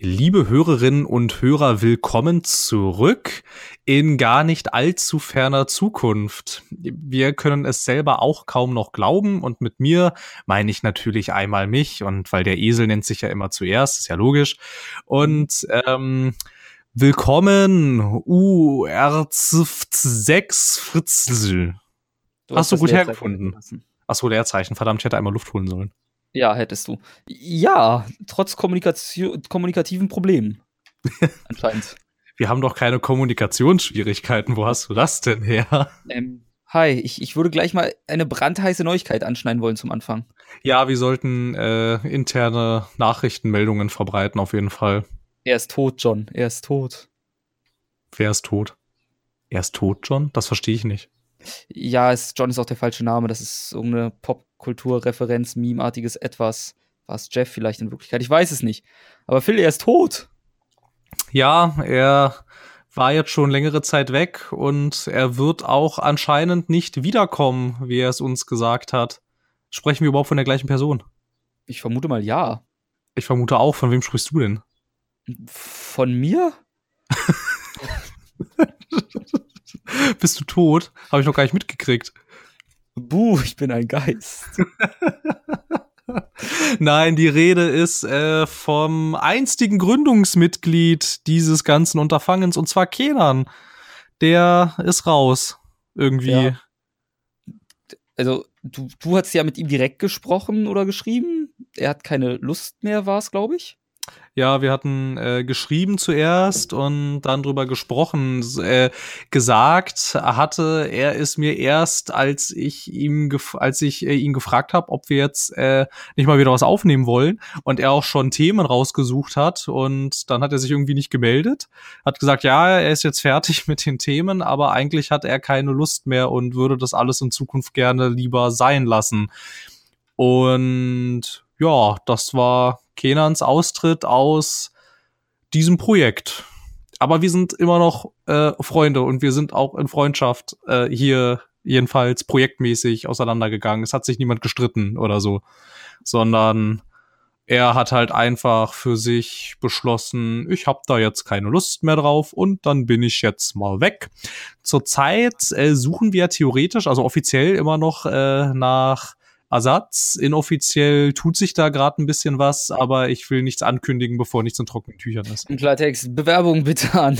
Liebe Hörerinnen und Hörer, willkommen zurück in gar nicht allzu ferner Zukunft. Wir können es selber auch kaum noch glauben und mit mir meine ich natürlich einmal mich und weil der Esel nennt sich ja immer zuerst, ist ja logisch. Und ähm, willkommen UR6 Fritzl. Hast du gut hergefunden? Achso, Leerzeichen. Verdammt, ich hätte einmal Luft holen sollen. Ja, hättest du. Ja, trotz Kommunikation, kommunikativen Problemen. Anscheinend. Wir haben doch keine Kommunikationsschwierigkeiten. Wo hast du das denn her? Ähm, hi, ich, ich würde gleich mal eine brandheiße Neuigkeit anschneiden wollen zum Anfang. Ja, wir sollten äh, interne Nachrichtenmeldungen verbreiten, auf jeden Fall. Er ist tot, John. Er ist tot. Wer ist tot? Er ist tot, John? Das verstehe ich nicht. Ja, es, John ist auch der falsche Name. Das ist irgendeine Popkulturreferenz, Meme-artiges Etwas. War es Jeff vielleicht in Wirklichkeit? Ich weiß es nicht. Aber Phil, er ist tot. Ja, er war jetzt schon längere Zeit weg und er wird auch anscheinend nicht wiederkommen, wie er es uns gesagt hat. Sprechen wir überhaupt von der gleichen Person? Ich vermute mal ja. Ich vermute auch. Von wem sprichst du denn? Von mir? Bist du tot? Habe ich noch gar nicht mitgekriegt. Buh, ich bin ein Geist. Nein, die Rede ist äh, vom einstigen Gründungsmitglied dieses ganzen Unterfangens, und zwar Kenan. Der ist raus. Irgendwie. Ja. Also, du, du hast ja mit ihm direkt gesprochen oder geschrieben. Er hat keine Lust mehr, war es, glaube ich. Ja, wir hatten äh, geschrieben zuerst und dann drüber gesprochen. Äh, gesagt hatte er ist mir erst, als ich ihm, als ich äh, ihn gefragt habe, ob wir jetzt äh, nicht mal wieder was aufnehmen wollen und er auch schon Themen rausgesucht hat und dann hat er sich irgendwie nicht gemeldet, hat gesagt, ja, er ist jetzt fertig mit den Themen, aber eigentlich hat er keine Lust mehr und würde das alles in Zukunft gerne lieber sein lassen. Und ja, das war Kenans Austritt aus diesem Projekt. Aber wir sind immer noch äh, Freunde und wir sind auch in Freundschaft äh, hier jedenfalls projektmäßig auseinandergegangen. Es hat sich niemand gestritten oder so, sondern er hat halt einfach für sich beschlossen, ich habe da jetzt keine Lust mehr drauf und dann bin ich jetzt mal weg. Zurzeit äh, suchen wir theoretisch, also offiziell immer noch äh, nach Ersatz. Inoffiziell tut sich da gerade ein bisschen was, aber ich will nichts ankündigen, bevor nichts in trockenen Tüchern ist. Im Klartext, Bewerbung bitte an.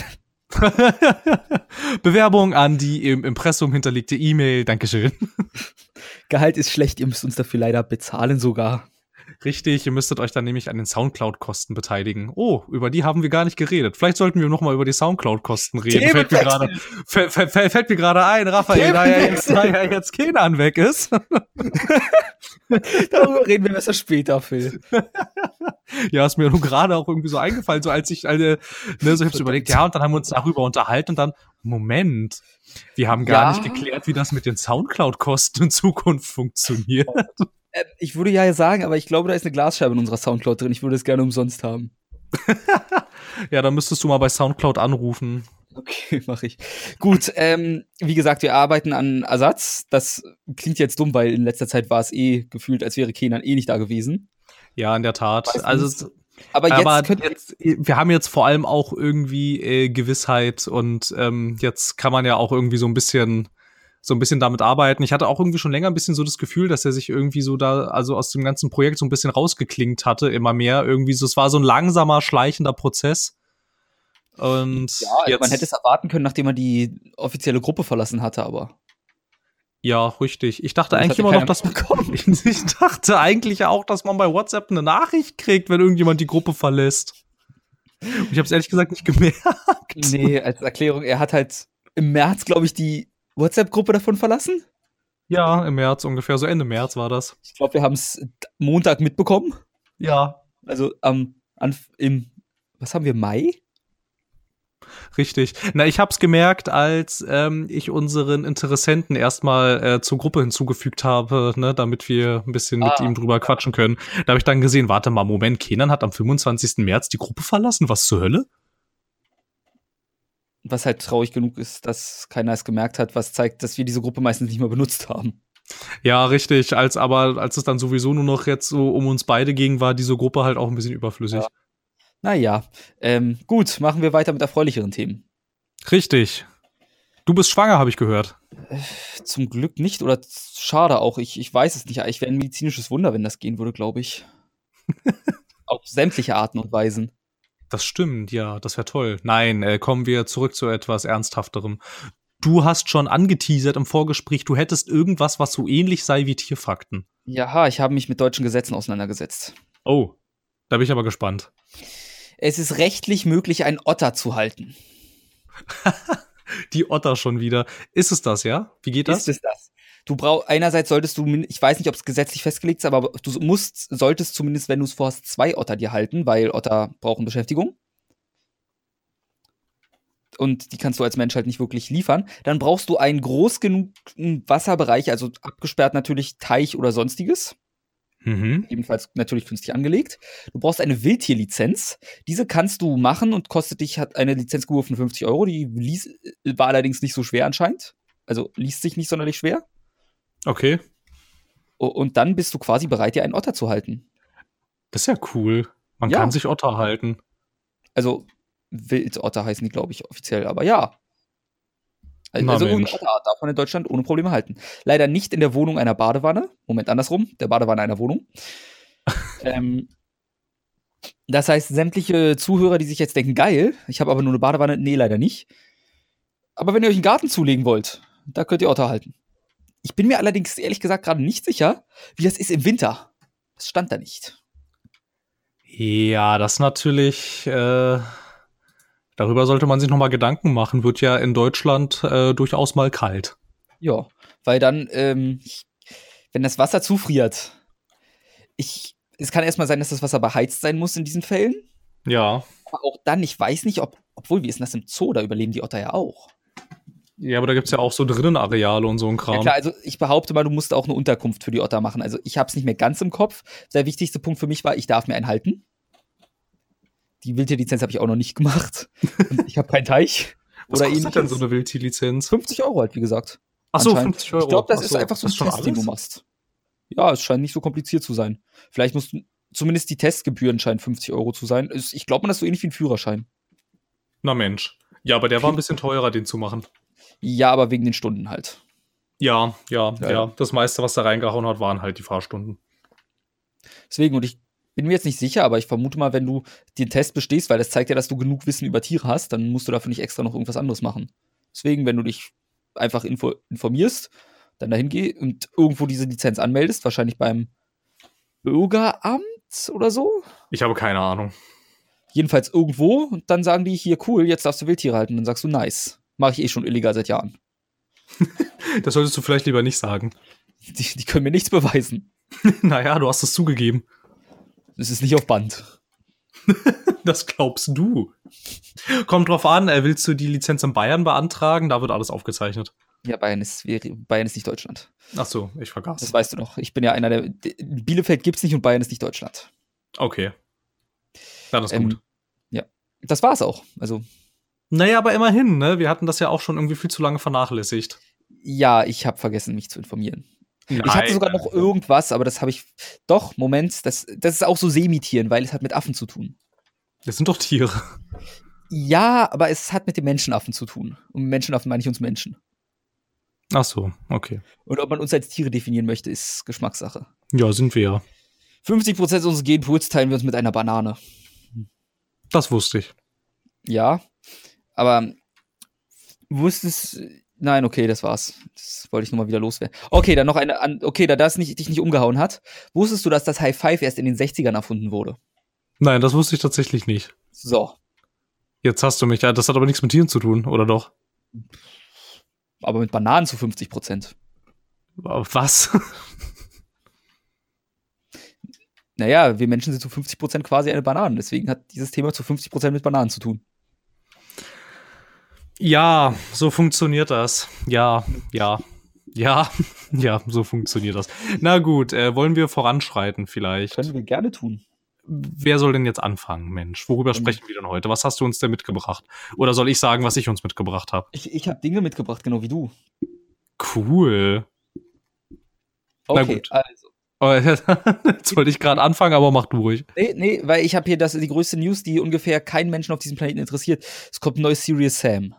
Bewerbung an die im Impressum hinterlegte E-Mail. Dankeschön. Gehalt ist schlecht, ihr müsst uns dafür leider bezahlen sogar. Richtig, ihr müsstet euch dann nämlich an den Soundcloud-Kosten beteiligen. Oh, über die haben wir gar nicht geredet. Vielleicht sollten wir noch mal über die Soundcloud-Kosten reden. Fällt mir, grade, fällt, fällt, fällt mir gerade ein, Raphael, da ja jetzt, da ja jetzt Kenan weg ist. Darüber reden wir besser später, Phil. ja, ist mir nur gerade auch irgendwie so eingefallen, so als ich, also, ne, so ich hab's überlegt, ja, und dann haben wir uns darüber unterhalten und dann, Moment, wir haben gar ja. nicht geklärt, wie das mit den Soundcloud-Kosten in Zukunft funktioniert. Äh, ich würde ja sagen, aber ich glaube, da ist eine Glasscheibe in unserer Soundcloud drin. Ich würde es gerne umsonst haben. ja, dann müsstest du mal bei Soundcloud anrufen. Okay, mache ich. Gut, ähm, wie gesagt, wir arbeiten an Ersatz. Das klingt jetzt dumm, weil in letzter Zeit war es eh gefühlt, als wäre Kenan eh nicht da gewesen. Ja, in der Tat. Also, aber jetzt, aber jetzt, wir haben jetzt vor allem auch irgendwie äh, Gewissheit und ähm, jetzt kann man ja auch irgendwie so ein bisschen so ein bisschen damit arbeiten. Ich hatte auch irgendwie schon länger ein bisschen so das Gefühl, dass er sich irgendwie so da, also aus dem ganzen Projekt so ein bisschen rausgeklingt hatte, immer mehr. Irgendwie so, es war so ein langsamer, schleichender Prozess. Und ja, jetzt, man hätte es erwarten können, nachdem er die offizielle Gruppe verlassen hatte, aber. Ja, richtig. Ich dachte eigentlich immer noch, dass man Ich dachte eigentlich auch, dass man bei WhatsApp eine Nachricht kriegt, wenn irgendjemand die Gruppe verlässt. Und ich habe es ehrlich gesagt nicht gemerkt. Nee, als Erklärung, er hat halt im März, glaube ich, die WhatsApp-Gruppe davon verlassen? Ja, im März ungefähr, so Ende März war das. Ich glaube, wir haben es Montag mitbekommen. Ja. Also am ähm, im was haben wir Mai? Richtig. Na, ich habe es gemerkt, als ähm, ich unseren Interessenten erstmal äh, zur Gruppe hinzugefügt habe, ne, damit wir ein bisschen ah. mit ihm drüber quatschen können. Da habe ich dann gesehen, warte mal, Moment, Kenan hat am 25. März die Gruppe verlassen. Was zur Hölle? Was halt traurig genug ist, dass keiner es gemerkt hat, was zeigt, dass wir diese Gruppe meistens nicht mehr benutzt haben. Ja, richtig. Als aber als es dann sowieso nur noch jetzt so um uns beide ging, war diese Gruppe halt auch ein bisschen überflüssig. Ja. Naja, ähm, gut, machen wir weiter mit erfreulicheren Themen. Richtig. Du bist schwanger, habe ich gehört. Zum Glück nicht oder schade auch. Ich, ich weiß es nicht. Ich wäre ein medizinisches Wunder, wenn das gehen würde, glaube ich. Auf sämtliche Arten und Weisen. Das stimmt, ja, das wäre toll. Nein, äh, kommen wir zurück zu etwas Ernsthafterem. Du hast schon angeteasert im Vorgespräch, du hättest irgendwas, was so ähnlich sei wie Tierfakten. Ja, ich habe mich mit deutschen Gesetzen auseinandergesetzt. Oh, da bin ich aber gespannt. Es ist rechtlich möglich, einen Otter zu halten. Die Otter schon wieder. Ist es das, ja? Wie geht das? Ist es das? Du brauchst einerseits solltest du, ich weiß nicht, ob es gesetzlich festgelegt ist, aber du musst, solltest zumindest, wenn du es vorhast, zwei Otter dir halten, weil Otter brauchen Beschäftigung. Und die kannst du als Mensch halt nicht wirklich liefern. Dann brauchst du einen groß genug Wasserbereich, also abgesperrt natürlich Teich oder sonstiges. Mhm. Ebenfalls natürlich künstlich angelegt. Du brauchst eine Wildtierlizenz. Diese kannst du machen und kostet dich, hat eine Lizenzgebühr von 50 Euro. Die ließ, war allerdings nicht so schwer anscheinend. Also liest sich nicht sonderlich schwer. Okay. Und dann bist du quasi bereit, dir einen Otter zu halten. Das ist ja cool. Man ja. kann sich Otter halten. Also, Wildotter heißen die, glaube ich, offiziell, aber ja. Also, also ohne Otterart darf man in Deutschland ohne Probleme halten. Leider nicht in der Wohnung einer Badewanne. Moment, andersrum. Der Badewanne einer Wohnung. ähm, das heißt, sämtliche Zuhörer, die sich jetzt denken, geil, ich habe aber nur eine Badewanne, nee, leider nicht. Aber wenn ihr euch einen Garten zulegen wollt, da könnt ihr Otter halten. Ich bin mir allerdings ehrlich gesagt gerade nicht sicher, wie das ist im Winter. Das stand da nicht. Ja, das natürlich. Äh, darüber sollte man sich noch mal Gedanken machen. Wird ja in Deutschland äh, durchaus mal kalt. Ja, weil dann, ähm, wenn das Wasser zufriert, ich, es kann erstmal sein, dass das Wasser beheizt sein muss in diesen Fällen. Ja. Aber auch dann, ich weiß nicht, ob, obwohl, wie ist denn das im Zoo? Da überleben die Otter ja auch. Ja, aber da gibt's ja auch so Drinnenareale und so ein Kram. Ja klar, also ich behaupte mal, du musst auch eine Unterkunft für die Otter machen. Also ich habe es nicht mehr ganz im Kopf. Der wichtigste Punkt für mich war, ich darf mir einen halten. Die Wildtierlizenz habe ich auch noch nicht gemacht. Ich habe keinen Teich. Was oder kostet denn so eine Wildtierlizenz? 50 Euro halt, wie gesagt. Ach so, 50 Euro. Ich glaube, das so, ist einfach so ein Test, den du machst. Ja, es scheint nicht so kompliziert zu sein. Vielleicht musst du, zumindest die Testgebühren scheinen 50 Euro zu sein. Ich glaube, man ist so ähnlich wie ein Führerschein. Na Mensch. Ja, aber der war ein bisschen teurer, den zu machen. Ja, aber wegen den Stunden halt. Ja, ja, ja, ja. Das meiste, was da reingehauen hat, waren halt die Fahrstunden. Deswegen, und ich bin mir jetzt nicht sicher, aber ich vermute mal, wenn du den Test bestehst, weil das zeigt ja, dass du genug Wissen über Tiere hast, dann musst du dafür nicht extra noch irgendwas anderes machen. Deswegen, wenn du dich einfach info informierst, dann dahin geh und irgendwo diese Lizenz anmeldest, wahrscheinlich beim Bürgeramt oder so. Ich habe keine Ahnung. Jedenfalls irgendwo und dann sagen die hier cool, jetzt darfst du Wildtiere halten. Und dann sagst du nice. Mache ich eh schon illegal seit Jahren. das solltest du vielleicht lieber nicht sagen. Die, die können mir nichts beweisen. naja, du hast es zugegeben. Das ist nicht auf Band. das glaubst du. Kommt drauf an, äh, willst du die Lizenz in Bayern beantragen? Da wird alles aufgezeichnet. Ja, Bayern ist, Bayern ist nicht Deutschland. Ach so, ich vergaß. Das weißt du doch. Ich bin ja einer der. Bielefeld gibt's nicht und Bayern ist nicht Deutschland. Okay. Dann ist ähm, gut. Ja, das war's auch. Also naja, aber immerhin, ne? Wir hatten das ja auch schon irgendwie viel zu lange vernachlässigt. Ja, ich habe vergessen, mich zu informieren. Nein. Ich hatte sogar noch irgendwas, aber das habe ich. Doch, Moment, das, das ist auch so Semitieren, weil es hat mit Affen zu tun. Das sind doch Tiere. Ja, aber es hat mit den Menschenaffen zu tun. Und Menschenaffen meine ich uns Menschen. Ach so, okay. Und ob man uns als Tiere definieren möchte, ist Geschmackssache. Ja, sind wir ja. 50% unseres Genpools teilen wir uns mit einer Banane. Das wusste ich. Ja, aber wusstest Nein, okay, das war's. Das wollte ich nur mal wieder loswerden. Okay, dann noch eine an okay, da das nicht, dich nicht umgehauen hat. Wusstest du, dass das High Five erst in den 60ern erfunden wurde? Nein, das wusste ich tatsächlich nicht. So. Jetzt hast du mich, ja, das hat aber nichts mit Tieren zu tun, oder doch? Aber mit Bananen zu 50 Prozent. Was? naja, wir Menschen sind zu 50 Prozent quasi eine Banane. Deswegen hat dieses Thema zu 50 Prozent mit Bananen zu tun. Ja, so funktioniert das. Ja, ja, ja, ja, so funktioniert das. Na gut, äh, wollen wir voranschreiten vielleicht? Können wir gerne tun. Wer soll denn jetzt anfangen, Mensch? Worüber sprechen wir denn heute? Was hast du uns denn mitgebracht? Oder soll ich sagen, was ich uns mitgebracht habe? Ich, ich habe Dinge mitgebracht, genau wie du. Cool. Okay, also. Oh, jetzt wollte ich gerade anfangen, aber mach du ruhig. Nee, nee, weil ich habe hier das, die größte News, die ungefähr keinen Menschen auf diesem Planeten interessiert. Es kommt ein neues Serious Sam.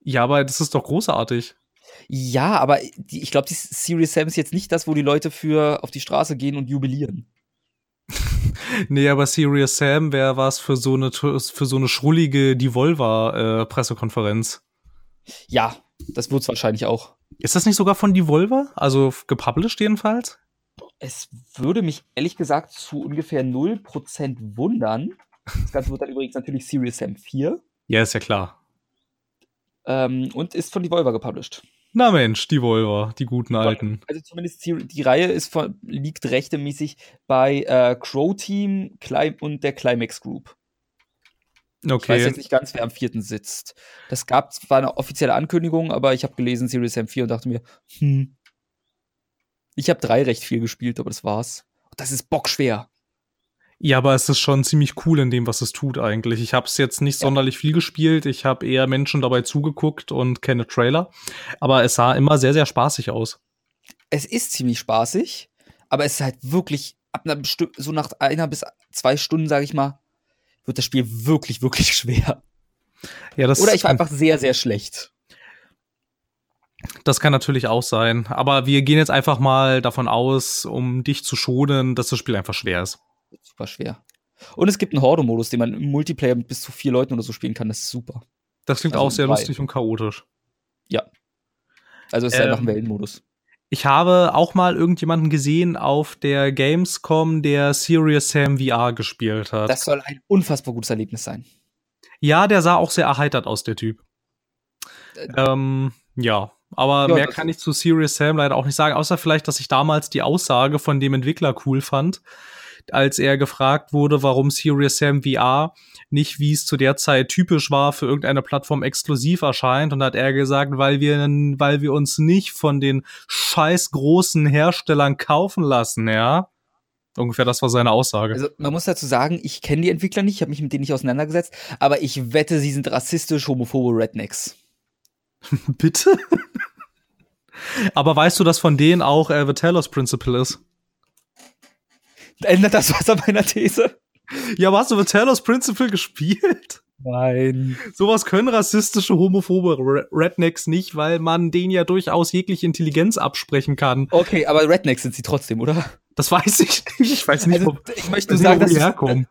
Ja, aber das ist doch großartig. Ja, aber die, ich glaube, die Serious Sam ist jetzt nicht das, wo die Leute für auf die Straße gehen und jubilieren. nee, aber Serious Sam wäre was für so eine für so eine schrullige Devolver äh, Pressekonferenz. Ja, das wird's wahrscheinlich auch. Ist das nicht sogar von Devolver? Also gepublished jedenfalls? Es würde mich ehrlich gesagt zu ungefähr 0% wundern. Das Ganze wird dann übrigens natürlich Serious Sam 4. Ja, ist ja klar. Ähm, und ist von Devolver gepublished. Na Mensch, die Volver, die guten alten. Also zumindest die, die Reihe ist von, liegt rechtemäßig bei äh, Crow Team und der Climax Group. Okay. Ich weiß jetzt nicht ganz, wer am vierten sitzt. Das gab zwar eine offizielle Ankündigung, aber ich habe gelesen Series M4 und dachte mir, hm. Ich habe drei recht viel gespielt, aber das war's. Das ist bockschwer. Ja, aber es ist schon ziemlich cool in dem, was es tut eigentlich. Ich habe es jetzt nicht sonderlich viel gespielt. Ich habe eher Menschen dabei zugeguckt und kenne Trailer. Aber es sah immer sehr, sehr spaßig aus. Es ist ziemlich spaßig, aber es ist halt wirklich ab einer bestimmten, so nach einer bis zwei Stunden, sage ich mal, wird das Spiel wirklich, wirklich schwer. Ja, das Oder ich war einfach sehr, sehr schlecht. Das kann natürlich auch sein. Aber wir gehen jetzt einfach mal davon aus, um dich zu schonen, dass das Spiel einfach schwer ist super schwer. Und es gibt einen Horde-Modus, den man im Multiplayer mit bis zu vier Leuten oder so spielen kann. Das ist super. Das klingt also auch sehr drei. lustig und chaotisch. Ja. Also es ist ähm, einfach ein Wellenmodus. Ich habe auch mal irgendjemanden gesehen auf der Gamescom, der Serious Sam VR gespielt hat. Das soll ein unfassbar gutes Erlebnis sein. Ja, der sah auch sehr erheitert aus, der Typ. Äh, ähm, ja, aber ja, mehr kann ich zu Serious Sam leider auch nicht sagen, außer vielleicht, dass ich damals die Aussage von dem Entwickler cool fand, als er gefragt wurde, warum Serious Sam VR nicht, wie es zu der Zeit typisch war, für irgendeine Plattform exklusiv erscheint. Und hat er gesagt, weil wir, weil wir uns nicht von den scheiß großen Herstellern kaufen lassen, ja. Ungefähr das war seine Aussage. Also man muss dazu sagen, ich kenne die Entwickler nicht, ich habe mich mit denen nicht auseinandergesetzt, aber ich wette, sie sind rassistisch, homophobe Rednecks. Bitte? aber weißt du, dass von denen auch äh, The Talos Principle ist? Ändert das was an meiner These? Ja, aber hast du The Talos Principle gespielt? Nein. Sowas können rassistische, homophobe Rednecks nicht, weil man denen ja durchaus jegliche Intelligenz absprechen kann. Okay, aber Rednecks sind sie trotzdem, oder? Das weiß ich nicht. Ich weiß nicht, also, ob, ich möchte nur sagen, dass herkommen.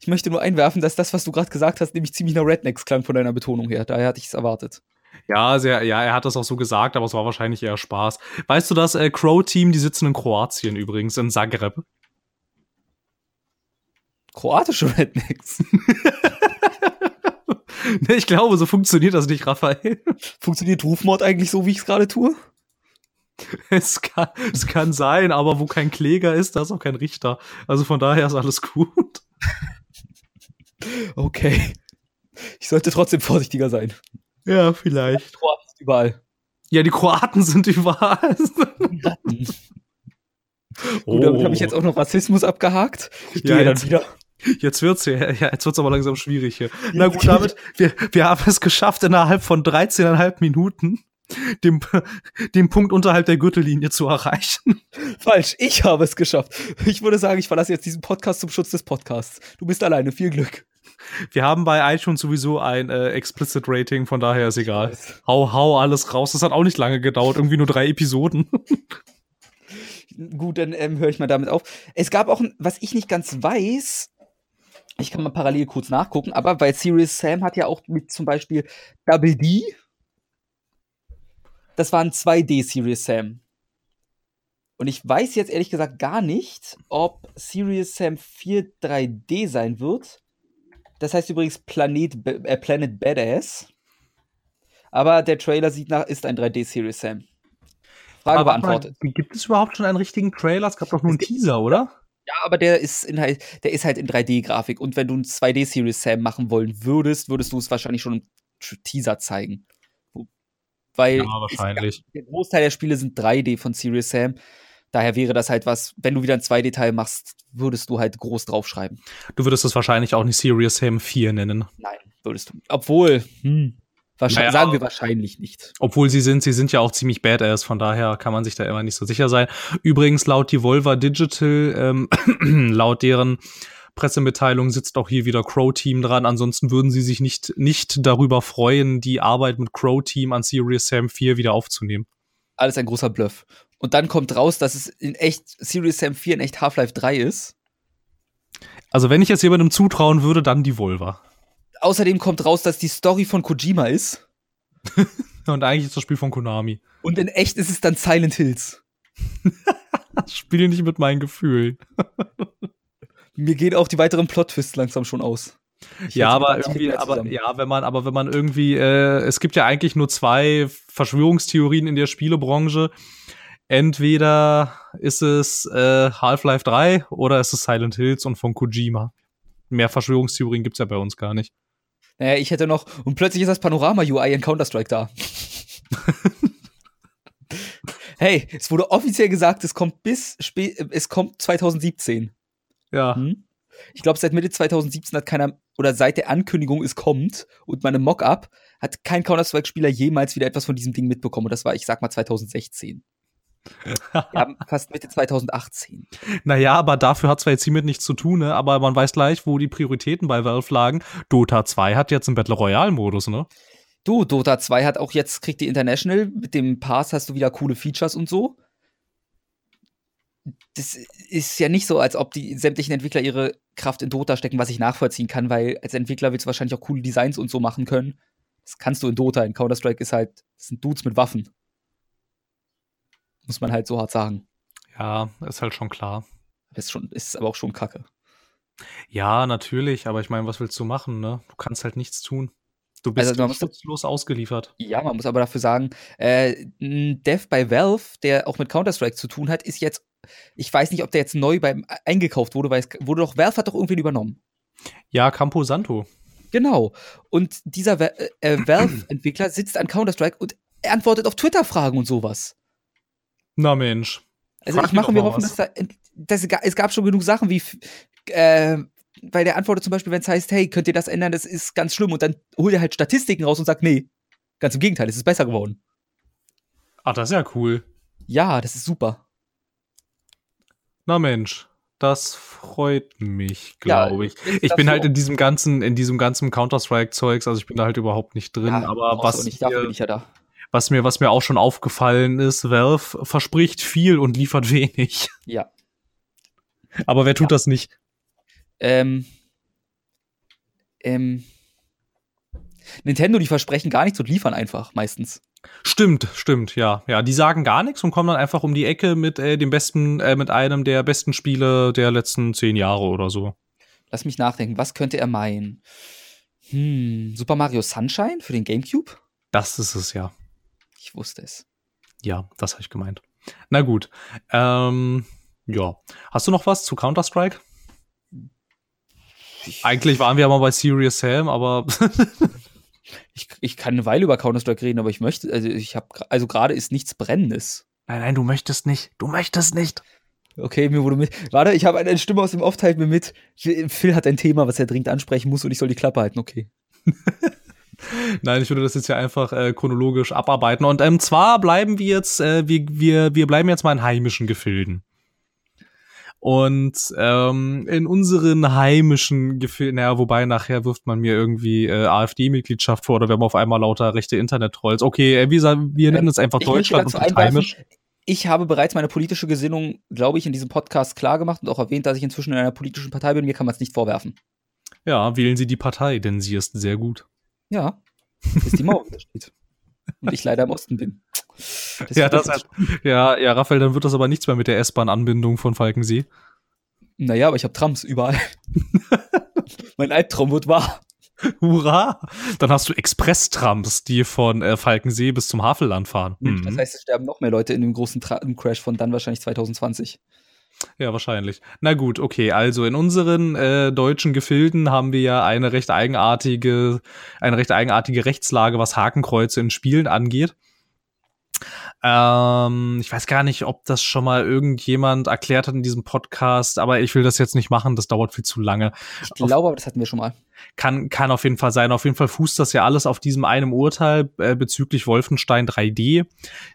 Ich möchte nur einwerfen, dass das, was du gerade gesagt hast, nämlich ziemlich nach Rednecks klang von deiner Betonung her. Daher hatte ich es erwartet. Ja, sehr, ja, er hat das auch so gesagt, aber es war wahrscheinlich eher Spaß. Weißt du, das äh, Crow-Team, die sitzen in Kroatien übrigens, in Zagreb. Kroatische Rednecks. ich glaube, so funktioniert das nicht, Raphael. Funktioniert Rufmord eigentlich so, wie ich es gerade tue? Es kann, es kann sein, aber wo kein Kläger ist, da ist auch kein Richter. Also von daher ist alles gut. Okay. Ich sollte trotzdem vorsichtiger sein. Ja, vielleicht. Die Kroaten sind überall. Ja, die Kroaten sind überall. Oh. Gut, damit habe ich jetzt auch noch Rassismus abgehakt. Ich ja, gehe dann wieder. Jetzt wird's ja, ja, jetzt wird's aber langsam schwierig hier. Na gut, damit, wir, wir haben es geschafft, innerhalb von 13,5 Minuten dem, den Punkt unterhalb der Gürtellinie zu erreichen. Falsch, ich habe es geschafft. Ich würde sagen, ich verlasse jetzt diesen Podcast zum Schutz des Podcasts. Du bist alleine, viel Glück. Wir haben bei iTunes sowieso ein äh, Explicit Rating, von daher ist egal. Hau, hau alles raus. Das hat auch nicht lange gedauert, irgendwie nur drei Episoden. Gut, dann ähm, höre ich mal damit auf. Es gab auch, was ich nicht ganz weiß, ich kann mal parallel kurz nachgucken, aber weil Serious Sam hat ja auch mit zum Beispiel Double D. Das war ein 2D Serious Sam. Und ich weiß jetzt ehrlich gesagt gar nicht, ob Serious Sam 4 3D sein wird. Das heißt übrigens Planet, äh, Planet Badass. Aber der Trailer sieht nach, ist ein 3D Serious Sam. Frage aber beantwortet. Mal, gibt es überhaupt schon einen richtigen Trailer? Es gab doch nur einen Teaser, oder? Ja, aber der ist in halt, der ist halt in 3D-Grafik. Und wenn du ein 2D-Series Sam machen wollen würdest, würdest du es wahrscheinlich schon im Teaser zeigen. Weil ja, wahrscheinlich. der Großteil der Spiele sind 3D von Serious Sam. Daher wäre das halt was, wenn du wieder ein 2D-Teil machst, würdest du halt groß draufschreiben. Du würdest es wahrscheinlich auch nicht Serious Sam 4 nennen. Nein, würdest du. Obwohl, hm, naja, sagen wir wahrscheinlich nicht. Obwohl sie sind, sie sind ja auch ziemlich badass, von daher kann man sich da immer nicht so sicher sein. Übrigens, laut Devolver Digital, ähm, laut deren Pressemitteilung sitzt auch hier wieder Crow Team dran. Ansonsten würden sie sich nicht, nicht darüber freuen, die Arbeit mit Crow Team an Serious Sam 4 wieder aufzunehmen. Alles ein großer Bluff. Und dann kommt raus, dass es in echt Serious Sam 4 in echt Half-Life 3 ist. Also, wenn ich jetzt jemandem zutrauen würde, dann Devolver. Außerdem kommt raus, dass die Story von Kojima ist. Und eigentlich ist das Spiel von Konami. Und in echt ist es dann Silent Hills. Spiele nicht mit meinen Gefühlen. Mir gehen auch die weiteren Plot-Twists langsam schon aus. Ich ja, aber irgendwie, aber ja, wenn man, aber wenn man irgendwie, äh, es gibt ja eigentlich nur zwei Verschwörungstheorien in der Spielebranche. Entweder ist es äh, Half-Life 3 oder ist es Silent Hills und von Kojima. Mehr Verschwörungstheorien gibt's ja bei uns gar nicht. Naja, ich hätte noch, und plötzlich ist das Panorama-UI in Counter-Strike da. hey, es wurde offiziell gesagt, es kommt bis es kommt 2017. Ja. Hm? Ich glaube, seit Mitte 2017 hat keiner, oder seit der Ankündigung, es kommt, und meine Mock-up, hat kein Counter-Strike-Spieler jemals wieder etwas von diesem Ding mitbekommen. Und das war, ich sag mal, 2016. Wir fast Mitte 2018. Naja, aber dafür hat zwar jetzt hiermit nichts zu tun, ne? aber man weiß gleich, wo die Prioritäten bei Valve lagen. Dota 2 hat jetzt einen Battle Royale-Modus, ne? Du, Dota 2 hat auch jetzt, kriegt die International, mit dem Pass hast du wieder coole Features und so. Das ist ja nicht so, als ob die sämtlichen Entwickler ihre Kraft in Dota stecken, was ich nachvollziehen kann, weil als Entwickler willst du wahrscheinlich auch coole Designs und so machen können. Das kannst du in Dota. In Counter-Strike ist halt, das sind Dudes mit Waffen. Muss man halt so hart sagen. Ja, ist halt schon klar. Ist, schon, ist aber auch schon kacke. Ja, natürlich, aber ich meine, was willst du machen, ne? Du kannst halt nichts tun. Du bist also, schutzlos ausgeliefert. Ja, man muss aber dafür sagen, äh, ein Dev bei Valve, der auch mit Counter-Strike zu tun hat, ist jetzt, ich weiß nicht, ob der jetzt neu beim eingekauft wurde, weil es wurde doch, Valve hat doch irgendwen übernommen. Ja, Campo Santo. Genau. Und dieser äh, äh Valve-Entwickler sitzt an Counter-Strike und antwortet auf Twitter-Fragen und sowas. Na Mensch. Also Frag ich mache mir hoffen, dass, da, dass es gab schon genug Sachen wie äh, weil der antwortet zum Beispiel, wenn es heißt, hey, könnt ihr das ändern, das ist ganz schlimm und dann holt er halt Statistiken raus und sagt, nee, ganz im Gegenteil, es ist besser geworden. Ach, das ist ja cool. Ja, das ist super. Na Mensch, das freut mich, glaube ja, ich. Ich bin halt in diesem ganzen, in diesem ganzen Counter-Strike-Zeugs, also ich bin da halt überhaupt nicht drin, ja, aber was. Nicht, dafür bin ich ja da was mir, was mir auch schon aufgefallen ist, Valve verspricht viel und liefert wenig. Ja. Aber wer tut ja. das nicht? Ähm, ähm, Nintendo, die versprechen gar nichts und liefern einfach meistens. Stimmt, stimmt, ja. Ja, die sagen gar nichts und kommen dann einfach um die Ecke mit äh, dem besten, äh, mit einem der besten Spiele der letzten zehn Jahre oder so. Lass mich nachdenken, was könnte er meinen? Hm, Super Mario Sunshine für den GameCube? Das ist es ja. Ich wusste es. Ja, das habe ich gemeint. Na gut. Ähm, ja. Hast du noch was zu Counter-Strike? Eigentlich waren wir ja mal bei Serious Sam, aber ich, ich kann eine Weile über Counter-Strike reden, aber ich möchte, also ich habe, also gerade ist nichts Brennendes. Nein, nein, du möchtest nicht. Du möchtest nicht. Okay, mir wurde mit. Warte, ich habe eine Stimme aus dem Off, teilt mir mit. Phil hat ein Thema, was er dringend ansprechen muss und ich soll die Klappe halten, okay. Nein, ich würde das jetzt ja einfach äh, chronologisch abarbeiten. Und ähm, zwar bleiben wir jetzt, äh, wir, wir, wir bleiben jetzt mal in heimischen Gefilden. Und ähm, in unseren heimischen Gefilden, naja, wobei nachher wirft man mir irgendwie äh, AfD-Mitgliedschaft vor oder wir haben auf einmal lauter rechte Internet-Trolls. Okay, äh, wir, wir nennen es einfach ich Deutschland und heimisch. Ich habe bereits meine politische Gesinnung, glaube ich, in diesem Podcast klar gemacht und auch erwähnt, dass ich inzwischen in einer politischen Partei bin. Mir kann man es nicht vorwerfen. Ja, wählen Sie die Partei, denn sie ist sehr gut. Ja, ist die Mauer da steht. Und ich leider im Osten bin. Das ja, das hat, ja, ja, Raphael, dann wird das aber nichts mehr mit der S-Bahn-Anbindung von Falkensee. Naja, aber ich habe Trams überall. mein Albtraum wird wahr. Hurra! Dann hast du Express-Trams, die von äh, Falkensee bis zum Havelland fahren. Mhm. Das heißt, es sterben noch mehr Leute in dem großen Tra Crash von dann wahrscheinlich 2020. Ja, wahrscheinlich. Na gut, okay. Also in unseren äh, deutschen Gefilden haben wir ja eine recht eigenartige, eine recht eigenartige Rechtslage, was Hakenkreuze in Spielen angeht. Ähm, ich weiß gar nicht, ob das schon mal irgendjemand erklärt hat in diesem Podcast, aber ich will das jetzt nicht machen, das dauert viel zu lange. Ich glaube, aber das hatten wir schon mal. Kann, kann auf jeden Fall sein. Auf jeden Fall fußt das ja alles auf diesem einem Urteil äh, bezüglich Wolfenstein 3D.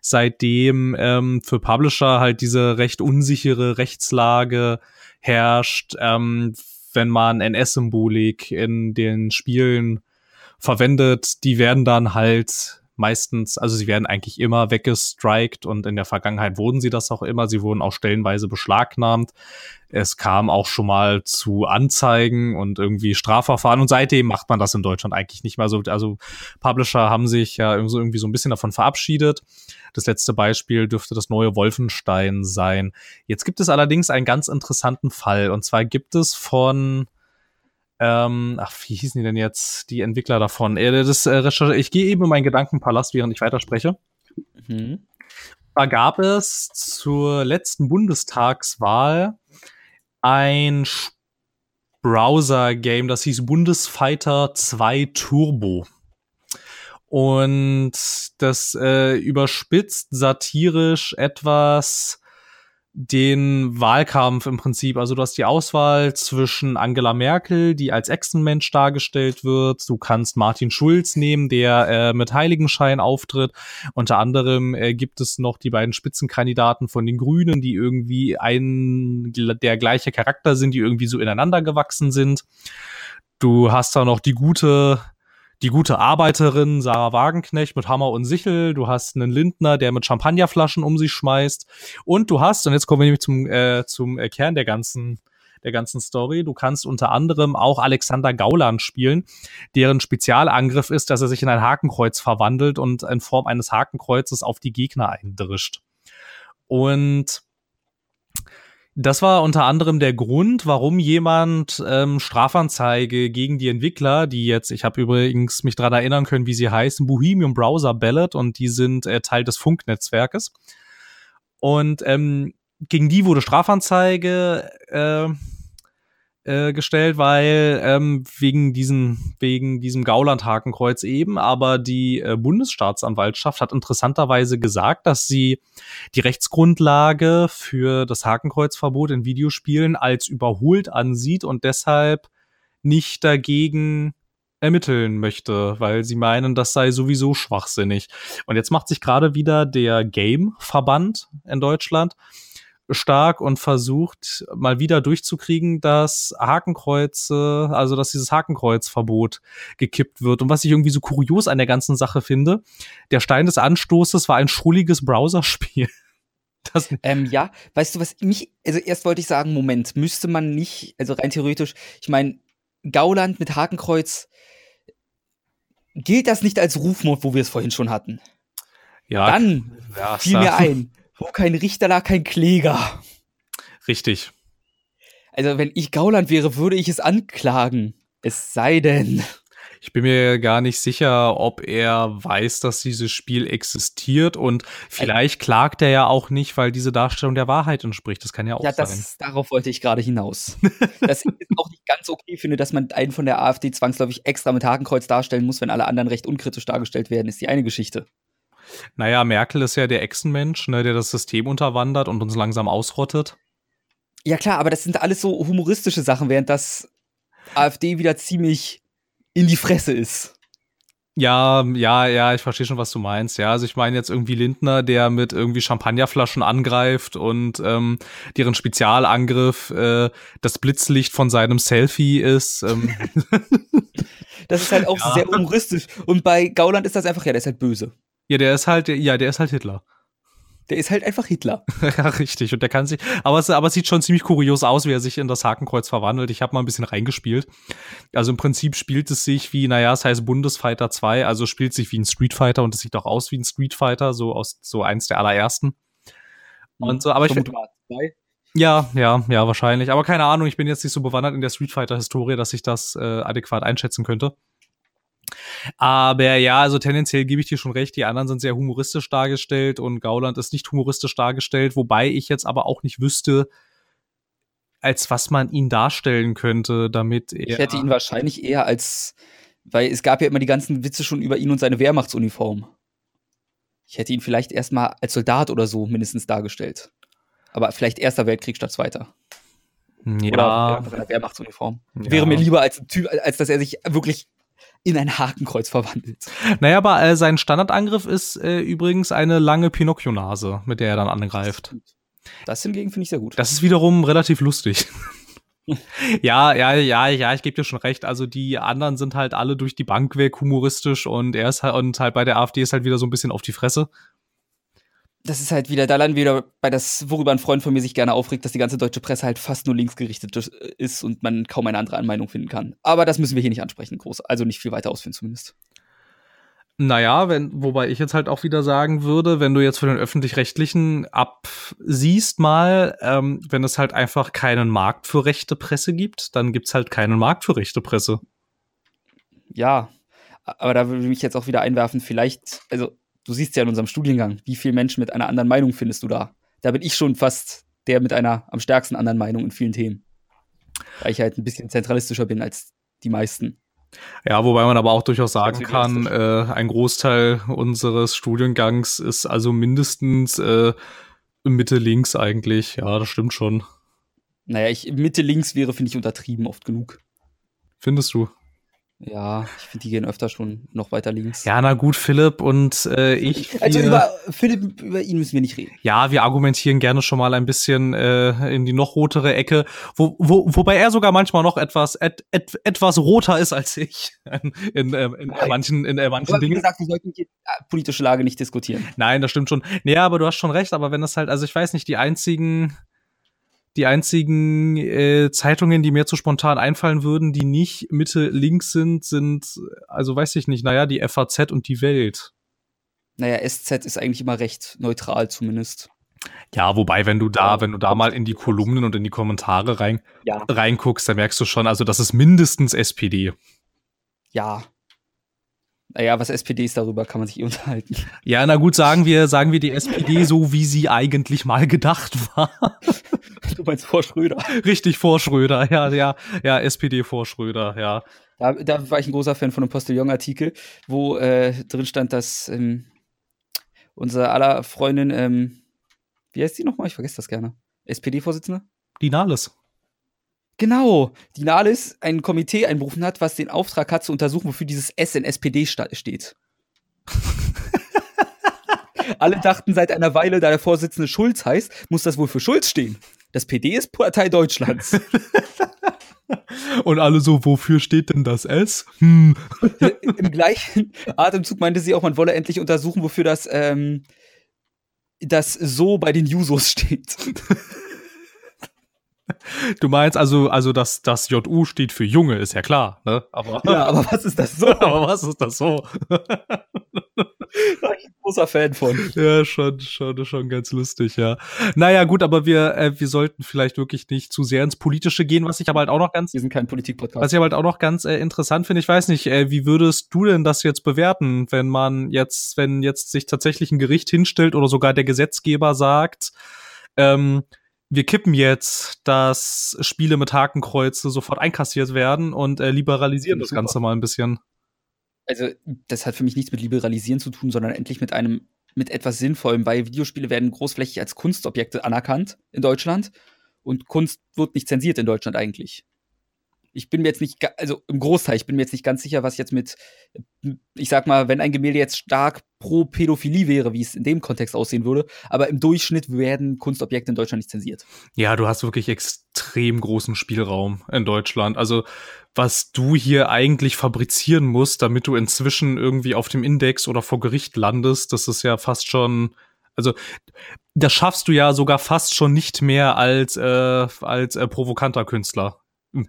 Seitdem ähm, für Publisher halt diese recht unsichere Rechtslage herrscht, ähm, wenn man NS-Symbolik in den Spielen verwendet, die werden dann halt meistens, also sie werden eigentlich immer weggestrikt und in der Vergangenheit wurden sie das auch immer. Sie wurden auch stellenweise beschlagnahmt. Es kam auch schon mal zu Anzeigen und irgendwie Strafverfahren und seitdem macht man das in Deutschland eigentlich nicht mehr so. Also Publisher haben sich ja irgendwie so ein bisschen davon verabschiedet. Das letzte Beispiel dürfte das neue Wolfenstein sein. Jetzt gibt es allerdings einen ganz interessanten Fall und zwar gibt es von ähm, ach, wie hießen die denn jetzt, die Entwickler davon? Äh, das, äh, ich gehe eben in meinen Gedankenpalast, während ich weiterspreche. Mhm. Da gab es zur letzten Bundestagswahl ein Browser-Game, das hieß Bundesfighter 2 Turbo. Und das äh, überspitzt satirisch etwas den Wahlkampf im Prinzip. Also du hast die Auswahl zwischen Angela Merkel, die als Echsenmensch dargestellt wird. Du kannst Martin Schulz nehmen, der äh, mit Heiligenschein auftritt. Unter anderem äh, gibt es noch die beiden Spitzenkandidaten von den Grünen, die irgendwie ein der gleiche Charakter sind, die irgendwie so ineinander gewachsen sind. Du hast da noch die gute die gute Arbeiterin Sarah Wagenknecht mit Hammer und Sichel, du hast einen Lindner, der mit Champagnerflaschen um sich schmeißt und du hast, und jetzt kommen wir nämlich zum, äh, zum äh, Kern der ganzen der ganzen Story. Du kannst unter anderem auch Alexander Gauland spielen, deren Spezialangriff ist, dass er sich in ein Hakenkreuz verwandelt und in Form eines Hakenkreuzes auf die Gegner eindrischt. Und das war unter anderem der Grund, warum jemand ähm, Strafanzeige gegen die Entwickler, die jetzt, ich habe übrigens mich daran erinnern können, wie sie heißen, Bohemian Browser Ballot und die sind äh, Teil des Funknetzwerkes. Und ähm, gegen die wurde Strafanzeige äh, äh, gestellt, weil ähm, wegen diesem wegen diesem Gauland-Hakenkreuz eben, aber die äh, Bundesstaatsanwaltschaft hat interessanterweise gesagt, dass sie die Rechtsgrundlage für das Hakenkreuzverbot in Videospielen als überholt ansieht und deshalb nicht dagegen ermitteln möchte, weil sie meinen, das sei sowieso schwachsinnig. Und jetzt macht sich gerade wieder der Game-Verband in Deutschland stark und versucht mal wieder durchzukriegen, dass Hakenkreuze, also dass dieses Hakenkreuzverbot gekippt wird. Und was ich irgendwie so kurios an der ganzen Sache finde, der Stein des Anstoßes war ein schrulliges Browserspiel. Das ähm, ja, weißt du, was mich, also erst wollte ich sagen, Moment, müsste man nicht, also rein theoretisch, ich meine, Gauland mit Hakenkreuz, gilt das nicht als Rufmord, wo wir es vorhin schon hatten? Ja. Dann fiel mir ein, wo kein Richter lag, kein Kläger. Richtig. Also, wenn ich Gauland wäre, würde ich es anklagen. Es sei denn. Ich bin mir gar nicht sicher, ob er weiß, dass dieses Spiel existiert und vielleicht klagt er ja auch nicht, weil diese Darstellung der Wahrheit entspricht. Das kann ja auch ja, das, sein. Darauf wollte ich gerade hinaus. dass ich auch nicht ganz okay finde, dass man einen von der AfD zwangsläufig extra mit Hakenkreuz darstellen muss, wenn alle anderen recht unkritisch dargestellt werden, ist die eine Geschichte. Naja, Merkel ist ja der Echsenmensch, ne, der das System unterwandert und uns langsam ausrottet. Ja klar, aber das sind alles so humoristische Sachen, während das AfD wieder ziemlich in die Fresse ist. Ja, ja, ja, ich verstehe schon, was du meinst. Ja, also ich meine jetzt irgendwie Lindner, der mit irgendwie Champagnerflaschen angreift und ähm, deren Spezialangriff äh, das Blitzlicht von seinem Selfie ist. Ähm. das ist halt auch ja. sehr humoristisch. Und bei Gauland ist das einfach, ja, der ist halt böse. Ja, der ist halt, ja, der ist halt Hitler. Der ist halt einfach Hitler. ja, richtig. Und der kann sich, aber es, aber es sieht schon ziemlich kurios aus, wie er sich in das Hakenkreuz verwandelt. Ich habe mal ein bisschen reingespielt. Also im Prinzip spielt es sich wie, naja, es heißt Bundesfighter 2, also spielt sich wie ein Street Fighter und es sieht auch aus wie ein Street Fighter, so aus, so eins der allerersten. Und so, aber ich finde. Ja, ja, ja, wahrscheinlich. Aber keine Ahnung, ich bin jetzt nicht so bewandert in der Street Fighter-Historie, dass ich das äh, adäquat einschätzen könnte. Aber ja, also tendenziell gebe ich dir schon recht, die anderen sind sehr humoristisch dargestellt und Gauland ist nicht humoristisch dargestellt, wobei ich jetzt aber auch nicht wüsste, als was man ihn darstellen könnte, damit er. Ich hätte ihn wahrscheinlich eher als, weil es gab ja immer die ganzen Witze schon über ihn und seine Wehrmachtsuniform. Ich hätte ihn vielleicht erstmal als Soldat oder so mindestens dargestellt. Aber vielleicht Erster Weltkrieg statt Zweiter. Ja. Oder Wehrmachtsuniform. Ja. Wäre mir lieber als, Typ, als dass er sich wirklich in ein Hakenkreuz verwandelt. Naja, aber äh, sein Standardangriff ist äh, übrigens eine lange Pinocchio-Nase, mit der er dann angreift. Das hingegen finde ich sehr gut. Das ist wiederum relativ lustig. ja, ja, ja, ja, ich gebe dir schon recht. Also die anderen sind halt alle durch die Bank weg humoristisch und er ist halt, und halt bei der AfD ist halt wieder so ein bisschen auf die Fresse. Das ist halt wieder, da landen wir wieder bei das, worüber ein Freund von mir sich gerne aufregt, dass die ganze deutsche Presse halt fast nur linksgerichtet ist und man kaum eine andere Anmeinung finden kann. Aber das müssen wir hier nicht ansprechen, groß. Also nicht viel weiter ausführen zumindest. Naja, wenn, wobei ich jetzt halt auch wieder sagen würde, wenn du jetzt für den öffentlich-rechtlichen absiehst mal, ähm, wenn es halt einfach keinen Markt für rechte Presse gibt, dann gibt's halt keinen Markt für rechte Presse. Ja, aber da würde ich jetzt auch wieder einwerfen, vielleicht, also du siehst ja in unserem Studiengang, wie viele Menschen mit einer anderen Meinung findest du da? Da bin ich schon fast der mit einer am stärksten anderen Meinung in vielen Themen. Weil ich halt ein bisschen zentralistischer bin als die meisten. Ja, wobei man aber auch durchaus sagen kann, äh, ein Großteil unseres Studiengangs ist also mindestens äh, Mitte links eigentlich. Ja, das stimmt schon. Naja, ich, Mitte links wäre, finde ich, untertrieben oft genug. Findest du? Ja, ich finde, die gehen öfter schon noch weiter links. Ja, na gut, Philipp und äh, ich. Also über Philipp, über ihn müssen wir nicht reden. Ja, wir argumentieren gerne schon mal ein bisschen äh, in die noch rotere Ecke, wo, wo, wobei er sogar manchmal noch etwas et, et, etwas roter ist als ich in, in, äh, in manchen, in äh, manchen Dingen. Wie gesagt, wir sollten die äh, politische Lage nicht diskutieren. Nein, das stimmt schon. Nee, aber du hast schon recht, aber wenn das halt, also ich weiß nicht, die einzigen die einzigen äh, Zeitungen, die mir zu spontan einfallen würden, die nicht Mitte links sind, sind, also weiß ich nicht, naja, die FAZ und die Welt. Naja, SZ ist eigentlich immer recht neutral zumindest. Ja, wobei, wenn du da, wenn du da mal in die Kolumnen und in die Kommentare rein, ja. reinguckst, dann merkst du schon, also das ist mindestens SPD. Ja, naja, was SPD ist, darüber kann man sich eh unterhalten. Ja, na gut, sagen wir, sagen wir die SPD so, wie sie eigentlich mal gedacht war. Du meinst vor Schröder. Richtig, vor Schröder, ja, ja, ja, SPD vor Schröder, ja. Da, da war ich ein großer Fan von einem Postillon-Artikel, wo äh, drin stand, dass ähm, unser aller Freundin, ähm, wie heißt die nochmal? Ich vergesse das gerne. SPD-Vorsitzende? Die Nahles. Genau, die Nalis ein Komitee einberufen hat, was den Auftrag hat, zu untersuchen, wofür dieses S in SPD steht. Alle dachten seit einer Weile, da der Vorsitzende Schulz heißt, muss das wohl für Schulz stehen. Das PD ist Partei Deutschlands. Und alle so, wofür steht denn das S? Hm. Im gleichen Atemzug meinte sie auch, man wolle endlich untersuchen, wofür das, ähm, das so bei den Jusos steht. Du meinst also, also dass das JU steht für Junge, ist ja klar, ne? Aber, ja, aber was ist das so? aber was ist das so? da bin ich ein großer Fan von. Ja, schon, schon, schon ganz lustig, ja. Naja, gut, aber wir, äh, wir sollten vielleicht wirklich nicht zu sehr ins Politische gehen, was ich aber halt auch noch ganz. Wir sind kein Politik-Podcast. Was ich aber halt auch noch ganz äh, interessant finde, ich weiß nicht, äh, wie würdest du denn das jetzt bewerten, wenn man jetzt, wenn jetzt sich tatsächlich ein Gericht hinstellt oder sogar der Gesetzgeber sagt, ähm, wir kippen jetzt, dass Spiele mit Hakenkreuze sofort einkassiert werden und äh, liberalisieren das, das Ganze mal ein bisschen. Also, das hat für mich nichts mit liberalisieren zu tun, sondern endlich mit einem, mit etwas Sinnvollem, weil Videospiele werden großflächig als Kunstobjekte anerkannt in Deutschland und Kunst wird nicht zensiert in Deutschland eigentlich ich bin mir jetzt nicht, also im Großteil, ich bin mir jetzt nicht ganz sicher, was jetzt mit, ich sag mal, wenn ein Gemälde jetzt stark pro Pädophilie wäre, wie es in dem Kontext aussehen würde, aber im Durchschnitt werden Kunstobjekte in Deutschland nicht zensiert. Ja, du hast wirklich extrem großen Spielraum in Deutschland. Also, was du hier eigentlich fabrizieren musst, damit du inzwischen irgendwie auf dem Index oder vor Gericht landest, das ist ja fast schon, also das schaffst du ja sogar fast schon nicht mehr als äh, als äh, provokanter Künstler.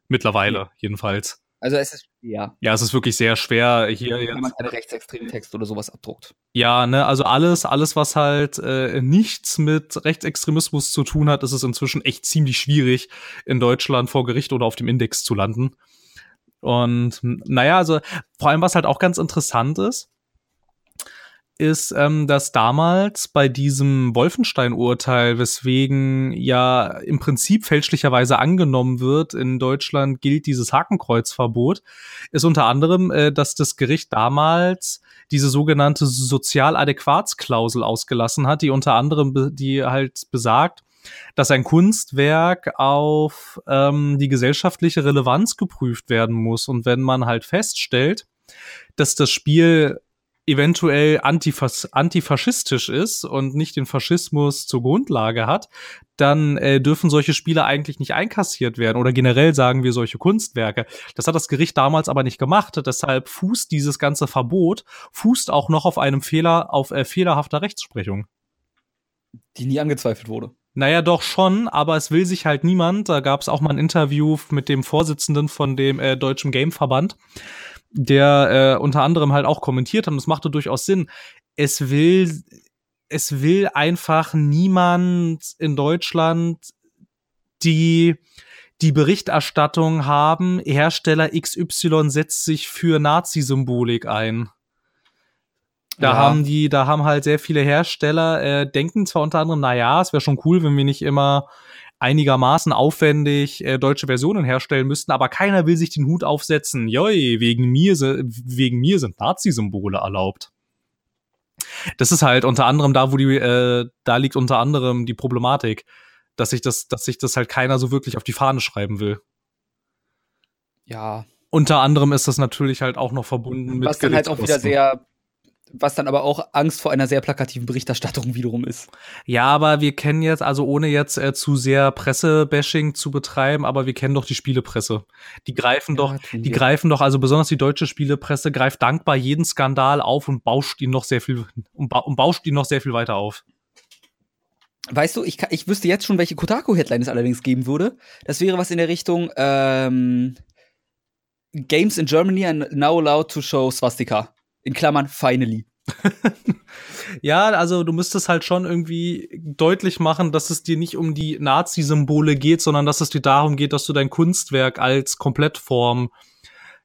Mittlerweile, jedenfalls. Also es ist ja. Ja, es ist wirklich sehr schwer hier Wenn man keine rechtsextremen Texte oder sowas abdruckt. Ja, ne, also alles, alles, was halt äh, nichts mit Rechtsextremismus zu tun hat, ist es inzwischen echt ziemlich schwierig, in Deutschland vor Gericht oder auf dem Index zu landen. Und naja, also vor allem, was halt auch ganz interessant ist, ist, ähm, dass damals bei diesem Wolfenstein-Urteil, weswegen ja im Prinzip fälschlicherweise angenommen wird, in Deutschland gilt dieses Hakenkreuzverbot, ist unter anderem, äh, dass das Gericht damals diese sogenannte Sozialadäquatsklausel ausgelassen hat, die unter anderem, die halt besagt, dass ein Kunstwerk auf ähm, die gesellschaftliche Relevanz geprüft werden muss. Und wenn man halt feststellt, dass das Spiel eventuell antifas antifaschistisch ist und nicht den Faschismus zur Grundlage hat, dann äh, dürfen solche Spiele eigentlich nicht einkassiert werden oder generell sagen wir solche Kunstwerke. Das hat das Gericht damals aber nicht gemacht. Deshalb fußt dieses ganze Verbot fußt auch noch auf einem Fehler, auf äh, fehlerhafter Rechtsprechung. Die nie angezweifelt wurde. Naja, doch schon, aber es will sich halt niemand. Da gab es auch mal ein Interview mit dem Vorsitzenden von dem äh, Deutschen Gameverband der äh, unter anderem halt auch kommentiert hat, und das machte durchaus Sinn. Es will, es will einfach niemand in Deutschland die die Berichterstattung haben, Hersteller XY setzt sich für Nazi-Symbolik ein. Da ja. haben die, da haben halt sehr viele Hersteller, äh, denken zwar unter anderem, na ja, es wäre schon cool, wenn wir nicht immer einigermaßen aufwendig äh, deutsche Versionen herstellen müssten, aber keiner will sich den Hut aufsetzen. Joi, wegen mir, wegen mir sind Nazi-Symbole erlaubt. Das ist halt unter anderem da, wo die, äh, da liegt unter anderem die Problematik, dass sich das, dass sich das halt keiner so wirklich auf die Fahne schreiben will. Ja. Unter anderem ist das natürlich halt auch noch verbunden mit. Was dann halt auch wieder sehr was dann aber auch Angst vor einer sehr plakativen Berichterstattung wiederum ist. Ja, aber wir kennen jetzt, also ohne jetzt äh, zu sehr Pressebashing zu betreiben, aber wir kennen doch die Spielepresse. Die greifen ja, doch, die wir. greifen doch, also besonders die deutsche Spielepresse greift dankbar jeden Skandal auf und bauscht ihn noch sehr viel und, ba und bauscht ihn noch sehr viel weiter auf. Weißt du, ich, kann, ich wüsste jetzt schon, welche Kotaku-Headline es allerdings geben würde. Das wäre was in der Richtung ähm, Games in Germany are now allowed to show Swastika in Klammern finally. ja, also du müsstest halt schon irgendwie deutlich machen, dass es dir nicht um die Nazi-Symbole geht, sondern dass es dir darum geht, dass du dein Kunstwerk als Komplettform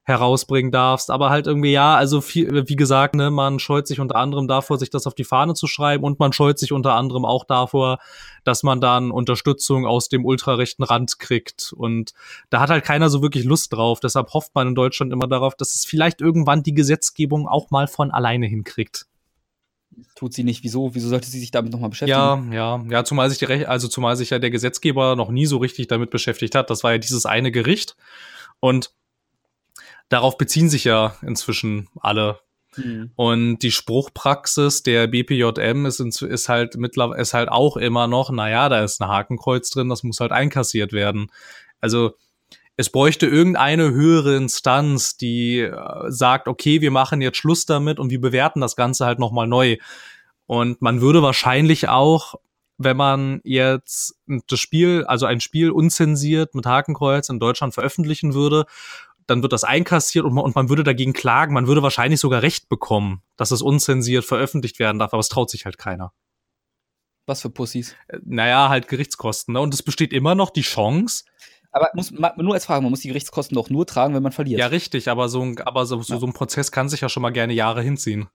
herausbringen darfst. Aber halt irgendwie, ja, also viel, wie gesagt, ne, man scheut sich unter anderem davor, sich das auf die Fahne zu schreiben und man scheut sich unter anderem auch davor, dass man dann Unterstützung aus dem ultrarechten Rand kriegt. Und da hat halt keiner so wirklich Lust drauf. Deshalb hofft man in Deutschland immer darauf, dass es vielleicht irgendwann die Gesetzgebung auch mal von alleine hinkriegt tut sie nicht. Wieso? Wieso sollte sie sich damit nochmal beschäftigen? Ja, ja, ja, zumal sich die also zumal sich ja der Gesetzgeber noch nie so richtig damit beschäftigt hat. Das war ja dieses eine Gericht. Und darauf beziehen sich ja inzwischen alle. Mhm. Und die Spruchpraxis der BPJM ist, ist halt mittlerweile ist halt auch immer noch, naja, da ist ein Hakenkreuz drin, das muss halt einkassiert werden. Also es bräuchte irgendeine höhere Instanz, die äh, sagt, okay, wir machen jetzt Schluss damit und wir bewerten das Ganze halt nochmal neu. Und man würde wahrscheinlich auch, wenn man jetzt das Spiel, also ein Spiel unzensiert mit Hakenkreuz in Deutschland veröffentlichen würde dann wird das einkassiert und man, und man würde dagegen klagen. Man würde wahrscheinlich sogar Recht bekommen, dass es unzensiert veröffentlicht werden darf, aber es traut sich halt keiner. Was für Pussys? Äh, naja, halt Gerichtskosten. Ne? Und es besteht immer noch die Chance. Aber muss, nur als Frage, man muss die Gerichtskosten doch nur tragen, wenn man verliert. Ja, richtig, aber so ein, aber so, so, so ein Prozess kann sich ja schon mal gerne Jahre hinziehen.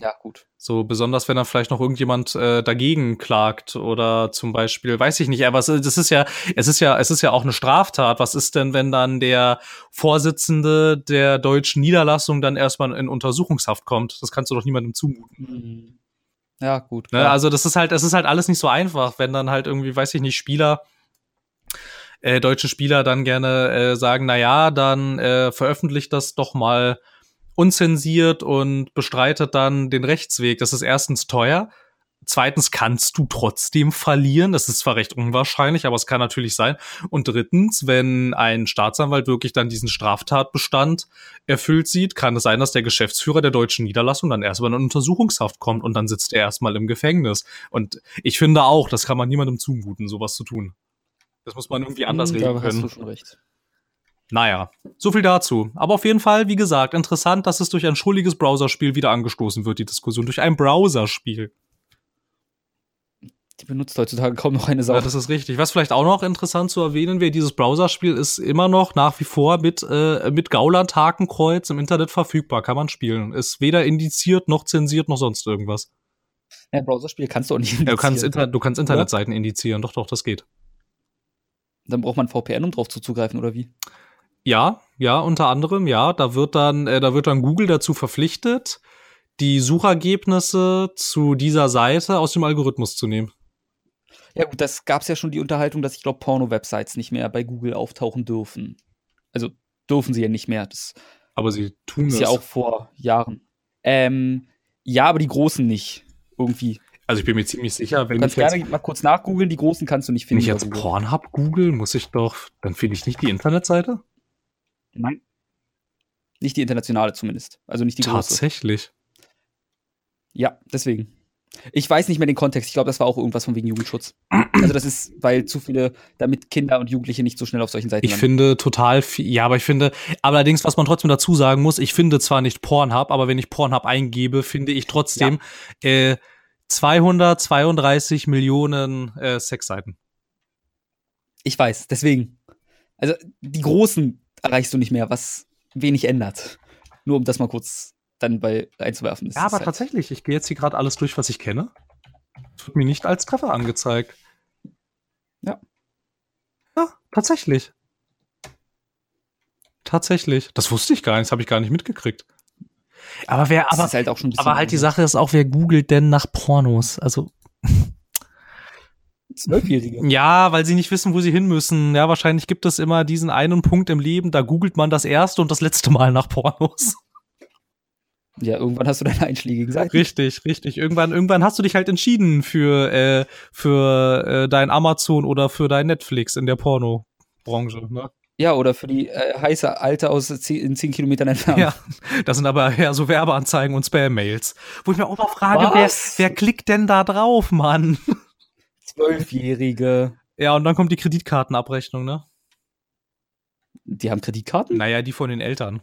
Ja, gut. So besonders, wenn dann vielleicht noch irgendjemand äh, dagegen klagt oder zum Beispiel, weiß ich nicht, aber es, das ist ja, es ist ja, es ist ja auch eine Straftat. Was ist denn, wenn dann der Vorsitzende der deutschen Niederlassung dann erstmal in Untersuchungshaft kommt? Das kannst du doch niemandem zumuten. Mhm. Ja, gut. Ne? Also das ist halt, es ist halt alles nicht so einfach, wenn dann halt irgendwie, weiß ich nicht, Spieler äh, deutsche Spieler dann gerne äh, sagen, na ja, dann äh, veröffentlicht das doch mal unzensiert und bestreitet dann den Rechtsweg. Das ist erstens teuer. Zweitens kannst du trotzdem verlieren. Das ist zwar recht unwahrscheinlich, aber es kann natürlich sein. Und drittens, wenn ein Staatsanwalt wirklich dann diesen Straftatbestand erfüllt sieht, kann es sein, dass der Geschäftsführer der deutschen Niederlassung dann erstmal in Untersuchungshaft kommt und dann sitzt er erstmal im Gefängnis. Und ich finde auch, das kann man niemandem zumuten, sowas zu tun. Das muss man irgendwie anders hm, regeln können. Hast du schon recht. Naja, so viel dazu. Aber auf jeden Fall, wie gesagt, interessant, dass es durch ein schuldiges Browserspiel wieder angestoßen wird, die Diskussion. Durch ein Browserspiel. Die benutzt heutzutage kaum noch eine Sau. Ja, das ist richtig. Was vielleicht auch noch interessant zu erwähnen wäre, dieses Browserspiel ist immer noch nach wie vor mit, äh, mit Gauland Hakenkreuz im Internet verfügbar. Kann man spielen. Ist weder indiziert noch zensiert noch sonst irgendwas. Ja, Browserspiel kannst du auch nicht indizieren. Ja, du, kannst Inter du kannst Internetseiten indizieren. Doch, doch, das geht. Dann braucht man VPN, um drauf zuzugreifen, oder wie? Ja, ja, unter anderem, ja. Da wird dann, äh, da wird dann Google dazu verpflichtet, die Suchergebnisse zu dieser Seite aus dem Algorithmus zu nehmen. Ja, gut, das gab es ja schon die Unterhaltung, dass ich glaube, Porno-Websites nicht mehr bei Google auftauchen dürfen. Also dürfen sie ja nicht mehr. Das aber sie tun es. ja auch vor Jahren. Ähm, ja, aber die Großen nicht. Irgendwie. Also ich bin mir ziemlich sicher, wenn du kannst ich gerne mal kurz nachgoogeln, die Großen kannst du nicht finden. Wenn ich jetzt Pornhub google, muss ich doch, dann finde ich nicht die Internetseite? Nein. Nicht die internationale zumindest. Also nicht die große. Tatsächlich. Ja, deswegen. Ich weiß nicht mehr den Kontext. Ich glaube, das war auch irgendwas von wegen Jugendschutz. Also das ist, weil zu viele, damit Kinder und Jugendliche nicht so schnell auf solchen Seiten Ich landen. finde total viel, ja, aber ich finde, allerdings, was man trotzdem dazu sagen muss, ich finde zwar nicht Pornhub, aber wenn ich Pornhub eingebe, finde ich trotzdem ja. äh, 232 Millionen äh, Sexseiten. Ich weiß, deswegen. Also die großen erreichst du nicht mehr, was wenig ändert. Nur um das mal kurz dann bei einzuwerfen. Das ja, aber halt tatsächlich, ich gehe jetzt hier gerade alles durch, was ich kenne. Das wird mir nicht als Treffer angezeigt. Ja. Ja, tatsächlich. Tatsächlich. Das wusste ich gar nicht, das habe ich gar nicht mitgekriegt. Aber wer, aber, halt aber halt die Sache ist auch, wer googelt denn nach Pornos? Also. Zwölfjährige. Ja, weil sie nicht wissen, wo sie hin müssen. Ja, wahrscheinlich gibt es immer diesen einen Punkt im Leben, da googelt man das erste und das letzte Mal nach Pornos. Ja, irgendwann hast du deine einschlägigen Seiten. Richtig, richtig. Irgendwann, irgendwann hast du dich halt entschieden für, äh, für äh, dein Amazon oder für dein Netflix in der Porno-Branche, ne? Ja, oder für die äh, heiße Alte aus in zehn Kilometern entfernt. Ja, das sind aber eher so Werbeanzeigen und Spam-Mails. Wo ich mir auch mal frage, wer, wer klickt denn da drauf, Mann? Zwölfjährige. Ja, und dann kommt die Kreditkartenabrechnung, ne? Die haben Kreditkarten? Naja, die von den Eltern.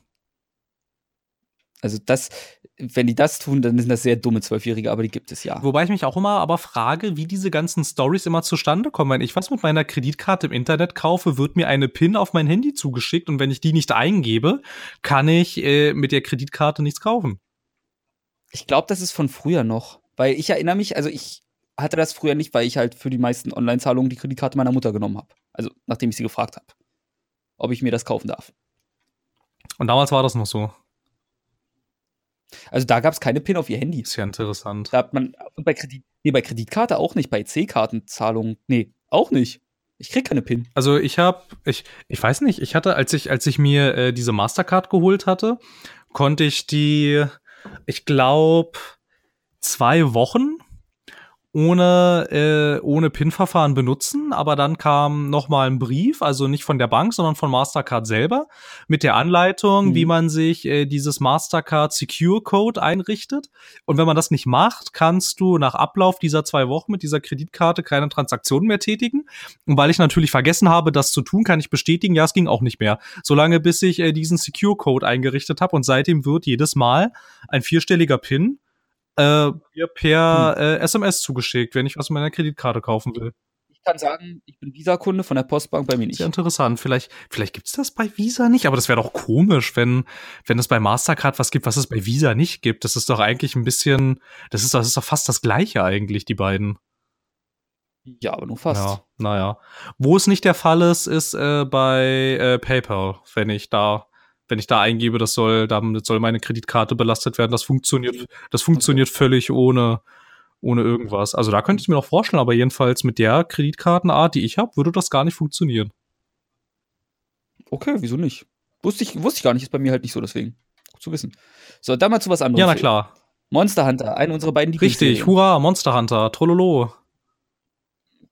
Also das, wenn die das tun, dann sind das sehr dumme Zwölfjährige, aber die gibt es ja. Wobei ich mich auch immer aber frage, wie diese ganzen Stories immer zustande kommen. Wenn ich was mit meiner Kreditkarte im Internet kaufe, wird mir eine PIN auf mein Handy zugeschickt und wenn ich die nicht eingebe, kann ich äh, mit der Kreditkarte nichts kaufen. Ich glaube, das ist von früher noch, weil ich erinnere mich, also ich hatte das früher nicht, weil ich halt für die meisten Online-Zahlungen die Kreditkarte meiner Mutter genommen habe. Also nachdem ich sie gefragt habe, ob ich mir das kaufen darf. Und damals war das noch so. Also da gab es keine PIN auf ihr Handy. Ist ja interessant. Da hat man bei Kredit, nee, bei Kreditkarte auch nicht, bei C-Kartenzahlungen, nee, auch nicht. Ich krieg keine PIN. Also ich habe, ich, ich weiß nicht, ich hatte, als ich, als ich mir äh, diese Mastercard geholt hatte, konnte ich die, ich glaube, zwei Wochen ohne, äh, ohne PIN-Verfahren benutzen, aber dann kam nochmal ein Brief, also nicht von der Bank, sondern von Mastercard selber, mit der Anleitung, mhm. wie man sich äh, dieses Mastercard Secure Code einrichtet. Und wenn man das nicht macht, kannst du nach Ablauf dieser zwei Wochen mit dieser Kreditkarte keine Transaktionen mehr tätigen. Und weil ich natürlich vergessen habe, das zu tun, kann ich bestätigen, ja, es ging auch nicht mehr. Solange bis ich äh, diesen Secure Code eingerichtet habe und seitdem wird jedes Mal ein vierstelliger PIN äh, mir per hm. äh, SMS zugeschickt, wenn ich was mit meiner Kreditkarte kaufen will. Ich kann sagen, ich bin Visa-Kunde von der Postbank bei mir nicht. Sehr interessant. Vielleicht, vielleicht gibt's das bei Visa nicht, aber das wäre doch komisch, wenn, wenn es bei Mastercard was gibt, was es bei Visa nicht gibt. Das ist doch eigentlich ein bisschen, das ist, das ist doch fast das Gleiche eigentlich, die beiden. Ja, aber nur fast. Ja, naja. Wo es nicht der Fall ist, ist äh, bei äh, PayPal, wenn ich da wenn ich da eingebe, das soll, damit soll meine Kreditkarte belastet werden. Das funktioniert, das funktioniert völlig ohne, ohne irgendwas. Also da könnte ich mir noch vorstellen, aber jedenfalls mit der Kreditkartenart, die ich habe, würde das gar nicht funktionieren. Okay, wieso nicht? Wusste ich, wusste ich gar nicht, ist bei mir halt nicht so, deswegen. Gut zu wissen. So, dann mal zu was anderem. Ja, na klar. Monster Hunter, eine unserer beiden Richtig, hurra, Monster Hunter, Trololo.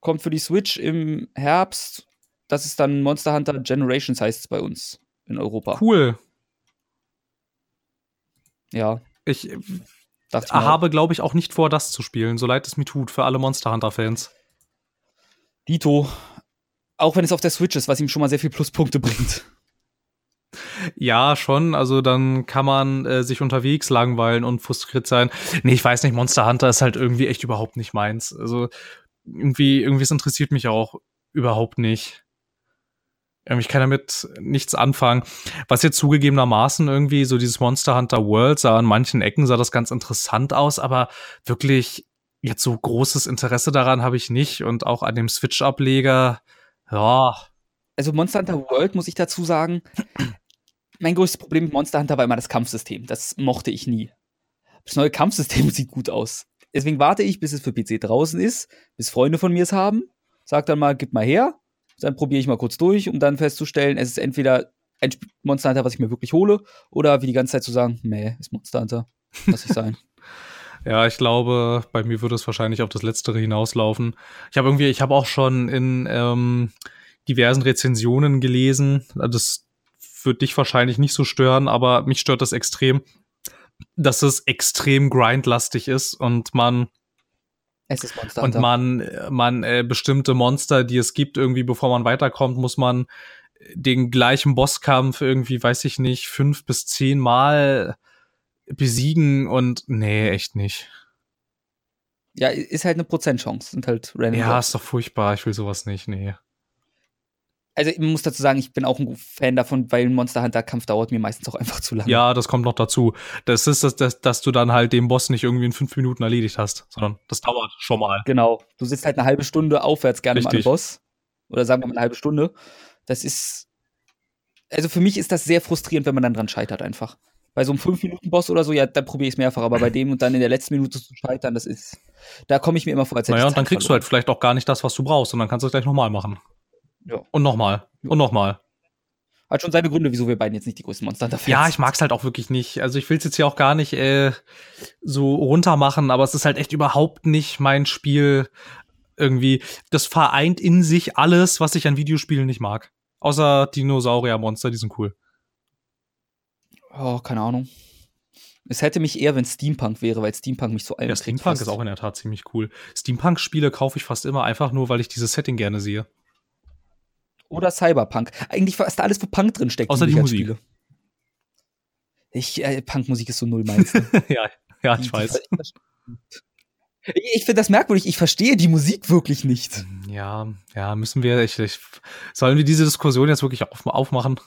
Kommt für die Switch im Herbst. Das ist dann Monster Hunter Generations heißt es bei uns in Europa. Cool. Ja. Ich habe, glaube ich, auch nicht vor, das zu spielen, so leid es mir tut, für alle Monster Hunter-Fans. Dito. Auch wenn es auf der Switch ist, was ihm schon mal sehr viel Pluspunkte bringt. Ja, schon. Also dann kann man äh, sich unterwegs langweilen und frustriert sein. Nee, ich weiß nicht, Monster Hunter ist halt irgendwie echt überhaupt nicht meins. Also irgendwie, irgendwie, es interessiert mich auch überhaupt nicht. Ich kann damit nichts anfangen. Was jetzt zugegebenermaßen irgendwie so dieses Monster Hunter World sah an manchen Ecken sah das ganz interessant aus, aber wirklich jetzt so großes Interesse daran habe ich nicht und auch an dem Switch-Ableger, ja. Also Monster Hunter World muss ich dazu sagen, mein größtes Problem mit Monster Hunter war immer das Kampfsystem. Das mochte ich nie. Das neue Kampfsystem sieht gut aus. Deswegen warte ich, bis es für PC draußen ist, bis Freunde von mir es haben. Sag dann mal, gib mal her. Dann probiere ich mal kurz durch, um dann festzustellen, es ist entweder ein Monster Hunter, was ich mir wirklich hole, oder wie die ganze Zeit zu sagen, meh, ist Monster Hunter. Lass ich sein. Ja, ich glaube, bei mir würde es wahrscheinlich auf das Letztere hinauslaufen. Ich habe irgendwie, ich habe auch schon in ähm, diversen Rezensionen gelesen, das wird dich wahrscheinlich nicht so stören, aber mich stört das extrem, dass es extrem grindlastig ist und man es ist Monster und man man äh, bestimmte Monster, die es gibt, irgendwie bevor man weiterkommt, muss man den gleichen Bosskampf irgendwie, weiß ich nicht, fünf bis zehn Mal besiegen und nee, echt nicht. Ja, ist halt eine Prozentchance, sind halt random. Ja, ist doch furchtbar, ich will sowas nicht, nee. Also ich muss dazu sagen, ich bin auch ein Fan davon, weil ein Monster Hunter Kampf dauert mir meistens auch einfach zu lange. Ja, das kommt noch dazu. Das ist das, das, dass du dann halt den Boss nicht irgendwie in fünf Minuten erledigt hast, sondern das dauert schon mal. Genau. Du sitzt halt eine halbe Stunde aufwärts gerne Richtig. mal am Boss. Oder sagen wir mal eine halbe Stunde. Das ist. Also für mich ist das sehr frustrierend, wenn man dann dran scheitert einfach bei so einem 5-Minuten-Boss oder so, ja, dann probiere ich es mehrfach, aber bei dem und dann in der letzten Minute zu scheitern, das ist, da komme ich mir immer vor, als hätte Naja, und dann kriegst verloren. du halt vielleicht auch gar nicht das, was du brauchst, und dann kannst du es gleich nochmal machen. Ja. Und nochmal. Ja. Und nochmal. Hat schon seine Gründe, wieso wir beiden jetzt nicht die größten Monster Hunter Fans Ja, ich mag's halt auch wirklich nicht. Also ich will's jetzt hier auch gar nicht äh, so runter machen, aber es ist halt echt überhaupt nicht mein Spiel irgendwie. Das vereint in sich alles, was ich an Videospielen nicht mag. Außer Dinosaurier-Monster, die sind cool. Oh, keine Ahnung. Es hätte mich eher, wenn Steampunk wäre, weil Steampunk mich so Ja, Steampunk ist auch in der Tat ziemlich cool. Steampunk-Spiele kaufe ich fast immer einfach nur, weil ich dieses Setting gerne sehe. Oder Cyberpunk. Eigentlich fast alles, wo Punk drin steckt. Außer die Musik. Spiele. Ich, äh, Punkmusik ist so null meins. ja, ja, ich weiß. Ich, ich finde das merkwürdig. Ich verstehe die Musik wirklich nicht. Ja, ja, müssen wir. Ich, ich, sollen wir diese Diskussion jetzt wirklich auf, aufmachen?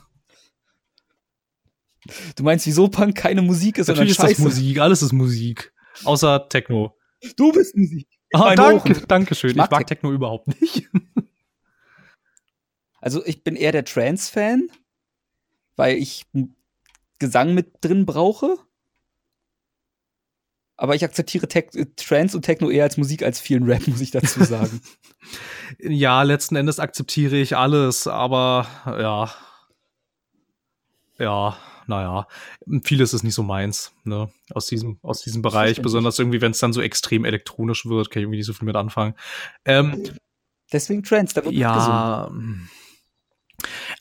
Du meinst, wieso Punk keine Musik ist, Natürlich ist das Musik, alles ist Musik. Außer Techno. Du bist Musik. Ah, danke, danke schön. Ich mag, ich mag Techno überhaupt nicht. Also ich bin eher der Trance-Fan, weil ich Gesang mit drin brauche. Aber ich akzeptiere Tech Trance und Techno eher als Musik als vielen Rap, muss ich dazu sagen. ja, letzten Endes akzeptiere ich alles, aber ja. Ja naja, vieles ist nicht so meins, ne, aus diesem, aus diesem Bereich, besonders irgendwie, wenn es dann so extrem elektronisch wird, kann ich irgendwie nicht so viel mit anfangen. Ähm, Deswegen Trends, da wird Ja.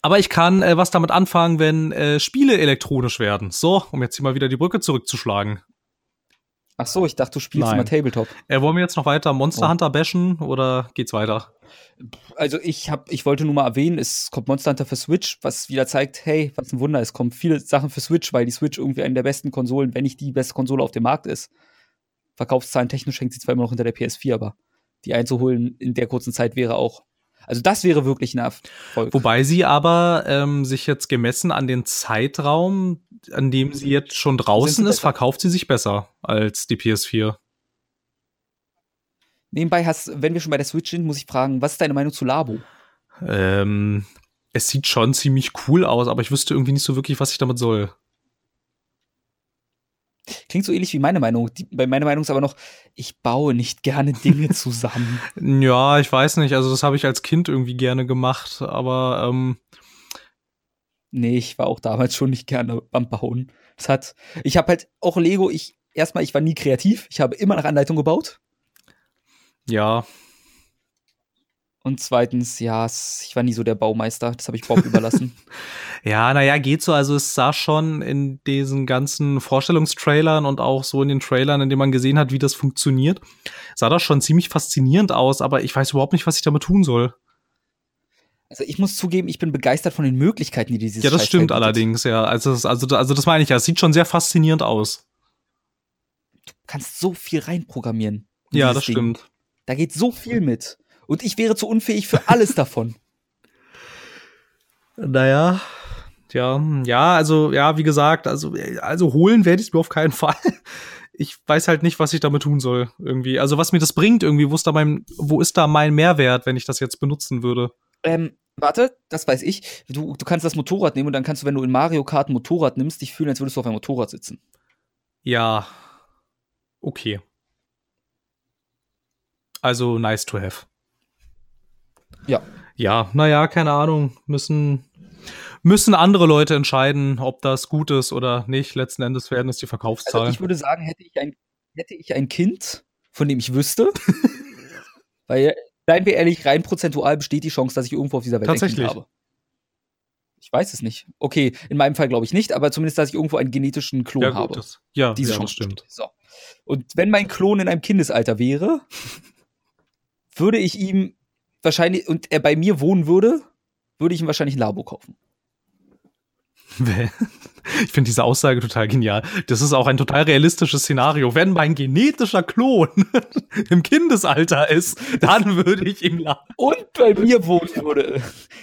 Aber ich kann äh, was damit anfangen, wenn äh, Spiele elektronisch werden. So, um jetzt hier mal wieder die Brücke zurückzuschlagen. Ach so, ich dachte, du spielst Nein. immer Tabletop. Äh, wollen wir jetzt noch weiter Monster oh. Hunter bashen oder geht's weiter? Also ich habe, ich wollte nur mal erwähnen, es kommt Monster Hunter für Switch, was wieder zeigt, hey, was ein Wunder, es kommen viele Sachen für Switch, weil die Switch irgendwie eine der besten Konsolen, wenn nicht die beste Konsole auf dem Markt ist. Verkaufszahlen technisch hängt sie zwar immer noch hinter der PS4, aber die einzuholen in der kurzen Zeit wäre auch also das wäre wirklich ein Erfolg. Wobei sie aber ähm, sich jetzt gemessen an den Zeitraum, an dem sie jetzt schon draußen ist, verkauft sie sich besser als die PS4. Nebenbei hast, wenn wir schon bei der Switch sind, muss ich fragen, was ist deine Meinung zu Labo? Ähm, es sieht schon ziemlich cool aus, aber ich wüsste irgendwie nicht so wirklich, was ich damit soll. Klingt so ähnlich wie meine Meinung. Die, bei meiner Meinung ist aber noch, ich baue nicht gerne Dinge zusammen. ja, ich weiß nicht. Also das habe ich als Kind irgendwie gerne gemacht, aber ähm nee, ich war auch damals schon nicht gerne beim Bauen. Es hat, ich habe halt auch Lego. Ich erstmal, ich war nie kreativ. Ich habe immer nach Anleitung gebaut. Ja. Und zweitens, ja, ich war nie so der Baumeister. Das habe ich Bob überlassen. Ja, naja, geht so. Also es sah schon in diesen ganzen Vorstellungstrailern und auch so in den Trailern, in denen man gesehen hat, wie das funktioniert, sah das schon ziemlich faszinierend aus, aber ich weiß überhaupt nicht, was ich damit tun soll. Also ich muss zugeben, ich bin begeistert von den Möglichkeiten, die dieses Ja, das stimmt allerdings, ja. Also, also, also das meine ich ja. Es sieht schon sehr faszinierend aus. Du kannst so viel reinprogrammieren. Ja, das Ding. stimmt. Da geht so viel mit. Und ich wäre zu unfähig für alles davon. Naja, ja, ja, also, ja, wie gesagt, also, also holen werde ich es mir auf keinen Fall. Ich weiß halt nicht, was ich damit tun soll, irgendwie. Also, was mir das bringt, irgendwie, wo ist da mein, wo ist da mein Mehrwert, wenn ich das jetzt benutzen würde? Ähm, warte, das weiß ich. Du, du kannst das Motorrad nehmen und dann kannst du, wenn du in Mario Kart ein Motorrad nimmst, dich fühlen, als würdest du auf einem Motorrad sitzen. Ja. Okay. Also nice to have. Ja. Ja, naja, keine Ahnung. Müssen, müssen andere Leute entscheiden, ob das gut ist oder nicht. Letzten Endes werden es die Verkaufszahlen. Also ich würde sagen, hätte ich ein, hätte ich ein Kind, von dem ich wüsste, weil, seien wir ehrlich, rein prozentual besteht die Chance, dass ich irgendwo auf dieser Welt Tatsächlich. ein Kind habe. Ich weiß es nicht. Okay, in meinem Fall glaube ich nicht, aber zumindest, dass ich irgendwo einen genetischen Klon ja, habe. das, ja, Diese ja, Chance das stimmt. So. Und wenn mein Klon in einem Kindesalter wäre, würde ich ihm wahrscheinlich, und er bei mir wohnen würde, würde ich ihm wahrscheinlich ein Labo kaufen. Ich finde diese Aussage total genial. Das ist auch ein total realistisches Szenario. Wenn mein genetischer Klon im Kindesalter ist, dann würde ich ihm la Und bei mir wohnen würde.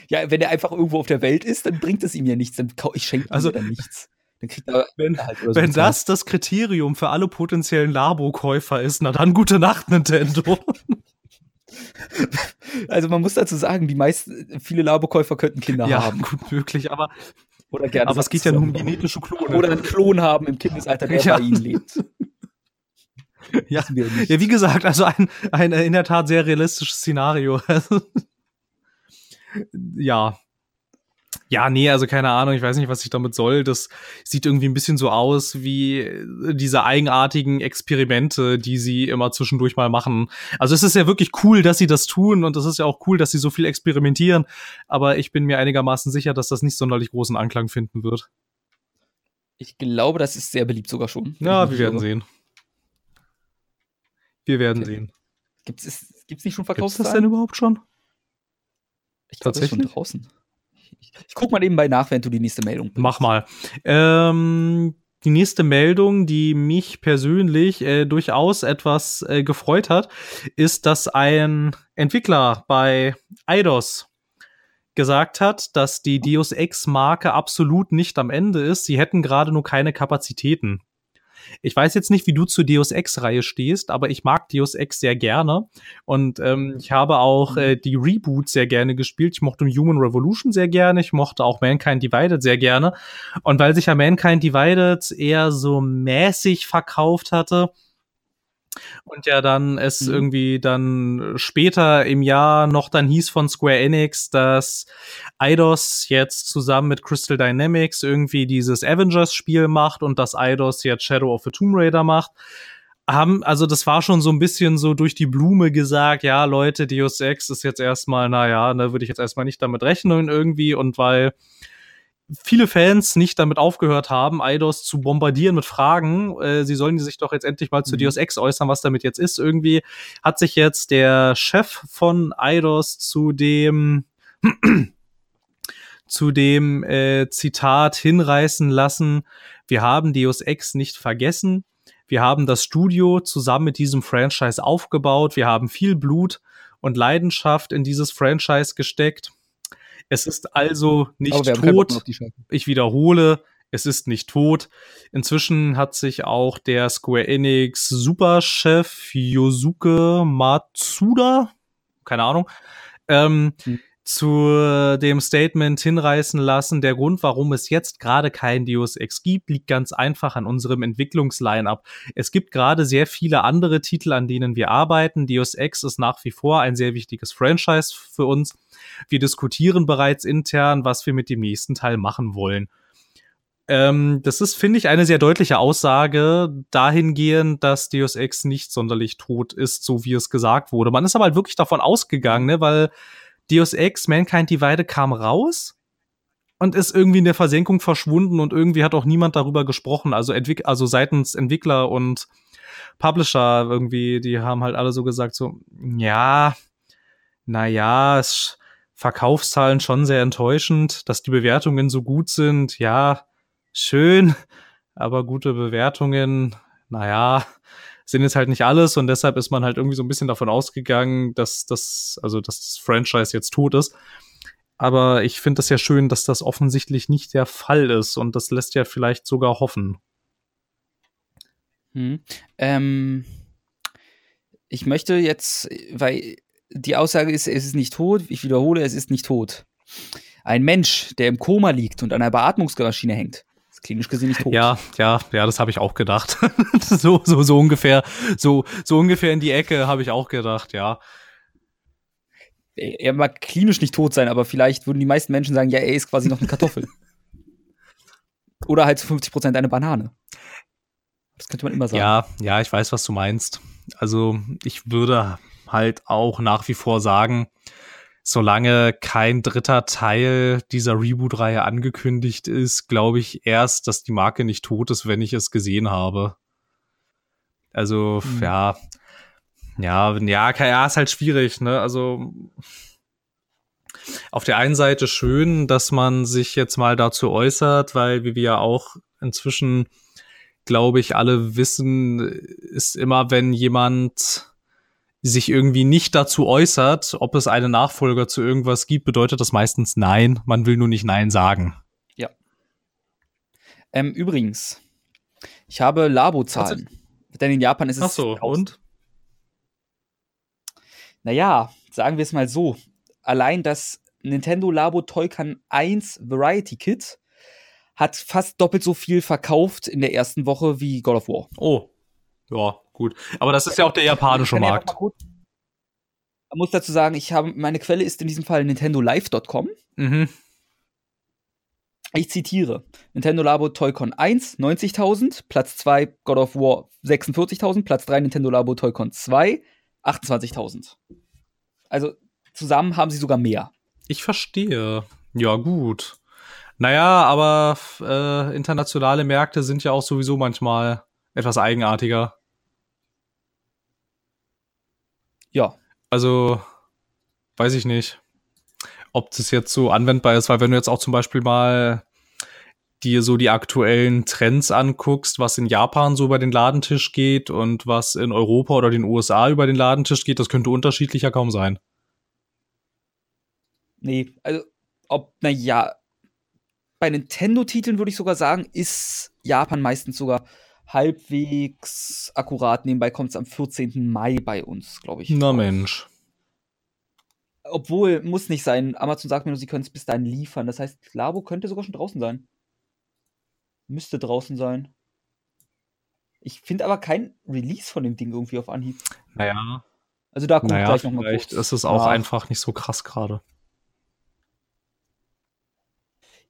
Ja, wenn er einfach irgendwo auf der Welt ist, dann bringt es ihm ja nichts. Dann ich schenke ihm Also, dann nichts. Dann kriegt er Wenn, halt so wenn das das Kriterium für alle potenziellen Labo-Käufer ist, na dann gute Nacht, Nintendo. Also man muss dazu sagen, die meisten, viele Labokäufer könnten Kinder ja, haben. gut möglich, aber, Oder gerne. aber es geht ja nur um genetische Klone. Oder einen Klon haben im Kindesalter, der Ja. bei ihnen lebt. ja. Ja, wie gesagt, also ein, ein in der Tat sehr realistisches Szenario. ja. Ja, nee, also keine Ahnung, ich weiß nicht, was ich damit soll. Das sieht irgendwie ein bisschen so aus wie äh, diese eigenartigen Experimente, die sie immer zwischendurch mal machen. Also es ist ja wirklich cool, dass sie das tun und es ist ja auch cool, dass sie so viel experimentieren, aber ich bin mir einigermaßen sicher, dass das nicht sonderlich großen Anklang finden wird. Ich glaube, das ist sehr beliebt sogar schon. Ja, wir werden sehen. Wir werden Okay. sehen. Gibt es gibt's nicht schon Gibt's das Verkaufszahlen? denn überhaupt schon? Ich glaube, das ist schon Tatsächlich? draußen. Ich, ich guck mal nebenbei nach, während du die nächste Meldung bringst. Mach mal. Ähm, die nächste Meldung, die mich persönlich äh, durchaus etwas äh, gefreut hat, ist, dass ein Entwickler bei Eidos gesagt hat, dass die Deus Ex-Marke absolut nicht am Ende ist. Sie hätten gerade nur keine Kapazitäten. Ich weiß jetzt nicht, wie du zur Deus Ex-Reihe stehst, aber ich mag Deus Ex sehr gerne. Und ähm, ich habe auch äh, die Reboot sehr gerne gespielt. Ich mochte Human Revolution sehr gerne. Ich mochte auch Mankind Divided sehr gerne. Und weil sich ja Mankind Divided eher so mäßig verkauft hatte, und ja dann es Mhm. irgendwie dann später im Jahr noch dann hieß von Square Enix, dass Eidos jetzt zusammen mit Crystal Dynamics irgendwie dieses Avengers-Spiel macht und dass Eidos jetzt Shadow of the Tomb Raider macht. Haben, also das war schon so ein bisschen so durch die Blume gesagt, ja, Leute, Deus Ex ist jetzt erstmal, naja, da würde ich jetzt erstmal nicht damit rechnen irgendwie und weil viele Fans nicht damit aufgehört haben, Eidos zu bombardieren mit Fragen. Äh, sie sollen sich doch jetzt endlich mal zu Mhm. Deus Ex äußern, was damit jetzt ist. Irgendwie hat sich jetzt der Chef von Eidos zu dem zu dem äh, Zitat hinreißen lassen, wir haben Deus Ex nicht vergessen. Wir haben das Studio zusammen mit diesem Franchise aufgebaut. Wir haben viel Blut und Leidenschaft in dieses Franchise gesteckt. Es ist also nicht tot ich wiederhole, es ist nicht tot. Inzwischen hat sich auch der Square Enix Superchef Yosuke Matsuda, keine Ahnung, ähm, Hm. Zu dem Statement hinreißen lassen. Der Grund, warum es jetzt gerade kein Deus Ex gibt, liegt ganz einfach an unserem Entwicklungsline-up. Es gibt gerade sehr viele andere Titel, an denen wir arbeiten. Deus Ex ist nach wie vor ein sehr wichtiges Franchise für uns. Wir diskutieren bereits intern, was wir mit dem nächsten Teil machen wollen. Ähm, das ist, finde ich, eine sehr deutliche Aussage dahingehend, dass Deus Ex nicht sonderlich tot ist, so wie es gesagt wurde. Man ist aber halt wirklich davon ausgegangen, ne, weil Deus Ex Mankind Divide kam raus und ist irgendwie in der Versenkung verschwunden und irgendwie hat auch niemand darüber gesprochen. Also, Entwick also seitens Entwickler und Publisher irgendwie, die haben halt alle so gesagt, so, ja, naja, Verkaufszahlen schon sehr enttäuschend, dass die Bewertungen so gut sind, ja, schön, aber gute Bewertungen, naja, sind jetzt halt nicht alles und deshalb ist man halt irgendwie so ein bisschen davon ausgegangen, dass das, also dass das Franchise jetzt tot ist. Aber ich finde das ja schön, dass das offensichtlich nicht der Fall ist und das lässt ja vielleicht sogar hoffen. Hm. Ähm, ich möchte jetzt, weil die Aussage ist, es ist nicht tot, ich wiederhole, es ist nicht tot. Ein Mensch, der im Koma liegt und an einer Beatmungsmaschine hängt, klinisch gesehen nicht tot. Ja, ja, ja, das habe ich auch gedacht. so, so, so ungefähr, so, so ungefähr in die Ecke habe ich auch gedacht, ja. Er mag klinisch nicht tot sein, aber vielleicht würden die meisten Menschen sagen, ja, er ist quasi noch eine Kartoffel. Oder halt zu 50 Prozent eine Banane. Das könnte man immer sagen. Ja, ja, ich weiß, was du meinst. Also ich würde halt auch nach wie vor sagen, solange kein dritter Teil dieser Reboot-Reihe angekündigt ist, glaube ich erst, dass die Marke nicht tot ist, wenn ich es gesehen habe. Also, mhm. ja. Ja, ja, ja, ist halt schwierig, ne? Also, auf der einen Seite schön, dass man sich jetzt mal dazu äußert, weil wie wir ja auch inzwischen, glaube ich, alle wissen, ist immer, wenn jemand sich irgendwie nicht dazu äußert, ob es einen Nachfolger zu irgendwas gibt, bedeutet das meistens Nein. Man will nur nicht Nein sagen. Ja. Ähm, übrigens, ich habe Labo-Zahlen. Denn in Japan ist es. Ach so, und? Naja, sagen wir es mal so. Allein das Nintendo Labo Toycan 1 Variety Kit hat fast doppelt so viel verkauft in der ersten Woche wie God of War. Oh. Ja, gut. Aber das ist ja auch der japanische Markt. Ja man muss dazu sagen, ich habe, meine Quelle ist in diesem Fall nintendolive.com. Mhm. Ich zitiere: Nintendo Labo Toy-Con 1 90.000, Platz 2 God of War 46.000, Platz 3 Nintendo Labo Toy-Con 2 28.000. Also zusammen haben sie sogar mehr. Ich verstehe. Ja, gut. Naja, aber äh, internationale Märkte sind ja auch sowieso manchmal etwas eigenartiger. Ja. Also, weiß ich nicht, ob das jetzt so anwendbar ist, weil wenn du jetzt auch zum Beispiel mal dir so die aktuellen Trends anguckst, was in Japan so über den Ladentisch geht und was in Europa oder den USA über den Ladentisch geht, das könnte unterschiedlicher kaum sein. Nee, also ob, na ja, bei Nintendo-Titeln würde ich sogar sagen, ist Japan meistens sogar halbwegs akkurat. Nebenbei kommt es am 14. Mai bei uns, glaube ich. Na Mensch. Obwohl, muss nicht sein. Amazon sagt mir nur, sie können es bis dahin liefern. Das heißt, Labo könnte sogar schon draußen sein. Müsste draußen sein. Ich finde aber kein Release von dem Ding irgendwie auf Anhieb. Naja. Also da kommt naja, gleich noch mal Vielleicht kurz. ist es auch ja. einfach nicht so krass gerade.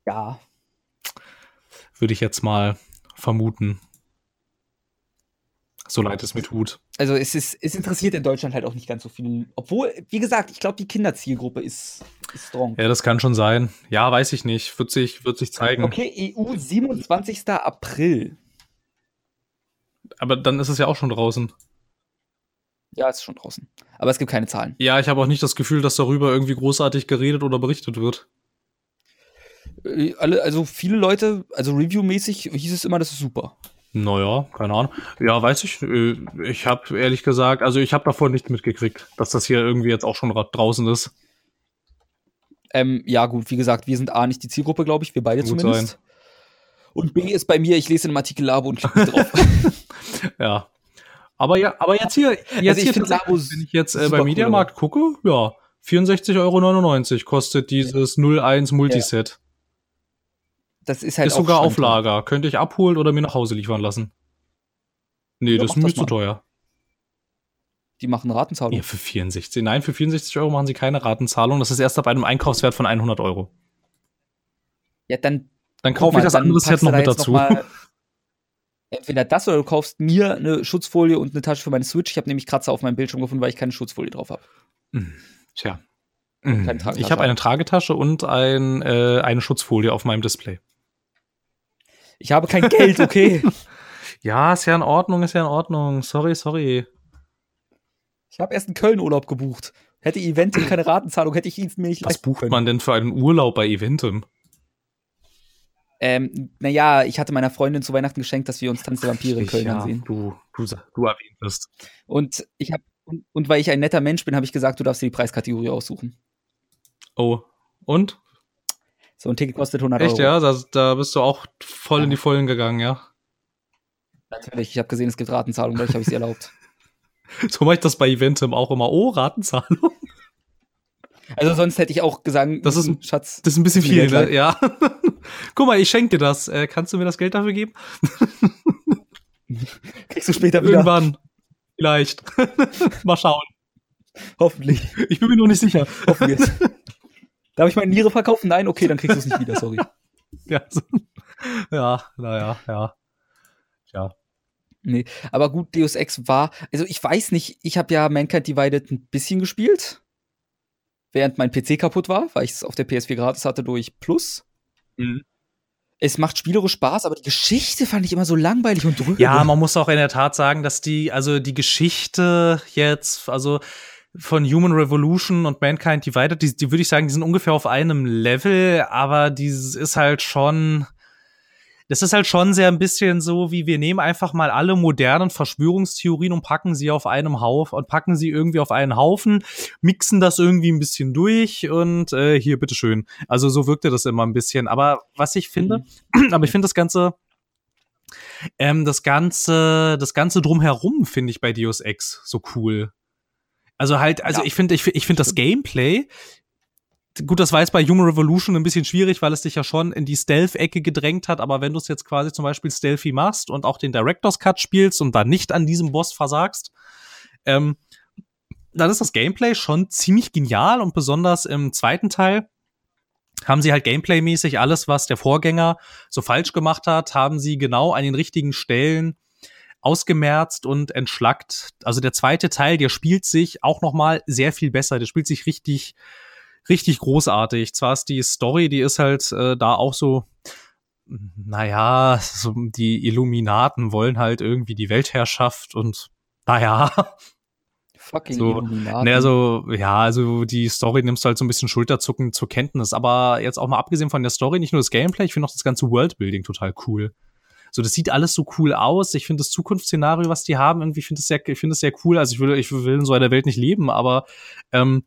Ja. Würde ich jetzt mal vermuten. So leid es mir tut. Also es ist, es interessiert in Deutschland halt auch nicht ganz so viel. Obwohl, wie gesagt, ich glaube, die Kinderzielgruppe ist, ist strong. Ja, das kann schon sein. Ja, weiß ich nicht. Wird sich, wird sich zeigen. Okay, EU 27. April. Aber dann ist es ja auch schon draußen. Ja, es ist schon draußen. Aber es gibt keine Zahlen. Ja, ich habe auch nicht das Gefühl, dass darüber irgendwie großartig geredet oder berichtet wird. Äh, alle, also viele Leute, also reviewmäßig hieß es immer, das ist super. Naja, keine Ahnung. Ja, weiß ich. Äh, ich habe ehrlich gesagt, also ich habe davon nicht mitgekriegt, dass das hier irgendwie jetzt auch schon draußen ist. Ähm, ja, gut, wie gesagt, wir sind A nicht die Zielgruppe, glaube ich, wir beide gut zumindest. Sein. Und B ist bei mir, ich lese in einem Artikel Labo und klicke drauf. ja. Aber ja, aber jetzt hier, jetzt also hier wenn ich jetzt äh, beim Mediamarkt gucke, ja, 64,99 Euro kostet dieses 01 Multiset. Ja. Das ist halt ist sogar auf Lager. Könnte ich abholen oder mir nach Hause liefern lassen. Nee, ja, das ist mir zu teuer. Die machen Ratenzahlung. Ja, für 64. Nein, für 64 Euro machen sie keine Ratenzahlung. Das ist erst ab einem Einkaufswert von 100 Euro. Ja, dann. Dann kaufe ich das andere Set noch mit dazu. Noch entweder das oder du kaufst mir eine Schutzfolie und eine Tasche für meine Switch. Ich habe nämlich Kratzer auf meinem Bildschirm gefunden, weil ich keine Schutzfolie drauf habe. Hm, tja. Ich habe eine Tragetasche und ein, äh, eine Schutzfolie auf meinem Display. Ich habe kein Geld, okay. ja, ist ja in Ordnung, ist ja in Ordnung. Sorry, sorry. Ich habe erst einen Köln-Urlaub gebucht. Hätte Eventim keine Ratenzahlung, hätte ich ihn mir nicht Was bucht können. man denn für einen Urlaub bei Eventim? Ähm, naja, ich hatte meiner Freundin zu Weihnachten geschenkt, dass wir uns Tanz der Vampire in Köln ja, ansehen. Du, du, du erwähntest. Und ich habe und, und weil ich ein netter Mensch bin, habe ich gesagt, du darfst dir die Preiskategorie aussuchen. Oh, und? So ein Ticket kostet 100 Echt, Euro. ja? Da, da bist du auch voll in die Vollen gegangen, ja? Natürlich, ich habe gesehen, es gibt Ratenzahlung, dadurch habe ich sie erlaubt. So mache ich das bei Eventim auch immer. Oh, Ratenzahlung. Also sonst hätte ich auch gesagt, Das ist ein- Schatz. Das ist ein bisschen viel, ne? Ja. Guck mal, ich schenke dir das. Äh, kannst du mir das Geld dafür geben? kriegst du später wieder. Irgendwann. Vielleicht. Mal schauen. Hoffentlich. Ich bin mir noch nicht sicher. Hoffen wir's. Darf ich meine Niere verkaufen? Nein, okay, dann kriegst du es nicht wieder, sorry. Ja, so. ja naja, ja. Ja. Nee, aber gut, Deus Ex war, also ich weiß nicht, ich habe ja Mankind Divided ein bisschen gespielt, während mein PC kaputt war, weil ich es auf der PS4 gratis hatte durch Plus. Mhm. Es macht spielerisch Spaß, aber die Geschichte fand ich immer so langweilig und dröge. Ja, man muss auch in der Tat sagen, dass die, also die Geschichte jetzt, also von Human Revolution und Mankind Divided, die, die würde ich sagen, die sind ungefähr auf einem Level, aber dieses ist halt schon, das ist halt schon sehr ein bisschen so, wie wir nehmen einfach mal alle modernen Verschwörungstheorien und packen sie auf einem Haufen und packen sie irgendwie auf einen Haufen, mixen das irgendwie ein bisschen durch und äh, hier, bitteschön. Also so wirkte das immer ein bisschen. Aber was ich finde, aber ich finde das Ganze, ähm, das Ganze, das Ganze drumherum finde ich bei Deus Ex so cool. Also halt, also Ja. ich finde, ich, ich finde das Gameplay, gut, das war jetzt bei Human Revolution ein bisschen schwierig, weil es dich ja schon in die Stealth-Ecke gedrängt hat, aber wenn du es jetzt quasi zum Beispiel stealthy machst und auch den Director's Cut spielst und dann nicht an diesem Boss versagst, ähm, dann ist das Gameplay schon ziemlich genial und besonders im zweiten Teil haben sie halt Gameplay-mäßig alles, was der Vorgänger so falsch gemacht hat, haben sie genau an den richtigen Stellen ausgemerzt und entschlackt. Also der zweite Teil, der spielt sich auch noch mal sehr viel besser. Der spielt sich richtig, richtig großartig. Zwar ist die Story, die ist halt äh, da auch so, naja, so die Illuminaten wollen halt irgendwie die Weltherrschaft und naja, Fucking So, Illuminaten. Ne, also, ja, also die Story nimmst du halt so ein bisschen Schulterzucken zur Kenntnis. Aber jetzt auch mal abgesehen von der Story, nicht nur das Gameplay, ich finde auch das ganze Worldbuilding total cool. So, das sieht alles so cool aus. Ich finde das Zukunftsszenario, was die haben, irgendwie finde ich sehr, ich finde es sehr cool. Also ich will, ich will in so einer Welt nicht leben, aber ähm,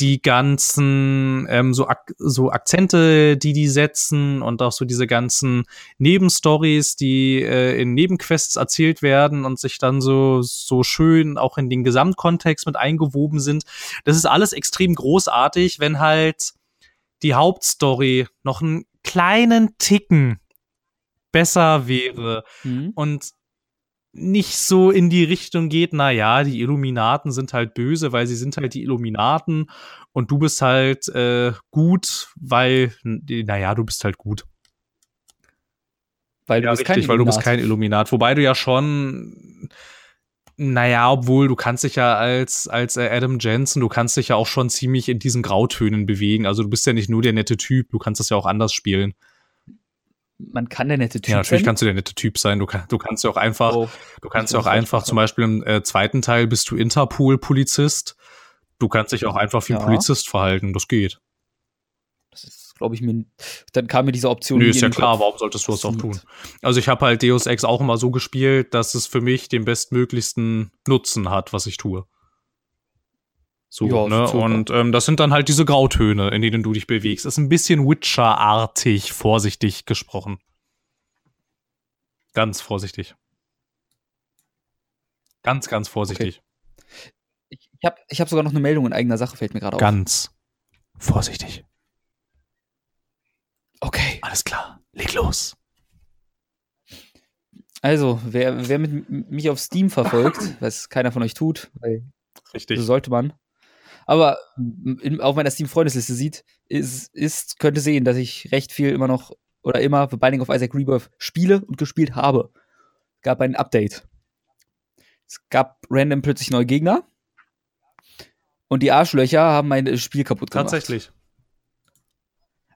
die ganzen ähm, so, Ak so Akzente, die die setzen und auch so diese ganzen Nebenstories, die äh, in Nebenquests erzählt werden und sich dann so so schön auch in den Gesamtkontext mit eingewoben sind. Das ist alles extrem großartig, wenn halt die Hauptstory noch einen kleinen Ticken besser wäre Hm? und nicht so in die Richtung geht, na ja, die Illuminaten sind halt böse, weil sie sind halt die Illuminaten und du bist halt äh, gut, weil, naja, du bist halt gut. Weil du Ja, bist richtig, kein weil du bist Illuminat. kein Illuminat. Wobei du ja schon, naja, obwohl du kannst dich ja als, als äh, Adam Jensen, du kannst dich ja auch schon ziemlich in diesen Grautönen bewegen. Also du bist ja nicht nur der nette Typ, du kannst das ja auch anders spielen. Man kann der nette Typ ja, natürlich sein. kannst du der nette Typ sein. Du, kann, du kannst ja auch einfach, Oh, du kannst ja auch einfach, zum Beispiel im äh, zweiten Teil bist du Interpol-Polizist. Du kannst dich auch einfach wie ein Ja. Polizist verhalten. Das geht. das ist, glaube ich, mir. Dann kam mir diese Option. Nö, ist ja klar, Kopf. warum solltest du das auch Passiert. tun? Also ich habe halt Deus Ex auch immer so gespielt, dass es für mich den bestmöglichsten Nutzen hat, was ich tue. So, Ja, ne? super. Und ähm, das sind dann halt diese Grautöne, in denen du dich bewegst. Ist ein bisschen Witcher-artig, vorsichtig gesprochen. Ganz vorsichtig. Ganz, ganz vorsichtig. Ich, ich habe ich hab sogar noch eine Meldung in eigener Sache, fällt mir gerade auf. Ganz vorsichtig. Okay. Alles klar. Leg los. Also, wer, wer mit, mich auf Steam verfolgt, was keiner von euch tut, weil Richtig. so sollte man, aber in, auf meiner Steam-Freundesliste sieht, ist, ist, könnte sehen, dass ich recht viel immer noch oder immer The Binding of Isaac Rebirth spiele und gespielt habe. Gab ein Update. Es gab random plötzlich neue Gegner. Und die Arschlöcher haben mein Spiel kaputt gemacht. Tatsächlich.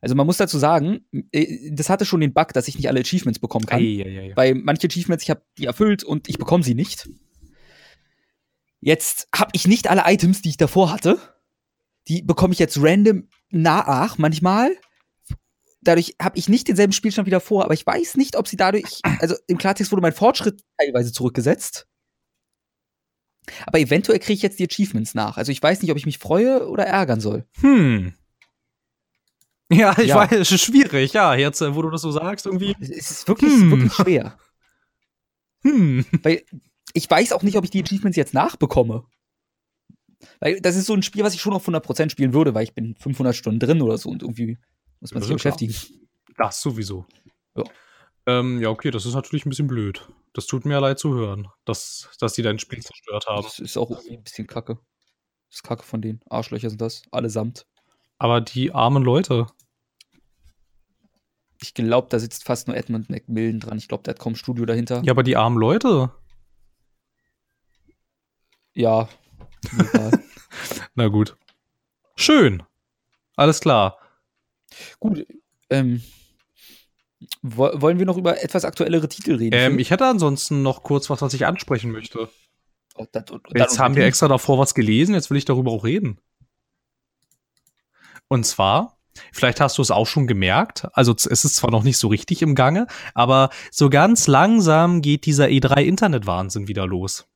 Also man muss dazu sagen, äh, das hatte schon den Bug, dass ich nicht alle Achievements bekommen kann. Eieiei. Weil manche Achievements, ich habe die erfüllt und ich bekomme sie nicht. Jetzt habe ich nicht alle Items, die ich davor hatte. Die bekomme ich jetzt random nach manchmal. dadurch habe ich nicht denselben Spielstand wieder vor, aber ich weiß nicht, ob sie dadurch, also im Klartext wurde mein Fortschritt teilweise zurückgesetzt. Aber eventuell kriege ich jetzt die Achievements nach. Also ich weiß nicht, ob ich mich freue oder ärgern soll. Hm. Ja, ich ja. weiß, es ist schwierig, ja, jetzt, äh, wo du das so sagst, irgendwie. Es ist wirklich, hm. wirklich schwer. Hm. Weil ich weiß auch nicht, ob ich die Achievements jetzt nachbekomme. Weil das ist so ein Spiel, was ich schon auf 100% spielen würde, weil ich bin 500 Stunden drin oder so und irgendwie muss man sich beschäftigen. Das sowieso. Ja. Ähm, ja, okay, das ist natürlich ein bisschen blöd. Das tut mir ja leid zu hören, dass, dass die dein Spiel zerstört haben. Das ist auch irgendwie ein bisschen kacke. Das ist kacke von denen. Arschlöcher sind das, allesamt. Aber die armen Leute. Ich glaube, da sitzt fast nur Edmund McMillan dran. Ich glaube, der hat kaum Studio dahinter. Ja, aber die armen Leute. Ja. Na gut. Schön. Alles klar. Gut. Ähm, wollen wir noch über etwas aktuellere Titel reden? Ähm, ich hätte ansonsten noch kurz was, was ich ansprechen möchte. Oh, das, jetzt haben wir extra davor was gelesen, jetzt will ich darüber auch reden. Und zwar, vielleicht hast du es auch schon gemerkt, also es ist zwar noch nicht so richtig im Gange, aber so ganz langsam geht dieser E3-Internet-Wahnsinn wieder los.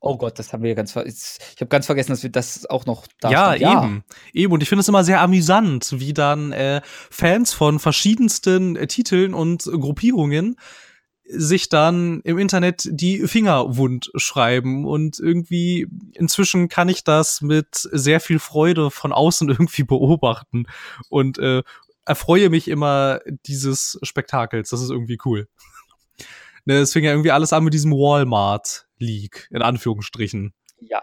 Oh Gott, das haben wir ja ganz ver Ich habe ganz vergessen, dass wir das auch noch da ja, ja, eben. Eben. Und ich finde es immer sehr amüsant, wie dann äh, Fans von verschiedensten äh, Titeln und Gruppierungen sich dann im Internet die Finger wund schreiben und irgendwie inzwischen kann ich das mit sehr viel Freude von außen irgendwie beobachten und äh, erfreue mich immer dieses Spektakels. Das ist irgendwie cool. ne, es fing ja irgendwie alles an mit diesem Walmart League, in Anführungsstrichen. Ja.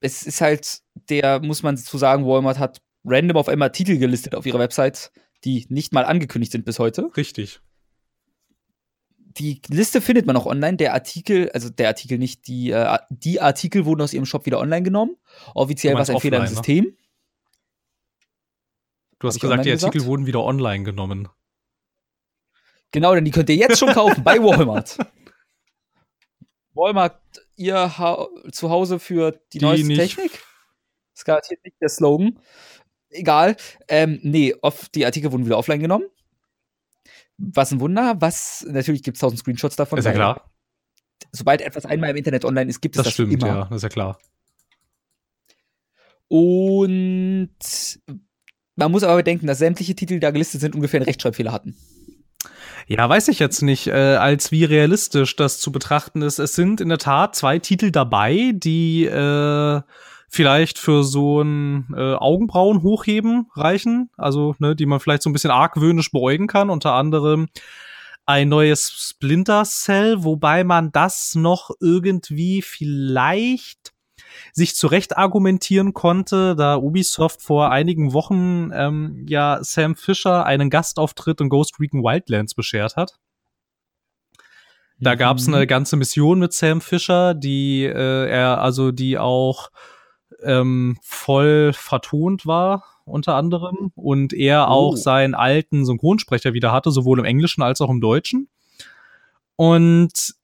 Es ist halt, der, muss man zu sagen, Walmart hat random auf einmal Titel gelistet auf ihrer Website, die nicht mal angekündigt sind bis heute. Richtig. Die Liste findet man auch online. Der Artikel, also der Artikel nicht, die, äh, die Artikel wurden aus ihrem Shop wieder online genommen. Offiziell war es ein Fehler im ne? System. Ne? Du hast gesagt, die Artikel gesagt? wurden wieder online genommen. Genau, denn die könnt ihr jetzt schon kaufen bei Walmart. Walmart ihr ha Zuhause für die, die neueste nicht. Technik? Das ist garantiert nicht der Slogan. Egal. Ähm, nee, off, die Artikel wurden wieder offline genommen. Was ein Wunder. Was, natürlich gibt es tausend Screenshots davon. Ist ja klar. Sobald etwas einmal im Internet online ist, gibt es das, das stimmt, immer. ja, das ist ja klar. Und man muss aber bedenken, dass sämtliche Titel, die da gelistet sind, ungefähr einen Rechtschreibfehler hatten. Ja, weiß ich jetzt nicht, äh, als wie realistisch das zu betrachten ist. Es sind in der Tat zwei Titel dabei, die äh, vielleicht für so ein äh, Augenbrauen hochheben reichen, also ne, die man vielleicht so ein bisschen argwöhnisch beäugen kann, unter anderem ein neues Splinter Cell, wobei man das noch irgendwie vielleicht sich zurecht argumentieren konnte, da Ubisoft vor einigen Wochen ähm, ja Sam Fisher einen Gastauftritt in Ghost Recon Wildlands beschert hat. Da mhm. gab es eine ganze Mission mit Sam Fisher, die äh, er also die auch ähm, voll vertont war unter anderem und er oh. auch seinen alten Synchronsprecher wieder hatte, sowohl im Englischen als auch im Deutschen. Und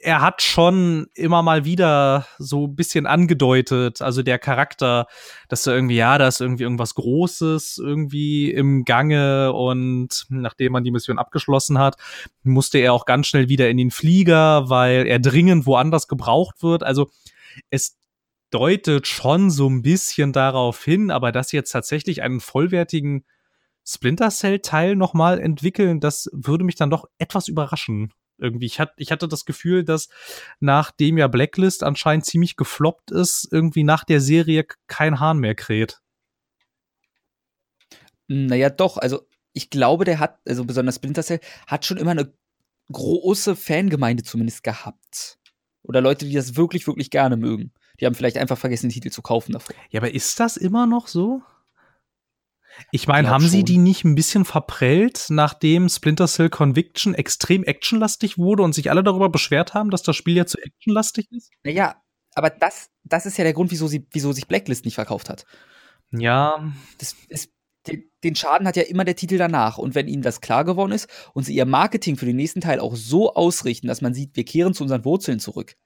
er hat schon immer mal wieder so ein bisschen angedeutet, also der Charakter, dass da irgendwie, ja, da ist irgendwie irgendwas Großes irgendwie im Gange und nachdem man die Mission abgeschlossen hat, musste er auch ganz schnell wieder in den Flieger, weil er dringend woanders gebraucht wird. Also es deutet schon so ein bisschen darauf hin, aber dass jetzt tatsächlich einen vollwertigen Splinter Cell Teil nochmal entwickeln, das würde mich dann doch etwas überraschen. Irgendwie, ich, hat, ich hatte das Gefühl, dass nachdem ja Blacklist anscheinend ziemlich gefloppt ist, irgendwie nach der Serie kein Hahn mehr kräht. Naja, doch, also ich glaube, der hat, also besonders Splinter Cell, hat schon immer eine große Fangemeinde zumindest gehabt. Oder Leute, die das wirklich, wirklich gerne mögen. Die haben vielleicht einfach vergessen, den Titel zu kaufen davor. Ja, aber ist das immer noch so? Ich meine, haben sie die nicht ein bisschen verprellt, nachdem Splinter Cell Conviction extrem actionlastig wurde und sich alle darüber beschwert haben, dass das Spiel ja zu actionlastig ist? Naja, aber das, das ist ja der Grund, wieso, sie, wieso sich Blacklist nicht verkauft hat. Ja. Das ist, den, den Schaden hat ja immer der Titel danach. Und wenn ihnen das klar geworden ist und sie ihr Marketing für den nächsten Teil auch so ausrichten, dass man sieht, wir kehren zu unseren Wurzeln zurück,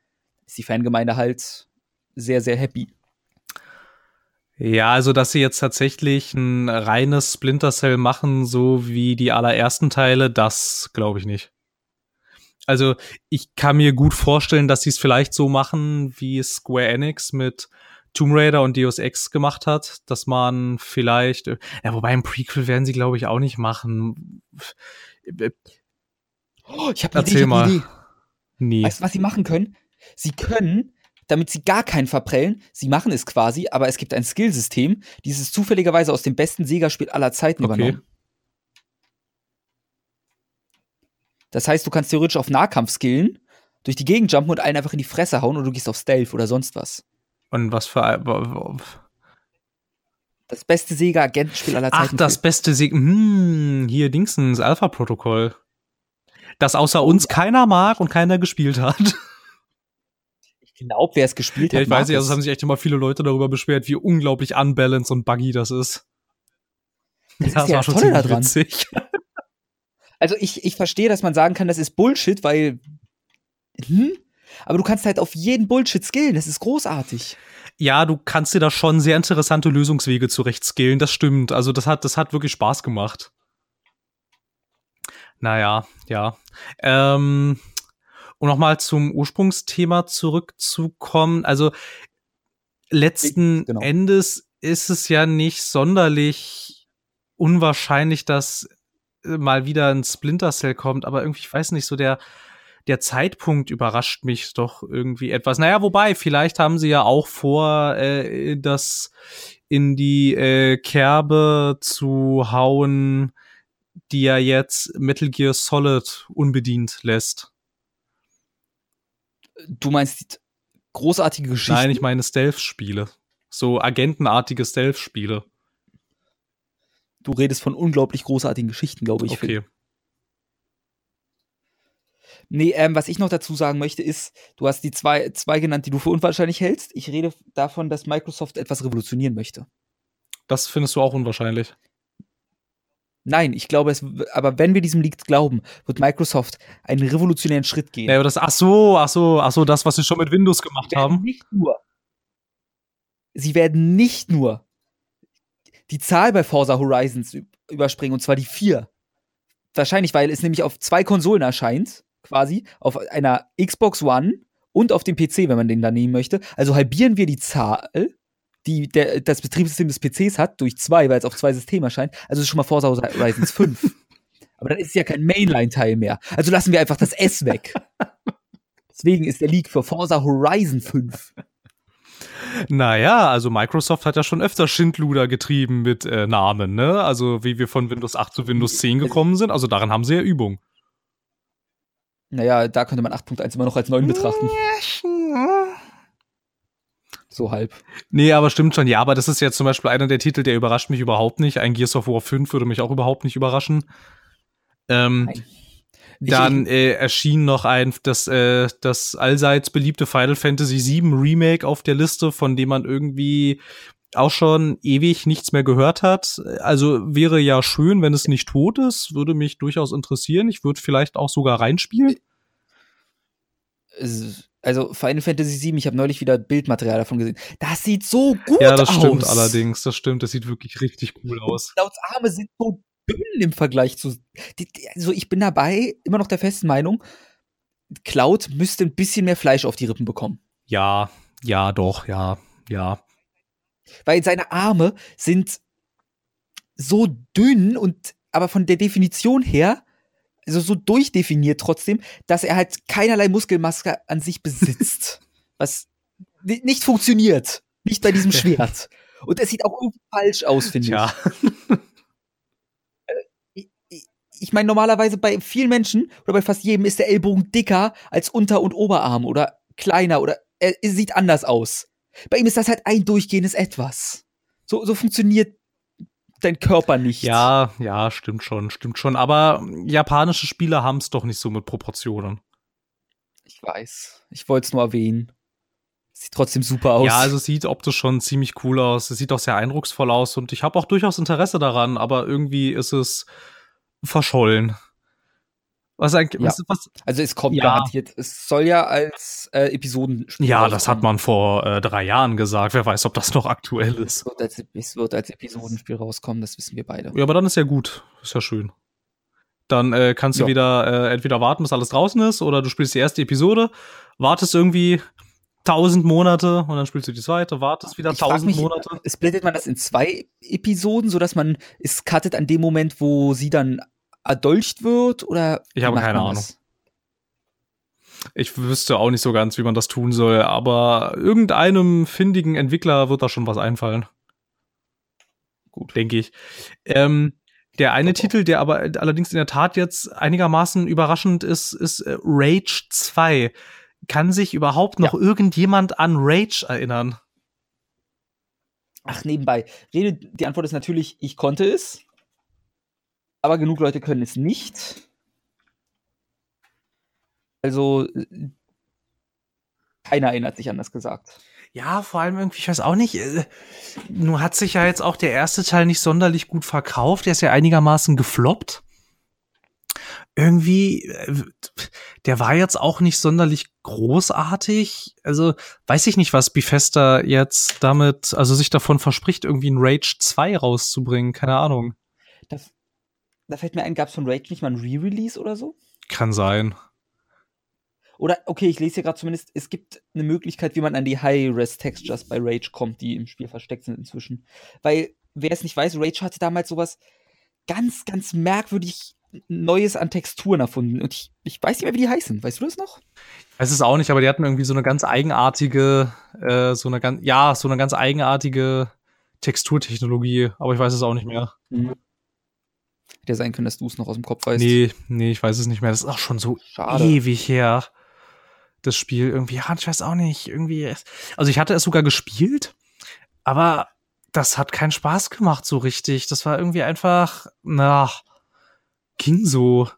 ist die Fangemeinde halt sehr, sehr happy. Ja, also dass sie jetzt tatsächlich ein reines Splinter Cell machen, so wie die allerersten Teile, das glaube ich nicht. Also ich kann mir gut vorstellen, dass sie es vielleicht so machen, wie Square Enix mit Tomb Raider und Deus Ex gemacht hat, dass man vielleicht, ja, wobei ein Prequel werden sie glaube ich auch nicht machen. Oh, ich habe eine Idee, mal. Idee. Nee. Weißt du, was sie machen können? Sie können damit sie gar keinen verprellen. Sie machen es quasi, aber es gibt ein Skillsystem, dieses zufälligerweise aus dem besten Sega-Spiel aller Zeiten okay. übernommen. Das heißt, du kannst theoretisch auf Nahkampf skillen, durch die Gegend jumpen und einen einfach in die Fresse hauen und du gehst auf Stealth oder sonst was. Und was für das beste Sega-Agentenspiel aller Zeiten. Ach, das beste Sega. Hm, hier Dingsens Alpha-Protokoll. Das außer uns keiner mag und keiner gespielt hat. Glaube, wer es gespielt ja, hat. Ich weiß nicht, also es haben sich echt immer viele Leute darüber beschwert, wie unglaublich unbalanced und buggy das ist. Das, das ist ja war schon ziemlich daran. witzig. Also ich, ich verstehe, dass man sagen kann, das ist Bullshit, weil. Hm? Aber du kannst halt auf jeden Bullshit skillen, das ist großartig. Ja, du kannst dir da schon sehr interessante Lösungswege zurecht skillen, das stimmt. Also das hat, das hat wirklich Spaß gemacht. Naja, ja. Ähm, um nochmal zum Ursprungsthema zurückzukommen, also letzten genau. Endes ist es ja nicht sonderlich unwahrscheinlich, dass äh, mal wieder ein Splinter Cell kommt, aber irgendwie, ich weiß nicht, so der, der Zeitpunkt überrascht mich doch irgendwie etwas. Naja, wobei, vielleicht haben sie ja auch vor, äh, das in die äh, Kerbe zu hauen, die ja jetzt Metal Gear Solid unbedient lässt. Du meinst großartige Geschichten? Nein, ich meine Stealth-Spiele. So agentenartige Stealth-Spiele. Du redest von unglaublich großartigen Geschichten, glaube ich. Okay. Nee, ähm, was ich noch dazu sagen möchte, ist, du hast die zwei, zwei genannt, die du für unwahrscheinlich hältst. Ich rede davon, dass Microsoft etwas revolutionieren möchte. Das findest du auch unwahrscheinlich. Nein, ich glaube es, aber wenn wir diesem Leak glauben, wird Microsoft einen revolutionären Schritt gehen. Ja, das, ach so, ach so, ach so, das, was sie schon mit Windows gemacht haben. Nicht nur. Sie werden nicht nur die Zahl bei Forza Horizons überspringen, und zwar die vier. Wahrscheinlich, weil es nämlich auf zwei Konsolen erscheint, quasi, auf einer Xbox One und auf dem PC, wenn man den da nehmen möchte. Also halbieren wir die Zahl die der, das Betriebssystem des PCs hat, durch zwei, weil es auf zwei Systeme erscheint. Also ist schon mal Forza Horizons 5. Aber dann ist es ja kein Mainline-Teil mehr. Also lassen wir einfach das S weg. Deswegen ist der Leak für Forza Horizon 5. Naja, also Microsoft hat ja schon öfter Schindluder getrieben mit äh, Namen, ne? Also wie wir von Windows 8 zu Windows 10 gekommen sind. Also daran haben sie ja Übung. Naja, da könnte man 8.1 immer noch als 9 betrachten. So halb. Nee, aber stimmt schon. Ja, aber das ist jetzt zum Beispiel einer der Titel, der überrascht mich überhaupt nicht. Ein Gears of War 5 würde mich auch überhaupt nicht überraschen. Ähm, dann äh, erschien noch ein das äh, das allseits beliebte Final Fantasy VII Remake auf der Liste, von dem man irgendwie auch schon ewig nichts mehr gehört hat. Also wäre ja schön, wenn es nicht tot ist, würde mich durchaus interessieren. Ich würde vielleicht auch sogar reinspielen also Final Fantasy VII, ich habe neulich wieder Bildmaterial davon gesehen. Das sieht so gut aus. Ja, das aus. stimmt allerdings. Das stimmt. Das sieht wirklich richtig cool aus. Clouds Arme sind so dünn im Vergleich zu. also ich bin dabei, immer noch der festen Meinung, Cloud müsste ein bisschen mehr Fleisch auf die Rippen bekommen. Ja, ja, doch, ja, ja. Weil seine Arme sind so dünn und aber von der Definition her also so durchdefiniert trotzdem, dass er halt keinerlei Muskelmaske an sich besitzt. was nicht funktioniert. Nicht bei diesem Schwert. Und es sieht auch irgendwie falsch aus, finde ja. ich. Ich meine, normalerweise bei vielen Menschen oder bei fast jedem ist der Ellbogen dicker als Unter- und Oberarm oder kleiner oder er sieht anders aus. Bei ihm ist das halt ein durchgehendes Etwas. So, so funktioniert dein Körper nicht. Ja, ja, stimmt schon, stimmt schon. Aber japanische Spieler haben es doch nicht so mit Proportionen. Ich weiß. Ich wollte es nur erwähnen. Sieht trotzdem super aus. Ja, also sieht optisch schon ziemlich cool aus. Es sieht auch sehr eindrucksvoll aus und ich habe auch durchaus Interesse daran, aber irgendwie ist es verschollen. Was eigentlich, Ja. was, was, Also es kommt Ja. garantiert. Es soll ja als äh, Episodenspiel ja, das hat man vor äh, drei Jahren gesagt. Wer weiß, ob das noch aktuell Es ist. wird, als, es wird als Episodenspiel rauskommen, das wissen wir beide. Ja, aber dann ist ja gut. Ist ja schön. Dann äh, kannst du Ja. wieder äh, entweder warten, bis alles draußen ist, oder du spielst die erste Episode, wartest irgendwie tausend Monate und dann spielst du die zweite, wartest wieder tausend Monate. Splittet man das in zwei Episoden, sodass man es cuttet an dem Moment, wo sie dann erdolcht wird? Oder Ich habe keine Ahnung. das? Ich wüsste auch nicht so ganz, wie man das tun soll, aber irgendeinem findigen Entwickler wird da schon was einfallen. Gut. denke ich. Ähm, der eine doch. Titel, der aber allerdings in der Tat jetzt einigermaßen überraschend ist, ist äh, Rage 2. Kann sich überhaupt noch irgendjemand an Rage erinnern? Ach, nebenbei. Rede, die Antwort ist natürlich, ich konnte es. Aber genug Leute können es nicht. Also, keiner erinnert sich an das gesagt. Ja, vor allem irgendwie, ich weiß auch nicht, äh, nur hat sich ja jetzt auch der erste Teil nicht sonderlich gut verkauft. Der ist ja einigermaßen gefloppt. Irgendwie, äh, der war jetzt auch nicht sonderlich großartig. Also, weiß ich nicht, was Bethesda jetzt damit, also sich davon verspricht, irgendwie ein Rage 2 rauszubringen. Keine Ahnung. Da, fällt mir ein, gab es von Rage nicht mal ein Re-Release oder so? Kann sein. Oder, okay, ich lese hier gerade zumindest, es gibt eine Möglichkeit, wie man an die High-Res-Textures bei Rage kommt, die im Spiel versteckt sind inzwischen. Weil, wer es nicht weiß, Rage hatte damals sowas ganz, ganz merkwürdig Neues an Texturen erfunden. Und ich, ich weiß nicht mehr, wie die heißen. Weißt du das noch? Weiß es auch nicht, aber die hatten irgendwie so eine ganz eigenartige, äh, so eine ganz, ja, so eine ganz eigenartige Texturtechnologie, aber ich weiß es auch nicht mehr. Hätte sein können, dass du es noch aus dem Kopf weißt. Nee, nee, ich weiß es nicht mehr. Das ist auch schon so Schade. ewig her. Das Spiel irgendwie, ja, ich weiß auch nicht, irgendwie. Also ich hatte es sogar gespielt, aber das hat keinen Spaß gemacht so richtig. Das war irgendwie einfach, na, ging so.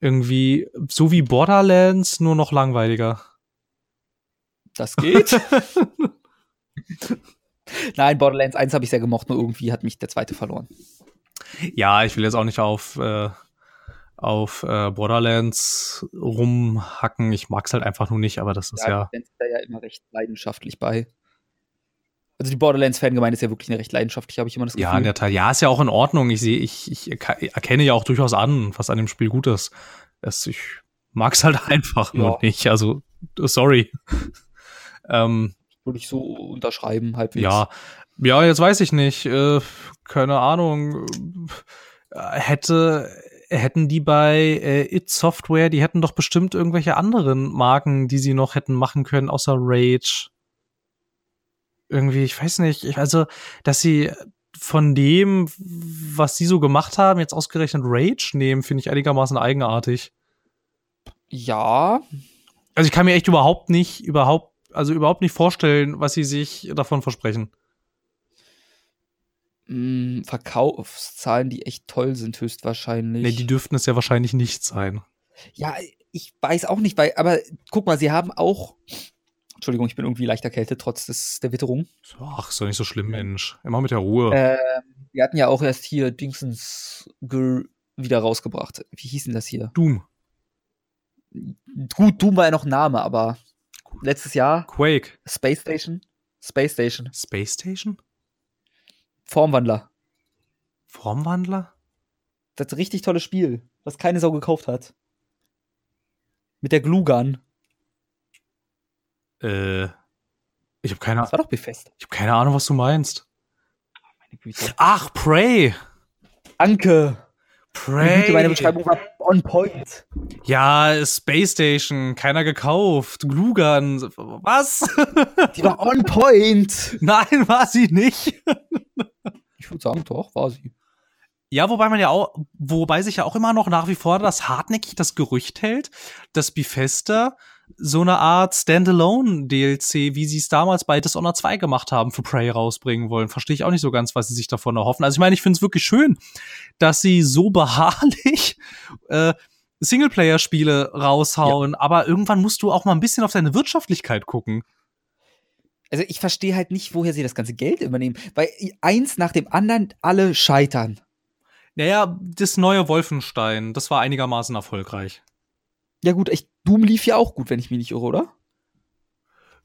Irgendwie, so wie Borderlands, nur noch langweiliger. Das geht. Nein, Borderlands 1 habe ich sehr gemocht, nur irgendwie hat mich der zweite verloren. Ja, ich will jetzt auch nicht auf, äh, auf äh, Borderlands rumhacken. Ich mag's halt einfach nur nicht, aber das ist ja. Ich bin da ja immer recht leidenschaftlich bei. Also die Borderlands-Fangemeinde ist ja wirklich eine recht leidenschaftliche, habe ich immer das Gefühl. Ja, in der Tat. Ja, ist ja auch in Ordnung. Ich sehe, ich, ich erkenne ja auch durchaus an, was an dem Spiel gut ist. Es, ich mag's halt einfach nur Ja. nicht. Also, sorry. ähm, Würde ich so unterschreiben, halbwegs. ja. Ja, jetzt weiß ich nicht. Äh, keine Ahnung. Äh, Hätte, hätten die bei äh, It Software, die hätten doch bestimmt irgendwelche anderen Marken, die sie noch hätten machen können, außer Rage. Irgendwie, ich weiß nicht. Ich, also, dass sie von dem, was sie so gemacht haben, jetzt ausgerechnet Rage nehmen, finde ich einigermaßen eigenartig. Ja, Also ich kann mir echt überhaupt nicht, überhaupt, also überhaupt nicht vorstellen, was sie sich davon versprechen. Mh, Verkaufszahlen, die echt toll sind, höchstwahrscheinlich. Nee, die dürften es ja wahrscheinlich nicht sein. ja, ich weiß auch nicht, weil, aber guck mal, sie haben auch. Entschuldigung, ich bin irgendwie leicht erkältet, trotz des, der Witterung. Ach, ist doch nicht so schlimm, Mensch. Immer mit der Ruhe. Ähm, wir hatten ja auch erst hier Dingsens Girl wieder rausgebracht. Wie hieß denn das hier? Doom, Gut, Doom war ja noch ein Name, aber letztes Jahr Quake, Space Station. Space Station. Space Station, Formwandler. Formwandler. Das richtig tolles Spiel, was keine Sau gekauft hat. Mit der Glue Gun. Äh, ich habe keine, Das war doch Befest. ich hab keine Ahnung, was du meinst. Meine Güte. Ach, Prey. Danke. Meine Güte, meine Prey. Beschreibung war on point. Ja, Space Station, keiner gekauft. Glugan, was? Die war on point. Nein, war sie nicht. Ich würde sagen, doch, war sie. Ja, wobei man ja auch, wobei sich ja auch immer noch nach wie vor das hartnäckig das Gerücht hält, dass Bethesda so eine Art Standalone-DLC, wie sie es damals bei Dishonored 2 gemacht haben, für Prey rausbringen wollen. Verstehe ich auch nicht so ganz, was sie sich davon erhoffen. Also ich meine, ich finde es wirklich schön, dass sie so beharrlich äh, Singleplayer-Spiele raushauen, aber irgendwann musst du auch mal ein bisschen auf deine Wirtschaftlichkeit gucken. Also ich verstehe halt nicht, woher sie das ganze Geld übernehmen. Weil eins nach dem anderen alle scheitern. Naja, das neue Wolfenstein, das war einigermaßen erfolgreich. Ja, gut, echt, Doom lief ja auch gut, wenn ich mich nicht irre, oder?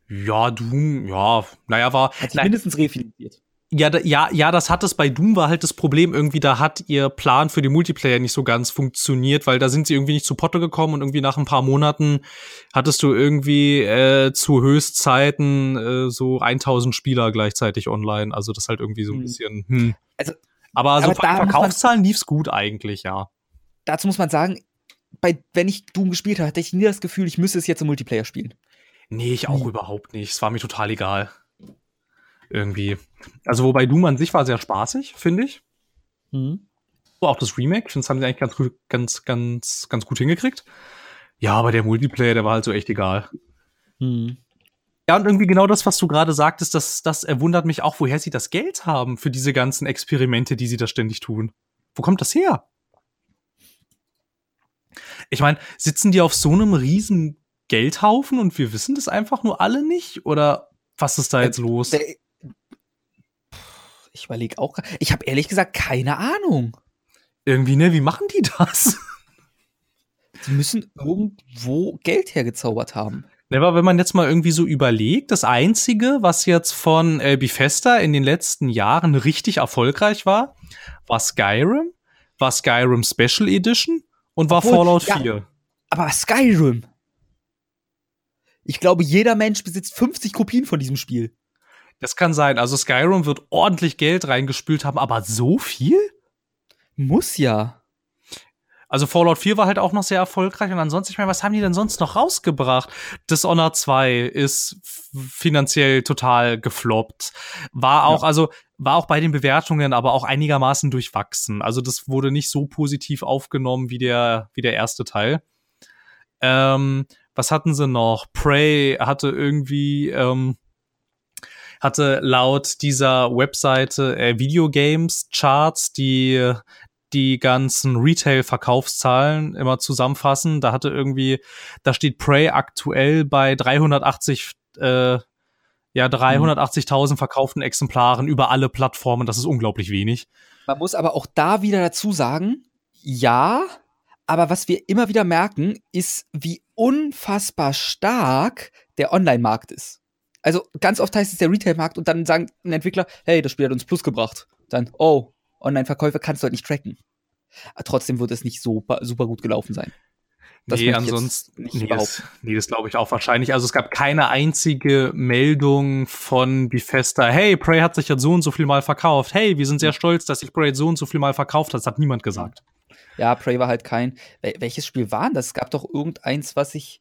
Ja, Doom, ja, naja, war. Hat sich mindestens refinanziert. Ja, da, ja, ja, das hat es bei Doom war halt das Problem irgendwie, da hat ihr Plan für die Multiplayer nicht so ganz funktioniert, weil da sind sie irgendwie nicht zu Potte gekommen und irgendwie nach ein paar Monaten hattest du irgendwie äh, zu Höchstzeiten äh, so 1000 Spieler gleichzeitig online, also das halt irgendwie so ein hm. bisschen hm. Also, aber so aber von Verkaufszahlen lief's gut eigentlich, ja. Dazu muss man sagen, bei wenn ich Doom gespielt habe, hatte ich nie das Gefühl, ich müsste es jetzt im Multiplayer spielen. Nee, ich auch hm. überhaupt nicht. Es war mir total egal irgendwie. Also wobei Doom an sich war sehr spaßig, finde ich. Mhm. Auch das Remake, das haben sie eigentlich ganz, ganz, ganz, ganz gut hingekriegt. Ja, aber der Multiplayer, der war halt so echt egal. Mhm. Ja, und irgendwie genau das, was du gerade sagtest, das, das erwundert mich auch, woher sie das Geld haben für diese ganzen Experimente, die sie da ständig tun. Wo kommt das her? Ich meine, sitzen die auf so einem riesen Geldhaufen und wir wissen das einfach nur alle nicht? Oder was ist da jetzt los? Der, ich überlege auch. Ich habe ehrlich gesagt keine Ahnung. Irgendwie, ne? Wie machen die das? Die müssen irgendwo Geld hergezaubert haben. Ne, aber wenn man jetzt mal irgendwie so überlegt, das Einzige, was jetzt von äh, Bethesda in den letzten Jahren richtig erfolgreich war, war Skyrim, war Skyrim Special Edition und war Obwohl, Fallout 4. Ja, aber Skyrim. Ich glaube, jeder Mensch besitzt 50 Kopien von diesem Spiel. Das kann sein. Also Skyrim wird ordentlich Geld reingespült haben, aber so viel? Muss ja. Also Fallout 4 war halt auch noch sehr erfolgreich und ansonsten, ich meine, was haben die denn sonst noch rausgebracht? Dishonored 2 ist finanziell total gefloppt. War auch, ja. also war auch bei den Bewertungen, aber auch einigermaßen durchwachsen. Also das wurde nicht so positiv aufgenommen wie der, wie der erste Teil. Ähm, was hatten sie noch? Prey hatte irgendwie, ähm, hatte laut dieser Webseite äh, Videogames Charts, die die ganzen Retail-Verkaufszahlen immer zusammenfassen. Da hatte irgendwie, da steht Prey aktuell bei 380, äh, ja, 380.000 verkauften Exemplaren über alle Plattformen. Das ist unglaublich wenig. Man muss aber auch da wieder dazu sagen, ja, aber was wir immer wieder merken, ist, wie unfassbar stark der Online-Markt ist. Also ganz oft heißt es der Retail-Markt und dann sagen ein Entwickler, hey, das Spiel hat uns Plus gebracht. Dann, oh, Online-Verkäufe kannst du halt nicht tracken. Aber trotzdem wird es nicht so super gut gelaufen sein. Das nee, ansonsten, nee, das, nee, das glaube ich auch wahrscheinlich. Also es gab keine einzige Meldung von Bethesda, hey, Prey hat sich jetzt so und so viel mal verkauft. Hey, wir sind sehr stolz, dass sich Prey so und so viel mal verkauft hat. Das hat niemand gesagt. Ja, Prey war halt kein. Welches Spiel war denn das? Es gab doch irgendeins, was ich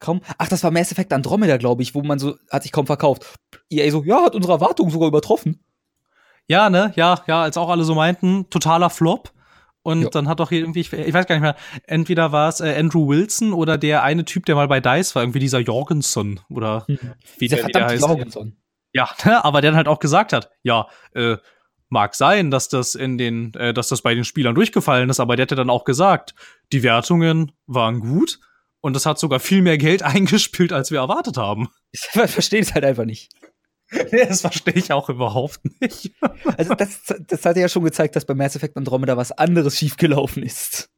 kaum. Ach, das war Mass Effect Andromeda, glaube ich, wo man so, hat sich kaum verkauft. EA so, ja, hat unsere Erwartungen sogar übertroffen. Ja, ne, ja, ja, als auch alle so meinten, totaler Flop. Und ja. dann hat doch irgendwie, ich, ich, weiß gar nicht mehr, entweder war es äh, Andrew Wilson oder der eine Typ, der mal bei DICE war, irgendwie dieser Jorgensen oder mhm. wie, der, wie der heißt. Jorgensen. Ja, ne, aber der dann halt auch gesagt hat, ja, äh, mag sein, dass das in den, äh, dass das bei den Spielern durchgefallen ist, aber der hätte dann auch gesagt, die Wertungen waren gut und das hat sogar viel mehr Geld eingespielt, als wir erwartet haben. Ich verstehe es halt einfach nicht. Nee, das verstehe ich auch überhaupt nicht. Also das, das hat ja schon gezeigt, dass bei Mass Effect Andromeda was anderes schiefgelaufen ist.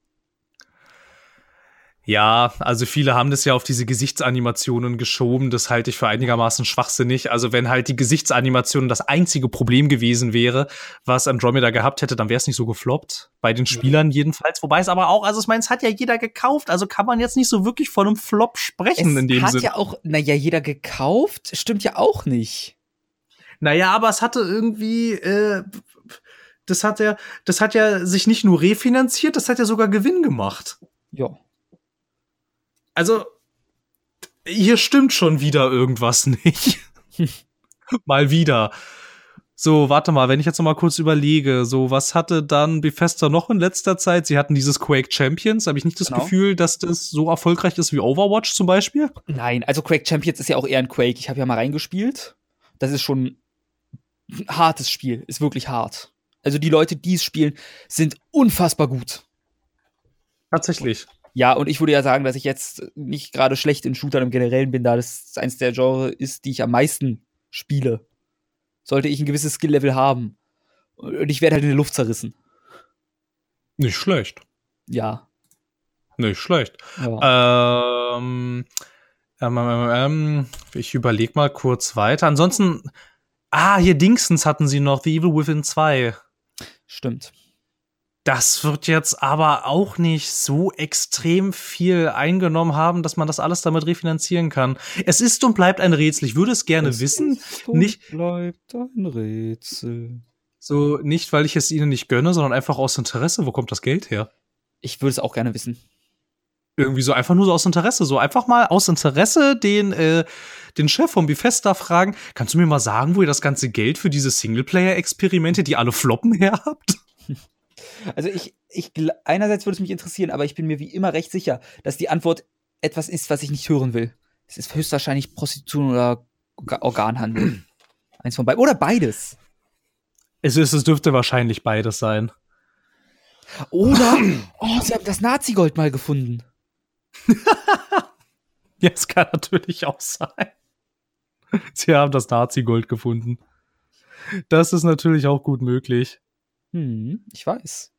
Ja, also viele haben das ja auf diese Gesichtsanimationen geschoben. Das halte ich für einigermaßen schwachsinnig. Also wenn halt die Gesichtsanimationen das einzige Problem gewesen wäre, was Andromeda gehabt hätte, dann wäre es nicht so gefloppt. Bei den Spielern jedenfalls. Wobei es aber auch, also ich meine, es hat ja jeder gekauft. Also kann man jetzt nicht so wirklich von einem Flop sprechen es in dem Sinne. Es hat ja auch, naja, jeder gekauft. Stimmt ja auch nicht. Naja, aber es hatte irgendwie, äh, das hat ja, das hat ja sich nicht nur refinanziert, das hat ja sogar Gewinn gemacht. Ja also hier stimmt schon wieder irgendwas nicht. mal wieder. So, warte mal, wenn ich jetzt noch mal kurz überlege, so was hatte dann Bethesda noch in letzter Zeit? Sie hatten dieses Quake Champions. Habe ich nicht das genau. Gefühl, dass das so erfolgreich ist wie Overwatch zum Beispiel? Nein, also Quake Champions ist ja auch eher ein Quake. Ich habe ja mal reingespielt. Das ist schon ein hartes Spiel, ist wirklich hart. Also die Leute, die es spielen, sind unfassbar gut. Tatsächlich. Ja, und ich würde ja sagen, dass ich jetzt nicht gerade schlecht in Shootern im Generellen bin, da das eins der Genre ist, die ich am meisten spiele. Sollte ich ein gewisses Skill-Level haben. Und ich werde halt in die Luft zerrissen. Nicht schlecht. Ja. Nicht schlecht. Ja. Ähm, ähm, ähm, ähm, ich überlege mal kurz weiter. Ansonsten, ah, hier Dingsens hatten sie noch, The Evil Within 2. Stimmt. Das wird jetzt aber auch nicht so extrem viel eingenommen haben, dass man das alles damit refinanzieren kann. Es ist und bleibt ein Rätsel. Ich würde es gerne es wissen. Ist und nicht bleibt ein Rätsel. So, nicht, weil ich es ihnen nicht gönne, sondern einfach aus Interesse. Wo kommt das Geld her? Ich würde es auch gerne wissen. Irgendwie so einfach nur so aus Interesse. So einfach mal aus Interesse den, äh, den Chef vom Bifesta fragen, kannst du mir mal sagen, wo ihr das ganze Geld für diese Singleplayer-Experimente, die alle floppen, her habt? Also ich, ich einerseits würde es mich interessieren, aber ich bin mir wie immer recht sicher, dass die Antwort etwas ist, was ich nicht hören will. Es ist höchstwahrscheinlich Prostitution oder Organhandel. Eins von beiden. Oder beides. Es, ist, es dürfte wahrscheinlich beides sein. Oder, oh, sie haben das Nazi-Gold mal gefunden. ja, es kann natürlich auch sein. Sie haben das Nazi-Gold gefunden. Das ist natürlich auch gut möglich. Hm, ich weiß.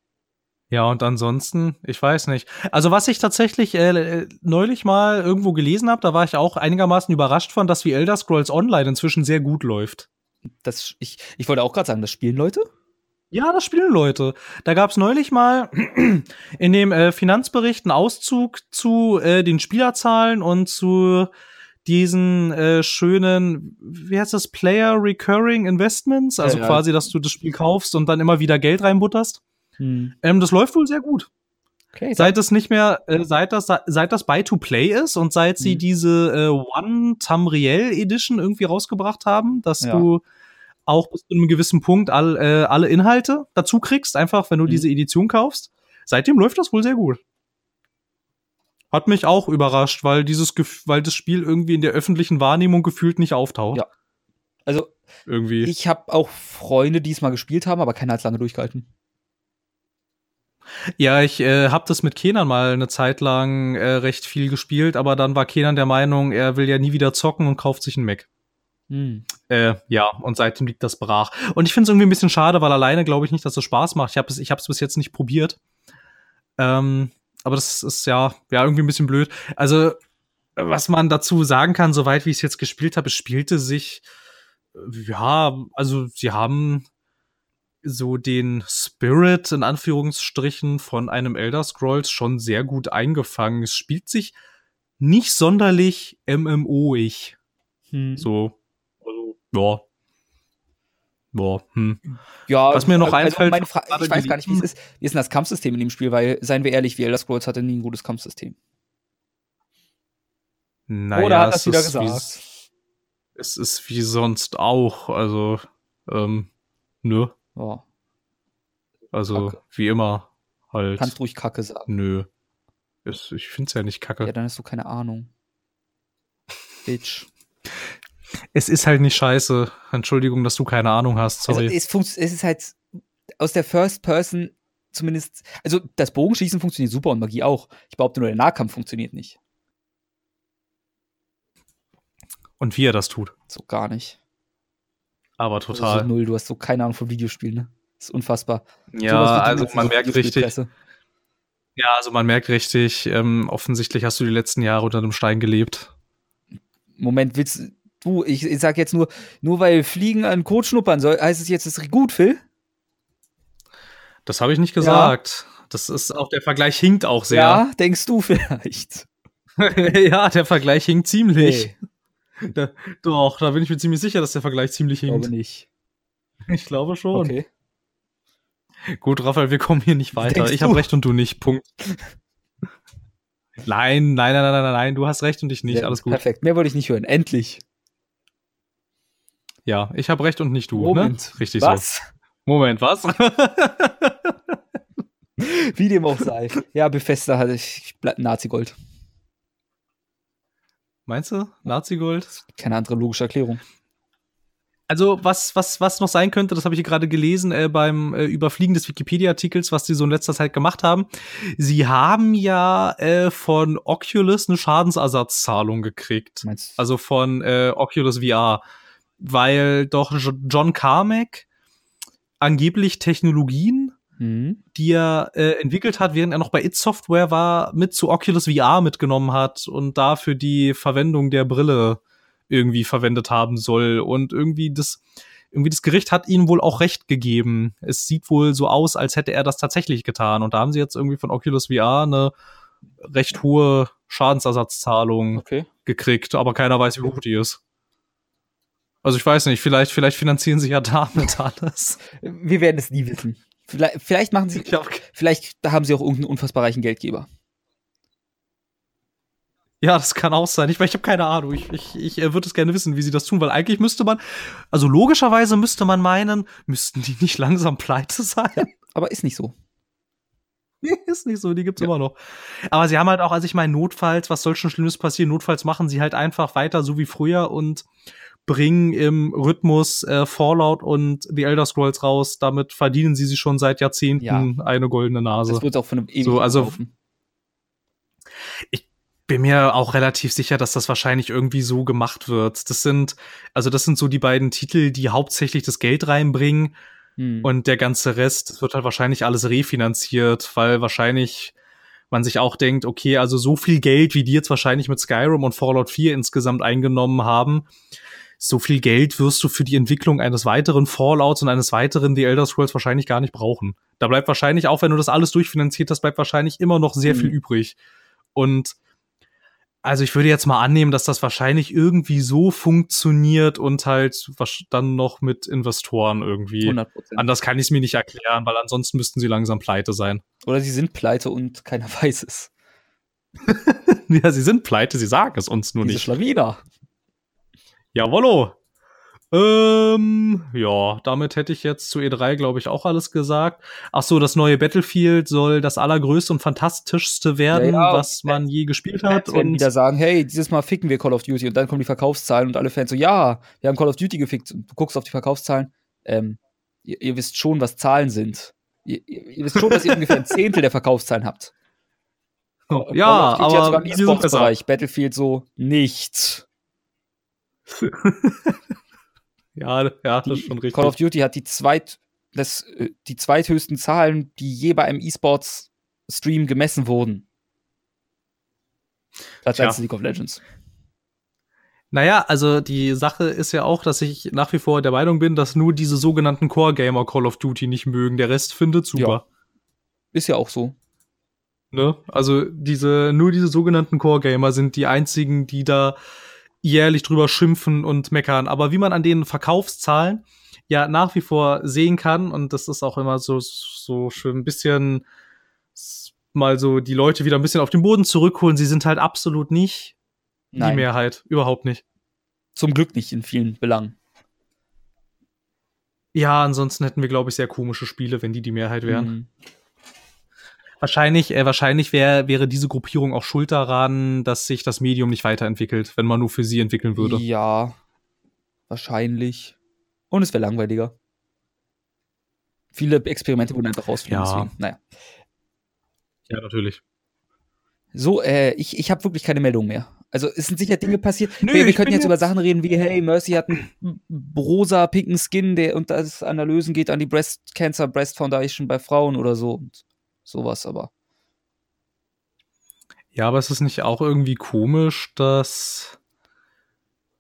Ja, und ansonsten, ich weiß nicht. Also was ich tatsächlich äh, neulich mal irgendwo gelesen habe, da war ich auch einigermaßen überrascht von, dass wie Elder Scrolls Online inzwischen sehr gut läuft. Das, ich, ich wollte auch gerade sagen, das spielen Leute? Ja, das spielen Leute. Da gab es neulich mal in dem äh, Finanzbericht einen Auszug zu äh, den Spielerzahlen und zu diesen äh, schönen, wie heißt das, Player Recurring Investments, also ja, ja. quasi, dass du das Spiel kaufst und dann immer wieder Geld reinbutterst. Hm. Ähm, das läuft wohl sehr gut. Okay, seit es nicht mehr, äh, seit das, seit das Buy-to-Play ist und seit sie hm. diese äh, One Tamriel Edition irgendwie rausgebracht haben, dass ja. du auch bis zu einem gewissen Punkt all, äh, alle Inhalte dazu kriegst, einfach wenn du hm. diese Edition kaufst. Seitdem läuft das wohl sehr gut. Hat mich auch überrascht, weil dieses, weil das Spiel irgendwie in der öffentlichen Wahrnehmung gefühlt nicht auftaucht. Ja. Also irgendwie. Ich habe auch Freunde, die es mal gespielt haben, aber keiner hat es lange durchgehalten. Ja, ich äh, habe das mit Kenan mal eine Zeit lang äh, recht viel gespielt, aber dann war Kenan der Meinung, er will ja nie wieder zocken und kauft sich einen Mac. Hm. Äh, ja, und seitdem liegt das brach. Und ich finde es irgendwie ein bisschen schade, weil alleine glaube ich nicht, dass es Spaß macht. Ich habe es ich hab's bis jetzt nicht probiert. Ähm, aber das ist ja, ja irgendwie ein bisschen blöd. Also, was man dazu sagen kann, soweit wie ich es jetzt gespielt habe, es spielte sich, ja, also sie haben so den Spirit in Anführungsstrichen von einem Elder Scrolls schon sehr gut eingefangen. Es spielt sich nicht sonderlich MMO-ig. Hm. So, also, ja, Boah, hm. Ja, was mir noch also einfällt. Ich weiß gar nicht, wie es ist. Wie ist denn das Kampfsystem in dem Spiel? Weil, seien wir ehrlich, wie Elder Scrolls hatte nie ein gutes Kampfsystem. Naja, Oder hat das wieder gesagt? es ist wie sonst auch. Also, ähm, nö. Ja. Also, Kacke. wie immer halt. Kannst ruhig Kacke sagen. Nö. Es, ich find's ja nicht Kacke. Ja, dann hast du keine Ahnung. Bitch. Es ist halt nicht scheiße. Entschuldigung, dass du keine Ahnung hast. Also, sorry. Also es, es ist halt aus der First Person zumindest. Also das Bogenschießen funktioniert super und Magie auch. Ich behaupte nur, der Nahkampf funktioniert nicht. Und wie er das tut. So gar nicht. Aber total. Also so null, du hast so keine Ahnung von Videospielen, ne? Das ist unfassbar. Ja, also man merkt richtig. Ja, also man merkt richtig, ähm, offensichtlich hast du die letzten Jahre unter einem Stein gelebt. Moment, willst, Du, ich, ich sag jetzt nur, nur weil Fliegen an Kot schnuppern soll, heißt es jetzt, es ist gut, Phil? Das habe ich nicht gesagt. Ja. Das ist auch, der Vergleich hinkt auch sehr. Ja, denkst du vielleicht. ja, der Vergleich hinkt ziemlich. Nee. Da, doch, da bin ich mir ziemlich sicher, dass der Vergleich ziemlich hinkt. Ich glaube nicht. Ich glaube schon. Okay. Gut, Raphael, wir kommen hier nicht weiter. Denkst ich habe recht und du nicht. Punkt. Nein, nein, nein, nein, nein, nein, du hast recht und ich nicht. Ja, Alles gut. Perfekt. Mehr wollte ich nicht hören. Endlich. Ja, ich habe recht und nicht du. Ne? Moment. Ne? Richtig was? so. Moment, was? Wie dem auch sei. Ja, Befester hatte ich Nazi-Gold. Meinst du? Nazi-Gold? Keine andere logische Erklärung. Also, was, was, was noch sein könnte, das habe ich gerade gelesen äh, beim äh, Überfliegen des Wikipedia-Artikels, was sie so in letzter Zeit gemacht haben. Sie haben ja äh, von Oculus eine Schadensersatzzahlung gekriegt. Meinst also von äh, Oculus VR weil doch John Carmack angeblich Technologien mhm. die er äh, entwickelt hat, während er noch bei It Software war, mit zu Oculus VR mitgenommen hat und dafür die Verwendung der Brille irgendwie verwendet haben soll. Und irgendwie das, irgendwie das Gericht hat ihnen wohl auch recht gegeben. Es sieht wohl so aus, als hätte er das tatsächlich getan. Und da haben sie jetzt irgendwie von Oculus VR eine recht hohe Schadensersatzzahlung okay. gekriegt, aber keiner weiß, wie hoch die ist. Also ich weiß nicht, vielleicht, vielleicht finanzieren sie ja damit alles. Wir werden es nie wissen. Vielleicht, vielleicht machen sie, vielleicht haben sie auch irgendeinen unfassbar reichen Geldgeber. Ja, das kann auch sein. Ich, ich habe keine Ahnung. Ich, ich, ich äh, würde es gerne wissen, wie sie das tun, weil eigentlich müsste man, also logischerweise müsste man meinen, müssten die nicht langsam pleite sein. Ja, aber ist nicht so. Ist nicht so, die gibt's ja. immer noch. Aber sie haben halt auch, also ich meine, notfalls, was soll schon Schlimmes passieren? Notfalls machen sie halt einfach weiter so wie früher und bringen im Rhythmus äh, Fallout und The Elder Scrolls raus. Damit verdienen sie sich schon seit Jahrzehnten ja. eine goldene Nase. Das wird auch von einem ewigen so, also, Ich bin mir auch relativ sicher, dass das wahrscheinlich irgendwie so gemacht wird. Das sind, also das sind so die beiden Titel, die hauptsächlich das Geld reinbringen. Hm. Und der ganze Rest, wird halt wahrscheinlich alles refinanziert, weil wahrscheinlich man sich auch denkt, okay, also so viel Geld, wie die jetzt wahrscheinlich mit Skyrim und Fallout 4 insgesamt eingenommen haben, so viel Geld wirst du für die Entwicklung eines weiteren Fallouts und eines weiteren The Elder Scrolls wahrscheinlich gar nicht brauchen. Da bleibt wahrscheinlich, auch wenn du das alles durchfinanziert hast, bleibt wahrscheinlich immer noch sehr mhm. viel übrig. Und also ich würde jetzt mal annehmen, dass das wahrscheinlich irgendwie so funktioniert und halt was dann noch mit Investoren irgendwie. 100%. Anders kann ich es mir nicht erklären, weil ansonsten müssten sie langsam pleite sein. Oder sie sind pleite und keiner weiß es. ja, sie sind pleite, sie sagen es uns nur Diese nicht. Schlawiner. Jawollo. Ähm, ja, damit hätte ich jetzt zu E3, glaube ich, auch alles gesagt. Ach so, das neue Battlefield soll das allergrößte und fantastischste werden, ja, ja, was man je gespielt hat. Und wieder sagen, hey, dieses Mal ficken wir Call of Duty und dann kommen die Verkaufszahlen und alle Fans so, ja, wir haben Call of Duty gefickt. Und du guckst auf die Verkaufszahlen. Ähm, ihr, ihr wisst schon, was Zahlen sind. Ihr, ihr, wisst schon, dass ihr ungefähr ein Zehntel der Verkaufszahlen habt. Oh, ja, aber im E-Sports-Bereich Battlefield so nichts. ja, ja, das ist schon richtig. Call of Duty hat die zweit, das, äh, die zweithöchsten Zahlen, die je bei einem E-Sports-Stream gemessen wurden. Platz 1 League of Legends. Naja, also die Sache ist ja auch, dass ich nach wie vor der Meinung bin, dass nur diese sogenannten Core-Gamer Call of Duty nicht mögen. Der Rest findet super. Ja. Ist ja auch so. Ne? Also diese, nur diese sogenannten Core-Gamer sind die einzigen, die da jährlich drüber schimpfen und meckern. Aber wie man an den Verkaufszahlen ja nach wie vor sehen kann, und das ist auch immer so, so schön ein bisschen mal so die Leute wieder ein bisschen auf den Boden zurückholen, sie sind halt absolut nicht Nein. die Mehrheit. Überhaupt nicht. Zum Glück nicht in vielen Belangen. Ja, ansonsten hätten wir, glaube ich, sehr komische Spiele, wenn die die Mehrheit wären. Mhm. Wahrscheinlich, äh, wahrscheinlich wär, wäre diese Gruppierung auch schuld daran, dass sich das Medium nicht weiterentwickelt, wenn man nur für sie entwickeln würde. Ja, wahrscheinlich. Und es wäre langweiliger. Viele Experimente wurden einfach rausfliegen. Ja. Deswegen. Naja. Ja, natürlich. So, äh, ich, ich habe wirklich keine Meldung mehr. Also es sind sicher Dinge passiert. Nö, wir, wir könnten jetzt, jetzt über Sachen reden wie, hey, Mercy hat einen rosa, pinken Skin, der und das Analysen geht an die Breast Cancer Breast Foundation bei Frauen oder so. Und sowas, aber. Ja, aber es ist nicht auch irgendwie komisch, dass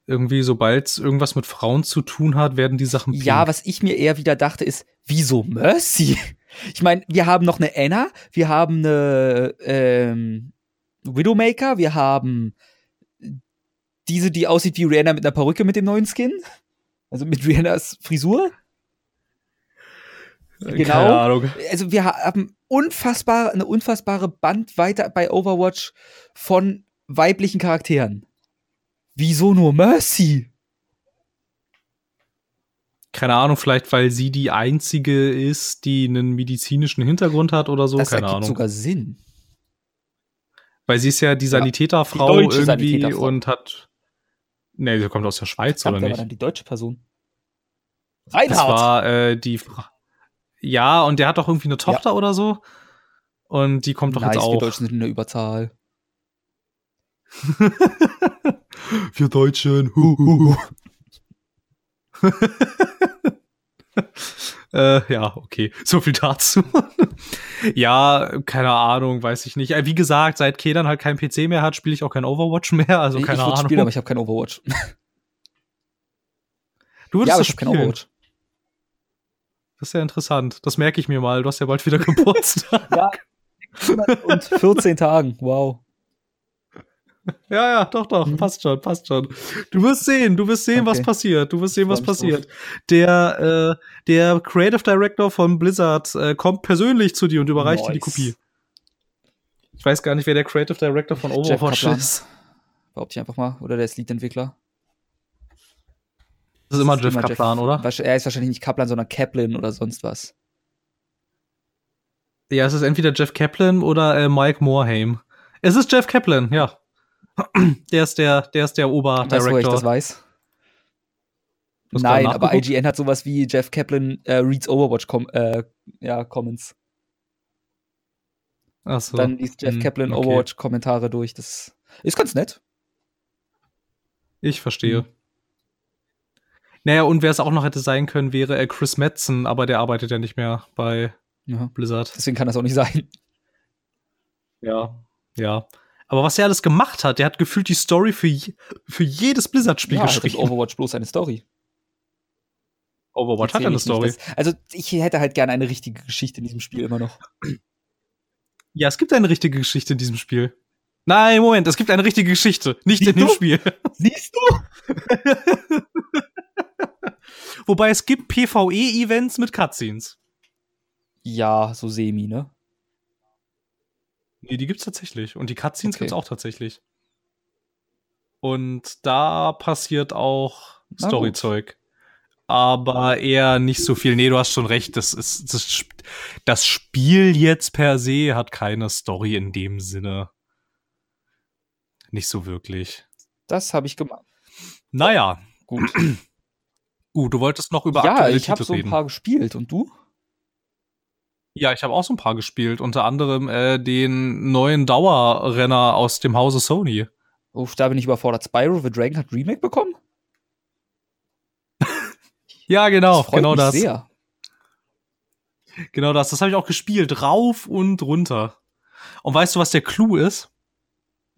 irgendwie, sobald es irgendwas mit Frauen zu tun hat, werden die Sachen. Pink. Ja, was ich mir eher wieder dachte, ist, wieso Mercy? Ich meine, wir haben noch eine Anna, wir haben eine ähm, Widowmaker, wir haben diese, die aussieht wie Rihanna mit einer Perücke mit dem neuen Skin. Also mit Rihannas Frisur. Genau. Also wir haben unfassbar, eine unfassbare Bandweite bei Overwatch von weiblichen Charakteren. Wieso nur Mercy? Keine Ahnung, vielleicht weil sie die einzige ist, die einen medizinischen Hintergrund hat oder so. Das Keine ergibt Ahnung. sogar Sinn. Weil sie ist ja die Sanitäterfrau ja, die irgendwie Sanitäterfrau. und hat. Nee, sie kommt aus der Schweiz, Verdammt, oder nicht? War dann die deutsche Person. Reinhard. Das war äh, die Frau. Ja, und der hat doch irgendwie eine Tochter ja. oder so. Und die kommt doch nice, jetzt auch. Wir Deutschen sind in der Überzahl. wir Deutschen. Hu, hu, hu. äh, ja, okay. So viel dazu. ja, keine Ahnung, weiß ich nicht. Äh, wie gesagt, seit Kedan halt kein PC mehr hat, spiele ich auch kein Overwatch mehr. Also keine ich Ahnung. Spielen, aber ich habe kein Overwatch. Du würdest ja, aber das ich habe kein. Overwatch. Das ist ja interessant. Das merke ich mir mal. Du hast ja bald wieder Geburtstag. Ja. Und 14 Tagen, wow. Ja, ja, doch, doch, Mhm. passt schon, passt schon. Du wirst sehen, du wirst sehen, was Okay. passiert. Du wirst sehen, was passiert. Der, äh, der Creative Director von Blizzard äh, kommt persönlich zu dir und überreicht dir die Nice. Kopie. Ich weiß gar nicht, wer der Creative Director von Overwatch ist. Behaupte ich einfach mal. Oder der ist Lead-Entwickler. Das ist immer Das Jeff Kaplan, oder? Er ist wahrscheinlich nicht Kaplan, sondern Kaplan oder sonst was. Ja, es ist entweder Jeff Kaplan oder äh, Mike Morhaime. Es ist Jeff Kaplan, ja. Der ist der, der ist der Weißt du, ich das Oberdirektor. weiß? Du Nein, aber? IGN hat sowas wie Jeff Kaplan äh, reads Overwatch com äh, ja, Comments. Ach so. Dann liest Jeff Hm, Kaplan okay. Overwatch-Kommentare durch. Das ist ganz nett. Ich verstehe. Mhm. Naja, und wer es auch noch hätte sein können, wäre äh, Chris Metzen, aber der arbeitet ja nicht mehr bei Ja. Blizzard. Deswegen kann das auch nicht sein. Ja. Ja. Aber was er alles gemacht hat, der hat gefühlt die Story für, je, für jedes Blizzard-Spiel ja, geschrieben. Overwatch bloß eine Story. Overwatch hat eine Story. dass- also ich hätte halt gerne eine richtige Geschichte in diesem Spiel immer noch. Ja, es gibt eine richtige Geschichte in diesem Spiel. Nein, Moment, es gibt eine richtige Geschichte, nicht Siehst in dem du? Spiel. Siehst du? Wobei es gibt PvE-Events mit Cutscenes. Ja, so semi, ne? Nee, die gibt's tatsächlich. Und die Cutscenes Okay. gibt's auch tatsächlich. Und da passiert auch. Storyzeug. Aber eher nicht so viel. Nee, du hast schon recht. Das ist, das, das Spiel jetzt per se hat keine Story in dem Sinne. Nicht so wirklich. Das habe ich gemacht. Naja, Gut. gut, du wolltest noch über ja, ich habe so ein paar gespielt. Und du? Ja, ich habe auch so ein paar gespielt. Unter anderem äh, den neuen Dauerrenner aus dem Hause Sony. Uff, da bin ich überfordert. Spyro the Dragon hat Remake bekommen? Ja, genau, freut genau das. Sehr. Genau das. Das habe ich auch gespielt. Rauf und runter. Und weißt du, was der Clou ist?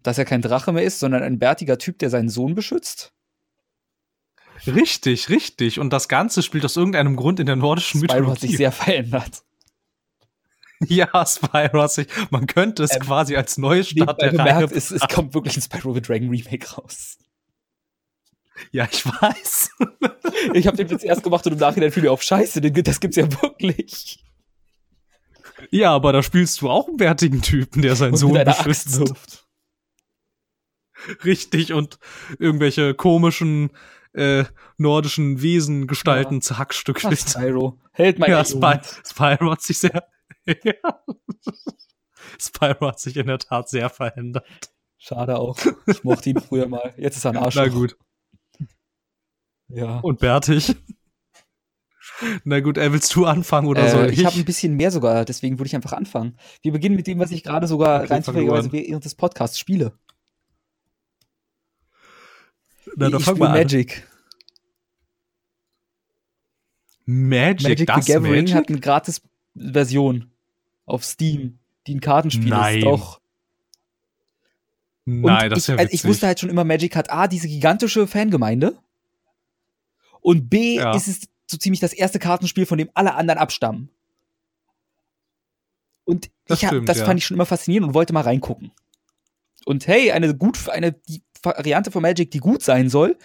Dass er kein Drache mehr ist, sondern ein bärtiger Typ, der seinen Sohn beschützt. Richtig, richtig. Und das Ganze spielt aus irgendeinem Grund in der nordischen Spyro hat sich Mythologie. sehr verändert. ja, Spyro hat sich, man könnte es Ähm, quasi als Neustart der Reihe. es, es kommt wirklich ein Spyro the Dragon Remake raus. Ja, ich weiß. Ich habe den jetzt erst gemacht und im Nachhinein fiel mir auf Scheiße, das gibt's ja wirklich. ja, aber da spielst du auch einen bärtigen Typen, der seinen Und Sohn beschützt. Richtig, und irgendwelche komischen äh, nordischen Wesen, Gestalten Ach, zerhackstückelt. Spyro. Hält mein Ja. Spy Spyro hat sich sehr. ja. Spyro hat sich in der Tat sehr verändert. Schade auch. Ich mochte ihn früher mal. Jetzt ist er ein Arsch. Na gut. Ja. Und bärtig. Na gut, äh, willst du anfangen oder soll Äh, ich? ich habe ein bisschen mehr sogar, deswegen würde ich einfach anfangen. Wir beginnen mit dem, was ich gerade sogar Okay, rein zufälligerweise während des Podcasts spiele. Na, dann ich fang mal an. Magic. Magic, Magic das the Gathering Magic? hat eine Gratis-Version auf Steam, die ein Kartenspiel Nein. ist. Doch. Und Nein, das ist ich, ja also witzig. ich wusste halt schon immer, Magic hat A, diese gigantische Fangemeinde und B, Ja. ist es so ziemlich das erste Kartenspiel, von dem alle anderen abstammen. Und Das ich hab, stimmt, das ja. fand ich schon immer faszinierend und wollte mal reingucken. Und hey, eine gut, eine die Variante von Magic, die gut sein soll,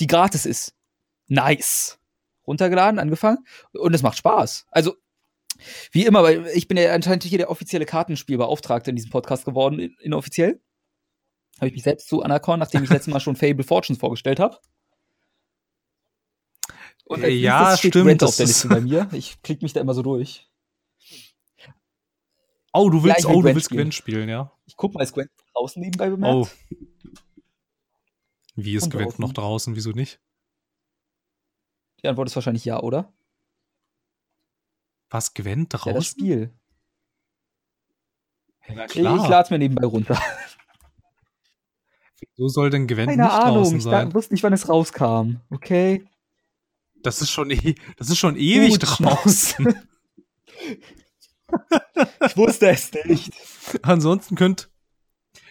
die gratis ist. Nice. Runtergeladen, angefangen und es macht Spaß. Also, wie immer, weil ich bin ja anscheinend hier der offizielle Kartenspielbeauftragte in diesem Podcast geworden, in- inoffiziell. Habe ich mich selbst so anerkannt, nachdem ich letztes Mal schon Fable Fortunes vorgestellt habe. Und als Äh, ja, steht stimmt, Gwent auf der ist- Liste bei mir. Ich klicke mich da immer so durch. oh, du Ja, willst, will oh, du Gwent willst spielen. Gwent spielen, ja? Ich gucke mal, ist Gwent draußen nebenbei bemerkt? Oh. Wie Gwent draußen. noch draußen? Wieso nicht? Die Antwort ist wahrscheinlich ja, oder? Was, Gwent Ja, das draußen? Spiel. Ja, na Ich, klar. ich lade es mir nebenbei runter. Wieso soll denn Gwent Keine nicht Ahnung, draußen ich sein? da, wusste nicht, wann es rauskam. Okay. Das ist schon, e das ist schon ewig Gut, draußen. ich wusste es nicht. ansonsten könnt,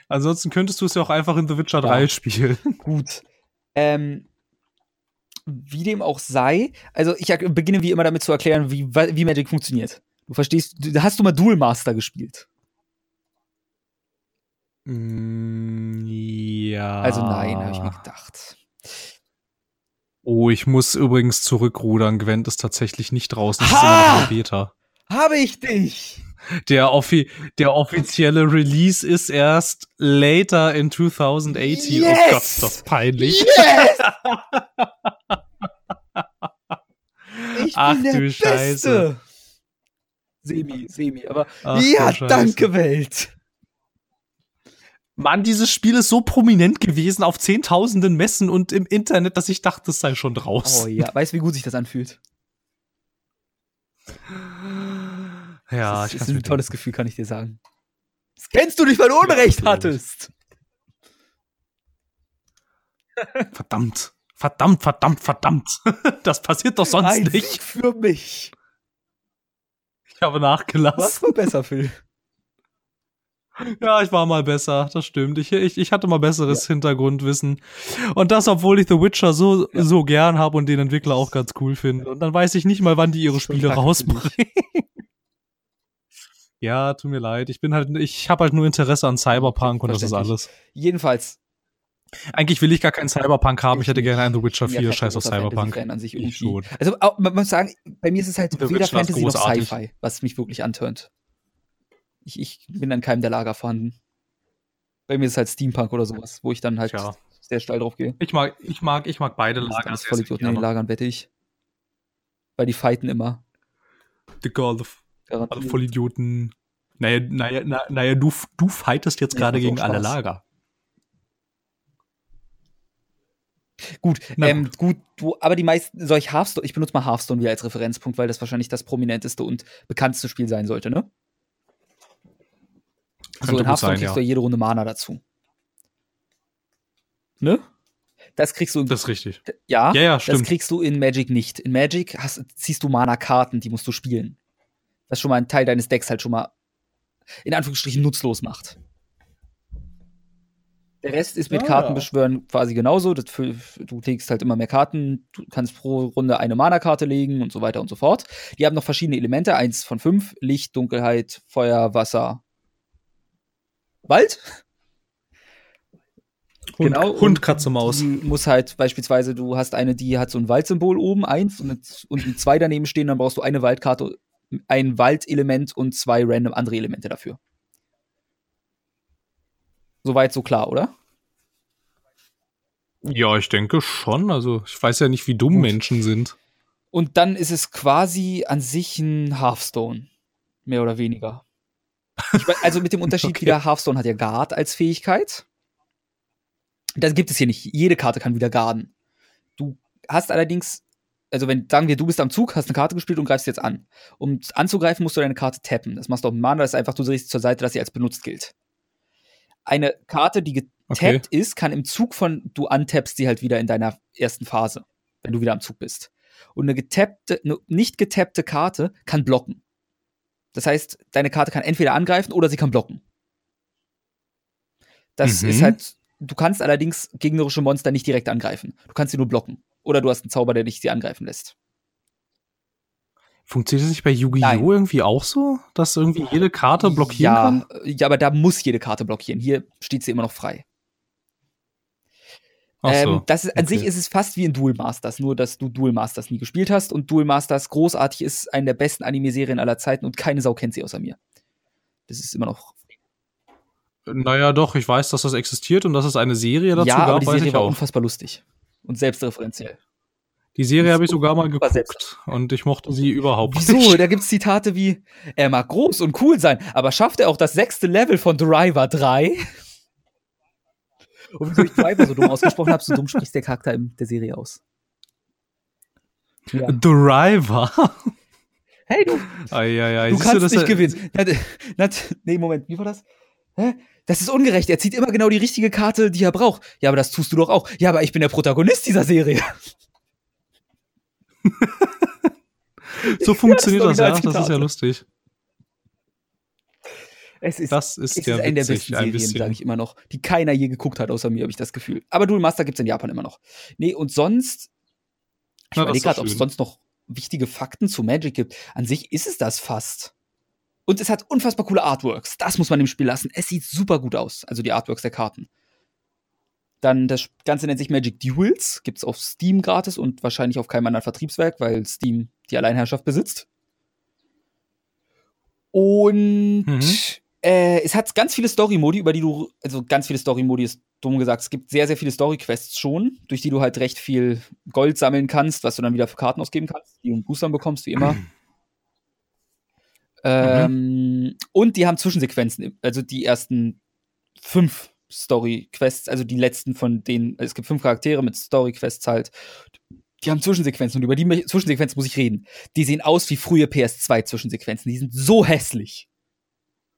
ansonsten könntest du es ja auch einfach in The Witcher 3 Ja. spielen. Gut. Ähm, wie dem auch sei, also ich beginne wie immer damit zu erklären, wie, wie Magic funktioniert. Du verstehst, du, hast du mal Duel Master gespielt? Mm, ja. Also nein, habe ich mir gedacht. Oh, ich muss übrigens zurückrudern. Gwent ist tatsächlich nicht draußen. Ist Ha! immer noch Beta. Habe ich dich! Der, offi der offizielle Release ist erst later in 2018. Yes! Oh Gott, ist das peinlich. Yes! ich Ach bin der du Beste. Scheiße. Semi, semi, aber Ach, ja, danke Welt. Mann, dieses Spiel ist so prominent gewesen auf zehntausenden Messen und im Internet, dass ich dachte, es sei schon draußen. Oh ja, weißt du, wie gut sich das anfühlt? Ja, das ich ist kann's ein tolles Gefühl, kann ich dir sagen. Das kennst du nicht, weil du Unrecht ich. hattest. Verdammt. Verdammt, verdammt, verdammt. Das passiert doch sonst Ein nicht. Sieg für mich. Ich habe Was nachgelassen. war besser, Phil? Ja, ich war mal besser, das stimmt. Ich, ich, ich hatte mal besseres Hintergrundwissen. Und das, obwohl ich The Witcher so, Ja. so gern habe und den Entwickler auch ganz cool finde. Und dann weiß ich nicht mal, wann die ihre Spiele rausbringen. Ja, tut mir leid. Ich bin halt, ich habe halt nur Interesse an Cyberpunk und das ist alles. Jedenfalls. Eigentlich will ich gar keinen Cyberpunk haben. Ich hätte gerne einen The Witcher bin ja 4, kein scheiß auf Cyberpunk. Fantasy-Fan An sich Ich schon. Also auch, man muss sagen, bei mir ist es halt The weder Witcher ist Fantasy noch. Sci-Fi, was mich wirklich antönt. Ich, ich bin an keinem der Lager vorhanden. Bei mir ist es halt Steampunk oder sowas, wo ich dann halt Tja. sehr steil drauf gehe. Ich mag, ich mag, ich mag beide Das ist Lager. alles sehr, sehr Vollidioten in den. Lagern, wette ich. Weil die fighten immer. Digga, alle, alle. Vollidioten. Naja, naja, na- naja, du, du fightest jetzt gerade gegen alle. Lager. Gut, ähm, gut, du, aber die meisten, soll ich Hearthstone, ich benutze mal Hearthstone wieder als Referenzpunkt, weil das wahrscheinlich das prominenteste und bekannteste Spiel sein sollte, ne? Könnte so, in gut Hearthstone sein, kriegst ja. du jede Runde Mana dazu. Ne? Das kriegst du, Das ist richtig. ja, Ja, ja, das stimmt. kriegst du in Magic nicht. In Magic hast, ziehst du Mana-Karten, die musst du spielen. Was schon mal einen Teil deines Decks halt schon mal in Anführungsstrichen nutzlos macht. Der Rest ist mit Ah, Kartenbeschwören quasi genauso. Das du legst halt immer mehr Karten, du kannst pro Runde eine Mana-Karte legen und so weiter und so fort. Die haben noch verschiedene Elemente, eins von fünf: Licht, Dunkelheit, Feuer, Wasser, Wald. Hund, Genau, Hund und Katze, Maus. Die muss halt beispielsweise, du hast eine, die hat so ein Waldsymbol oben, eins und, eine, und ein zwei daneben stehen, dann brauchst du eine Waldkarte, ein Waldelement und zwei random andere Elemente dafür. Soweit so klar, oder? Ja, ich denke schon. Also, ich weiß ja nicht, wie dumm Gut. Menschen sind. Und dann ist es quasi an sich ein Hearthstone. Mehr oder weniger. Ich mein, also mit dem Unterschied Okay. wieder, Hearthstone hat ja Guard als Fähigkeit. Das gibt es hier nicht. Jede Karte kann wieder garden. Du hast allerdings, also wenn, sagen wir, du bist am Zug, hast eine Karte gespielt und greifst jetzt an. Um anzugreifen, musst du deine Karte tappen. Das machst du auf dem Mana, das ist einfach, du drehst zur Seite, dass sie als benutzt gilt. Eine Karte, die getappt Okay. ist, kann im Zug von, du antappst sie halt wieder in deiner ersten Phase, wenn du wieder am Zug bist. Und eine getappte, eine nicht getappte Karte kann blocken. Das heißt, deine Karte kann entweder angreifen oder sie kann blocken. Das Mhm. ist halt, du kannst allerdings gegnerische Monster nicht direkt angreifen. Du kannst sie nur blocken. Oder du hast einen Zauber, der dich sie angreifen lässt. Funktioniert das nicht bei. Yu-Gi-Oh! irgendwie auch so? Dass irgendwie jede Karte blockieren ja, kann? Ja, aber da muss jede Karte blockieren. Hier steht sie immer noch frei. Ach so. Ähm, das ist, an okay. sich ist es fast wie in Duel Masters, nur dass du Duel Masters nie gespielt hast und Duel Masters großartig ist, eine der besten Anime-Serien aller Zeiten und keine Sau kennt sie außer mir. Das ist immer noch. Naja, doch, ich weiß, dass das existiert und dass es eine Serie dazu ja, gab, aber die Serie ich war auch. unfassbar lustig und selbstreferenziell. Die Serie habe ich sogar mal geguckt und ich mochte sie überhaupt Wieso? nicht. Da gibt's Zitate wie, er mag groß und cool sein, aber schafft er auch das sechste Level von Driver 3? Und wieso ich Driver so dumm ausgesprochen habe, so dumm spricht der Charakter in der Serie aus. Ja. Driver. Hey, du, Eieiei. Du Siehst kannst das nicht gewinnen. Nee, Moment, wie war das? Hä? Das ist ungerecht. Er zieht immer genau die richtige Karte, die er braucht. Ja, aber das tust du doch auch. Ja, aber ich bin der Protagonist dieser Serie. so funktioniert ja, das, das, ja. Das ist ja lustig. Es ist, das ist, es ist eine der besten Serien, sage ich immer noch, die keiner je geguckt hat, außer mir, habe ich das Gefühl. Aber Duel Master gibt es in Japan immer noch. Nee, und sonst, ich überlege gerade, ob es sonst noch wichtige Fakten zu Magic gibt. An sich ist es das fast. Und es hat unfassbar coole Artworks. Das muss man im Spiel lassen. Es sieht super gut aus. Also die Artworks der Karten. Dann das Ganze nennt sich Magic Duels. Gibt es auf Steam gratis und wahrscheinlich auf keinem anderen Vertriebswerk, weil Steam die Alleinherrschaft besitzt. Und mhm. äh, es hat ganz viele Story-Modi, über die du, also ganz viele Story-Modi ist dumm gesagt, es gibt sehr, sehr viele Story-Quests schon, durch die du halt recht viel Gold sammeln kannst, was du dann wieder für Karten ausgeben kannst, die du in Boostern bekommst, wie immer. Ähm, mhm. Und die haben Zwischensequenzen, also die ersten fünf Story-Quests, also die letzten von denen, es gibt fünf Charaktere mit Story-Quests halt. Die haben Zwischensequenzen und über die Zwischensequenzen muss ich reden. Die sehen aus wie frühe PS2-Zwischensequenzen. Die sind so hässlich.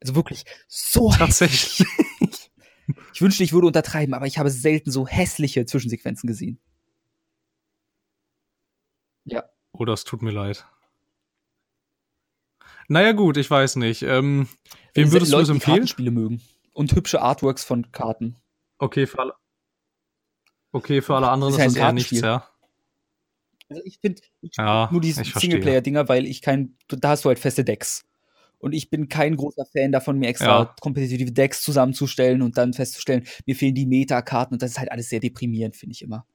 Also wirklich so Tatsächlich. hässlich. Ich wünschte, ich würde untertreiben, aber ich habe selten so hässliche Zwischensequenzen gesehen. Ja. Oh, das tut mir leid. Naja, gut, ich weiß nicht. Ähm, wem würdest Leute, du es empfehlen? Die Kartenspiele mögen. Und hübsche Artworks von Karten. Okay, für alle, okay, für alle anderen ist, ist es eher nichts, ja. Also ich finde ja, nur diese Singleplayer-Dinger, weil ich kein, da hast du halt feste Decks. Und ich bin kein großer Fan davon, mir extra ja. kompetitive Decks zusammenzustellen und dann festzustellen, mir fehlen die Meta-Karten und das ist halt alles sehr deprimierend, finde ich immer.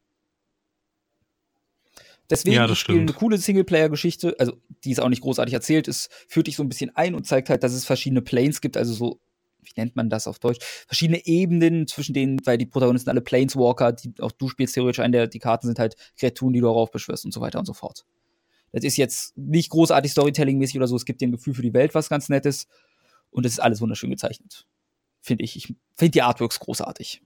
Deswegen ja, spielen eine coole Singleplayer-Geschichte, also die ist auch nicht großartig erzählt, es führt dich so ein bisschen ein und zeigt halt, dass es verschiedene Planes gibt, also so, wie nennt man das auf Deutsch? Verschiedene Ebenen, zwischen denen, weil die Protagonisten alle Planeswalker, die auch du spielst theoretisch ein, der, die Karten sind halt Kreaturen, die du darauf beschwörst und so weiter und so fort. Das ist jetzt nicht großartig Storytelling-mäßig oder so, es gibt dir ein Gefühl für die Welt, was ganz nett ist. Und es ist alles wunderschön gezeichnet. Finde ich. Ich finde die Artworks großartig.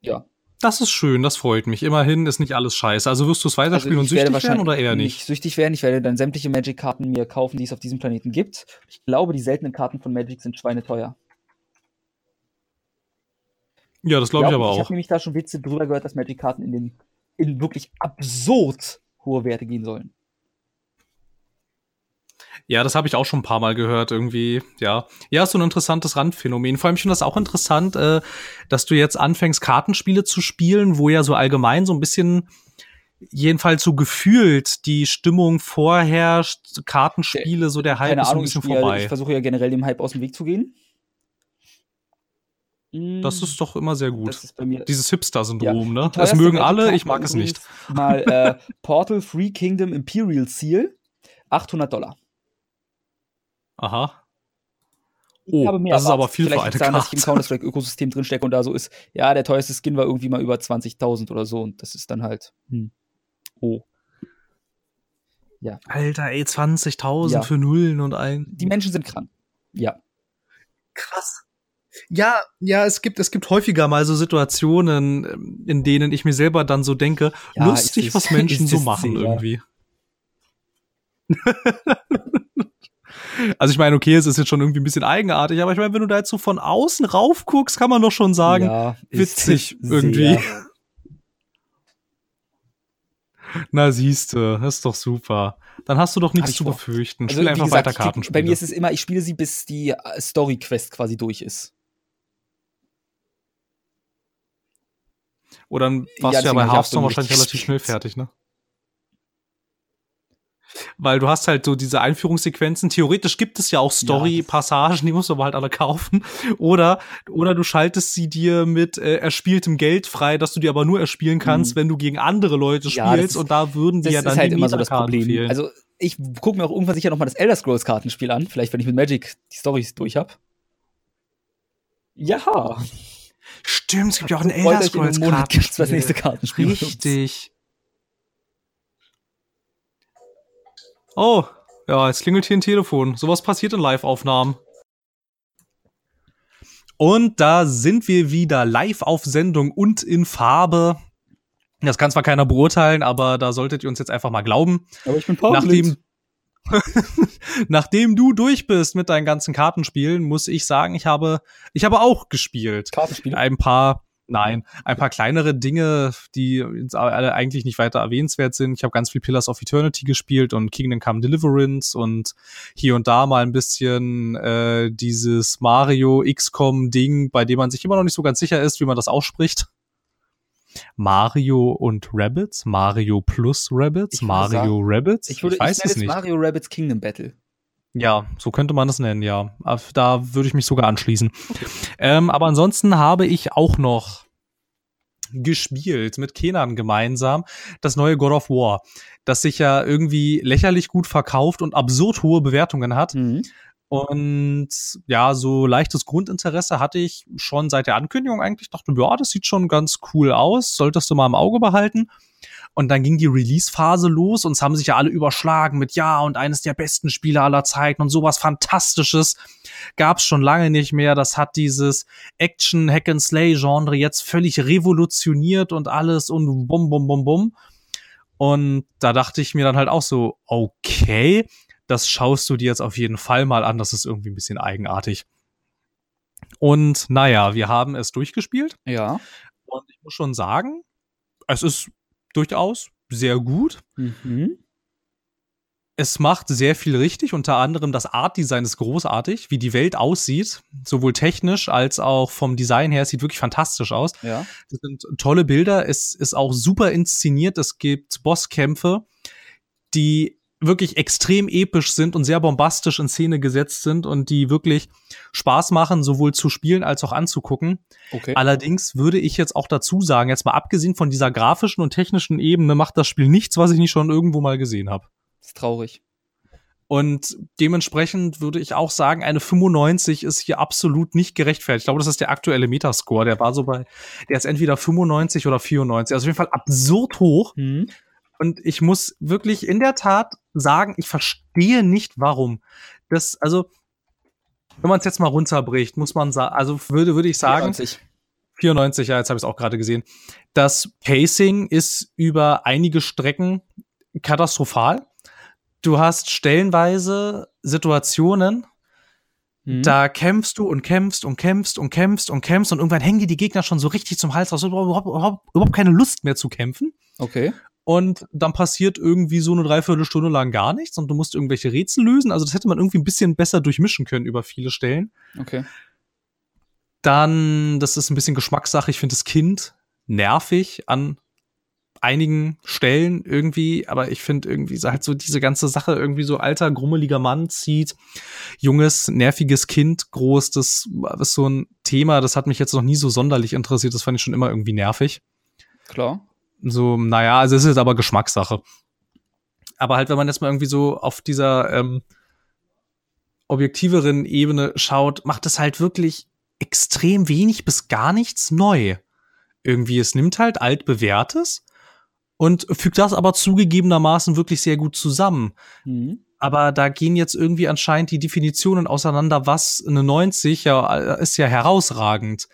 Ja. Das ist schön, das freut mich. Immerhin ist nicht alles scheiße. Also wirst du es weiterspielen also und süchtig werden oder eher nicht? nicht? Süchtig werden, ich werde dann sämtliche Magic-Karten mir kaufen, die es auf diesem Planeten gibt. Ich glaube, die seltenen Karten von Magic sind schweineteuer. Ja, das glaube ich, glaub, ich aber auch. Ich habe nämlich da schon Witze drüber gehört, dass Magic-Karten in den in wirklich absurd hohe Werte gehen sollen. Ja, das habe ich auch schon ein paar Mal gehört, irgendwie, ja. Ja, so ein interessantes Randphänomen. Vor allem, ich finde das auch interessant, äh, dass du jetzt anfängst, Kartenspiele zu spielen, wo ja so allgemein so ein bisschen, jedenfalls so gefühlt, die Stimmung vorherrscht, Kartenspiele, so der Hype Keine ist Ahnung, ein bisschen ich vorbei. Ich versuche ja generell dem Hype aus dem Weg zu gehen. Das ist doch immer sehr gut. Dieses Hipster-Syndrom, ja. ne? Das mögen alle, ich mag es nicht. Mal äh, Portal Free Kingdom Imperial Seal, 800 Dollar. Aha. Oh, das ist aber viel für eine sagen, Karte. dass ich im Counter-Strike-Ökosystem drinstecke und da so ist, ja, der teuerste Skin war irgendwie mal über 20.000 oder so und das ist dann halt, hm. oh. Ja. Alter, ey, 20.000 ja. für Nullen und ein. Die Menschen sind krank. Ja. Krass. Ja, ja, es gibt, es gibt häufiger mal so Situationen, in denen ich mir selber dann so denke, ja, lustig, was Menschen so machen sehr. irgendwie. Also ich meine, okay, es ist jetzt schon irgendwie ein bisschen eigenartig, aber ich meine, wenn du da jetzt so von außen rauf guckst, kann man doch schon sagen, ja, witzig irgendwie. Na siehste, das ist doch super. Dann hast du doch nichts zu befürchten. Also, Spiel einfach gesagt, weiter Karten. Bei mir ist es immer, ich spiele sie, bis die äh, Story Quest quasi durch ist. Oder dann warst ja, du ja bei Hearthstone wahrscheinlich relativ schnell fertig, ne? Weil du hast halt so diese Einführungssequenzen. Theoretisch gibt es ja auch Story-Passagen, die musst du aber halt alle kaufen. Oder, oder du schaltest sie dir mit äh, erspieltem Geld frei, dass du dir aber nur erspielen kannst, mhm. wenn du gegen andere Leute ja, spielst. Ist, und da würden die ja dann ist halt immer so das Problem. Fehlen. Also ich gucke mir auch irgendwann sicher noch mal das Elder Scrolls Kartenspiel an. Vielleicht, wenn ich mit Magic die Storys durch habe. Ja. Stimmt, es gibt ja auch ein Elder Scrolls Kartenspiel. das nächste Kartenspiel. Richtig. Oh, ja, jetzt klingelt hier ein Telefon. Sowas passiert in Live-Aufnahmen. Und da sind wir wieder live auf Sendung und in Farbe. Das kann zwar keiner beurteilen, aber da solltet ihr uns jetzt einfach mal glauben. Aber ich bin Nachdem, Nachdem du durch bist mit deinen ganzen Kartenspielen, muss ich sagen, ich habe, ich habe auch gespielt. Kartenspiele? Ein paar, Nein, ein paar kleinere Dinge, die alle eigentlich nicht weiter erwähnenswert sind. Ich habe ganz viel Pillars of Eternity gespielt und Kingdom Come Deliverance und hier und da mal ein bisschen äh, dieses Mario XCOM Ding, bei dem man sich immer noch nicht so ganz sicher ist, wie man das ausspricht. Mario und Rabbits, Mario plus Rabbits, Mario sagen, Rabbits. Ich, würde, ich weiß ich es nicht. Mario Rabbits Kingdom Battle. Ja, so könnte man das nennen, ja. Da würde ich mich sogar anschließen. Okay. Ähm, aber ansonsten habe ich auch noch gespielt mit Kenan gemeinsam das neue God of War, das sich ja irgendwie lächerlich gut verkauft und absurd hohe Bewertungen hat. Mhm. Und ja, so leichtes Grundinteresse hatte ich schon seit der Ankündigung eigentlich. Dachte, ja, das sieht schon ganz cool aus, solltest du mal im Auge behalten. Und dann ging die Release-Phase los und es haben sich ja alle überschlagen mit ja und eines der besten Spiele aller Zeiten und sowas Fantastisches gab es schon lange nicht mehr. Das hat dieses Action Hack and Slay Genre jetzt völlig revolutioniert und alles und bum bum bum bum. Und da dachte ich mir dann halt auch so, okay, das schaust du dir jetzt auf jeden Fall mal an. Das ist irgendwie ein bisschen eigenartig. Und naja, wir haben es durchgespielt. Ja. Und ich muss schon sagen, es ist durchaus sehr gut. Mhm. Es macht sehr viel richtig, unter anderem das Art-Design ist großartig, wie die Welt aussieht, sowohl technisch als auch vom Design her, es sieht wirklich fantastisch aus. Ja. Das sind tolle Bilder, es ist auch super inszeniert, es gibt Bosskämpfe, die wirklich extrem episch sind und sehr bombastisch in Szene gesetzt sind und die wirklich Spaß machen, sowohl zu spielen als auch anzugucken. Okay. Allerdings würde ich jetzt auch dazu sagen, jetzt mal abgesehen von dieser grafischen und technischen Ebene, macht das Spiel nichts, was ich nicht schon irgendwo mal gesehen habe. Ist traurig. Und dementsprechend würde ich auch sagen, eine 95 ist hier absolut nicht gerechtfertigt. Ich glaube, das ist der aktuelle Metascore. Der war so bei, der ist entweder 95 oder 94. Also auf jeden Fall absurd hoch. Mhm. Und ich muss wirklich in der Tat sagen, ich verstehe nicht, warum. Das, also, wenn man es jetzt mal runterbricht, muss man sagen, also würde, würde ich sagen. 94. 94, ja, jetzt habe ich es auch gerade gesehen. Das Pacing ist über einige Strecken katastrophal. Du hast stellenweise Situationen, mhm. da kämpfst du und kämpfst und kämpfst und kämpfst und kämpfst und irgendwann hängen dir die Gegner schon so richtig zum Hals raus. Du hast überhaupt, überhaupt, überhaupt keine Lust mehr zu kämpfen. Okay und dann passiert irgendwie so eine Dreiviertelstunde lang gar nichts und du musst irgendwelche Rätsel lösen. Also das hätte man irgendwie ein bisschen besser durchmischen können über viele Stellen. Okay. Dann, das ist ein bisschen Geschmackssache. Ich finde das Kind nervig an einigen Stellen irgendwie, aber ich finde irgendwie halt so diese ganze Sache irgendwie so alter, grummeliger Mann zieht junges, nerviges Kind groß. Das ist so ein Thema, das hat mich jetzt noch nie so sonderlich interessiert. Das fand ich schon immer irgendwie nervig. Klar so, naja, also es ist aber Geschmackssache. Aber halt, wenn man jetzt mal irgendwie so auf dieser ähm, objektiveren Ebene schaut, macht es halt wirklich extrem wenig bis gar nichts neu. Irgendwie, es nimmt halt altbewährtes und fügt das aber zugegebenermaßen wirklich sehr gut zusammen. Mhm. Aber da gehen jetzt irgendwie anscheinend die Definitionen auseinander, was eine 90 ja ist ja herausragend.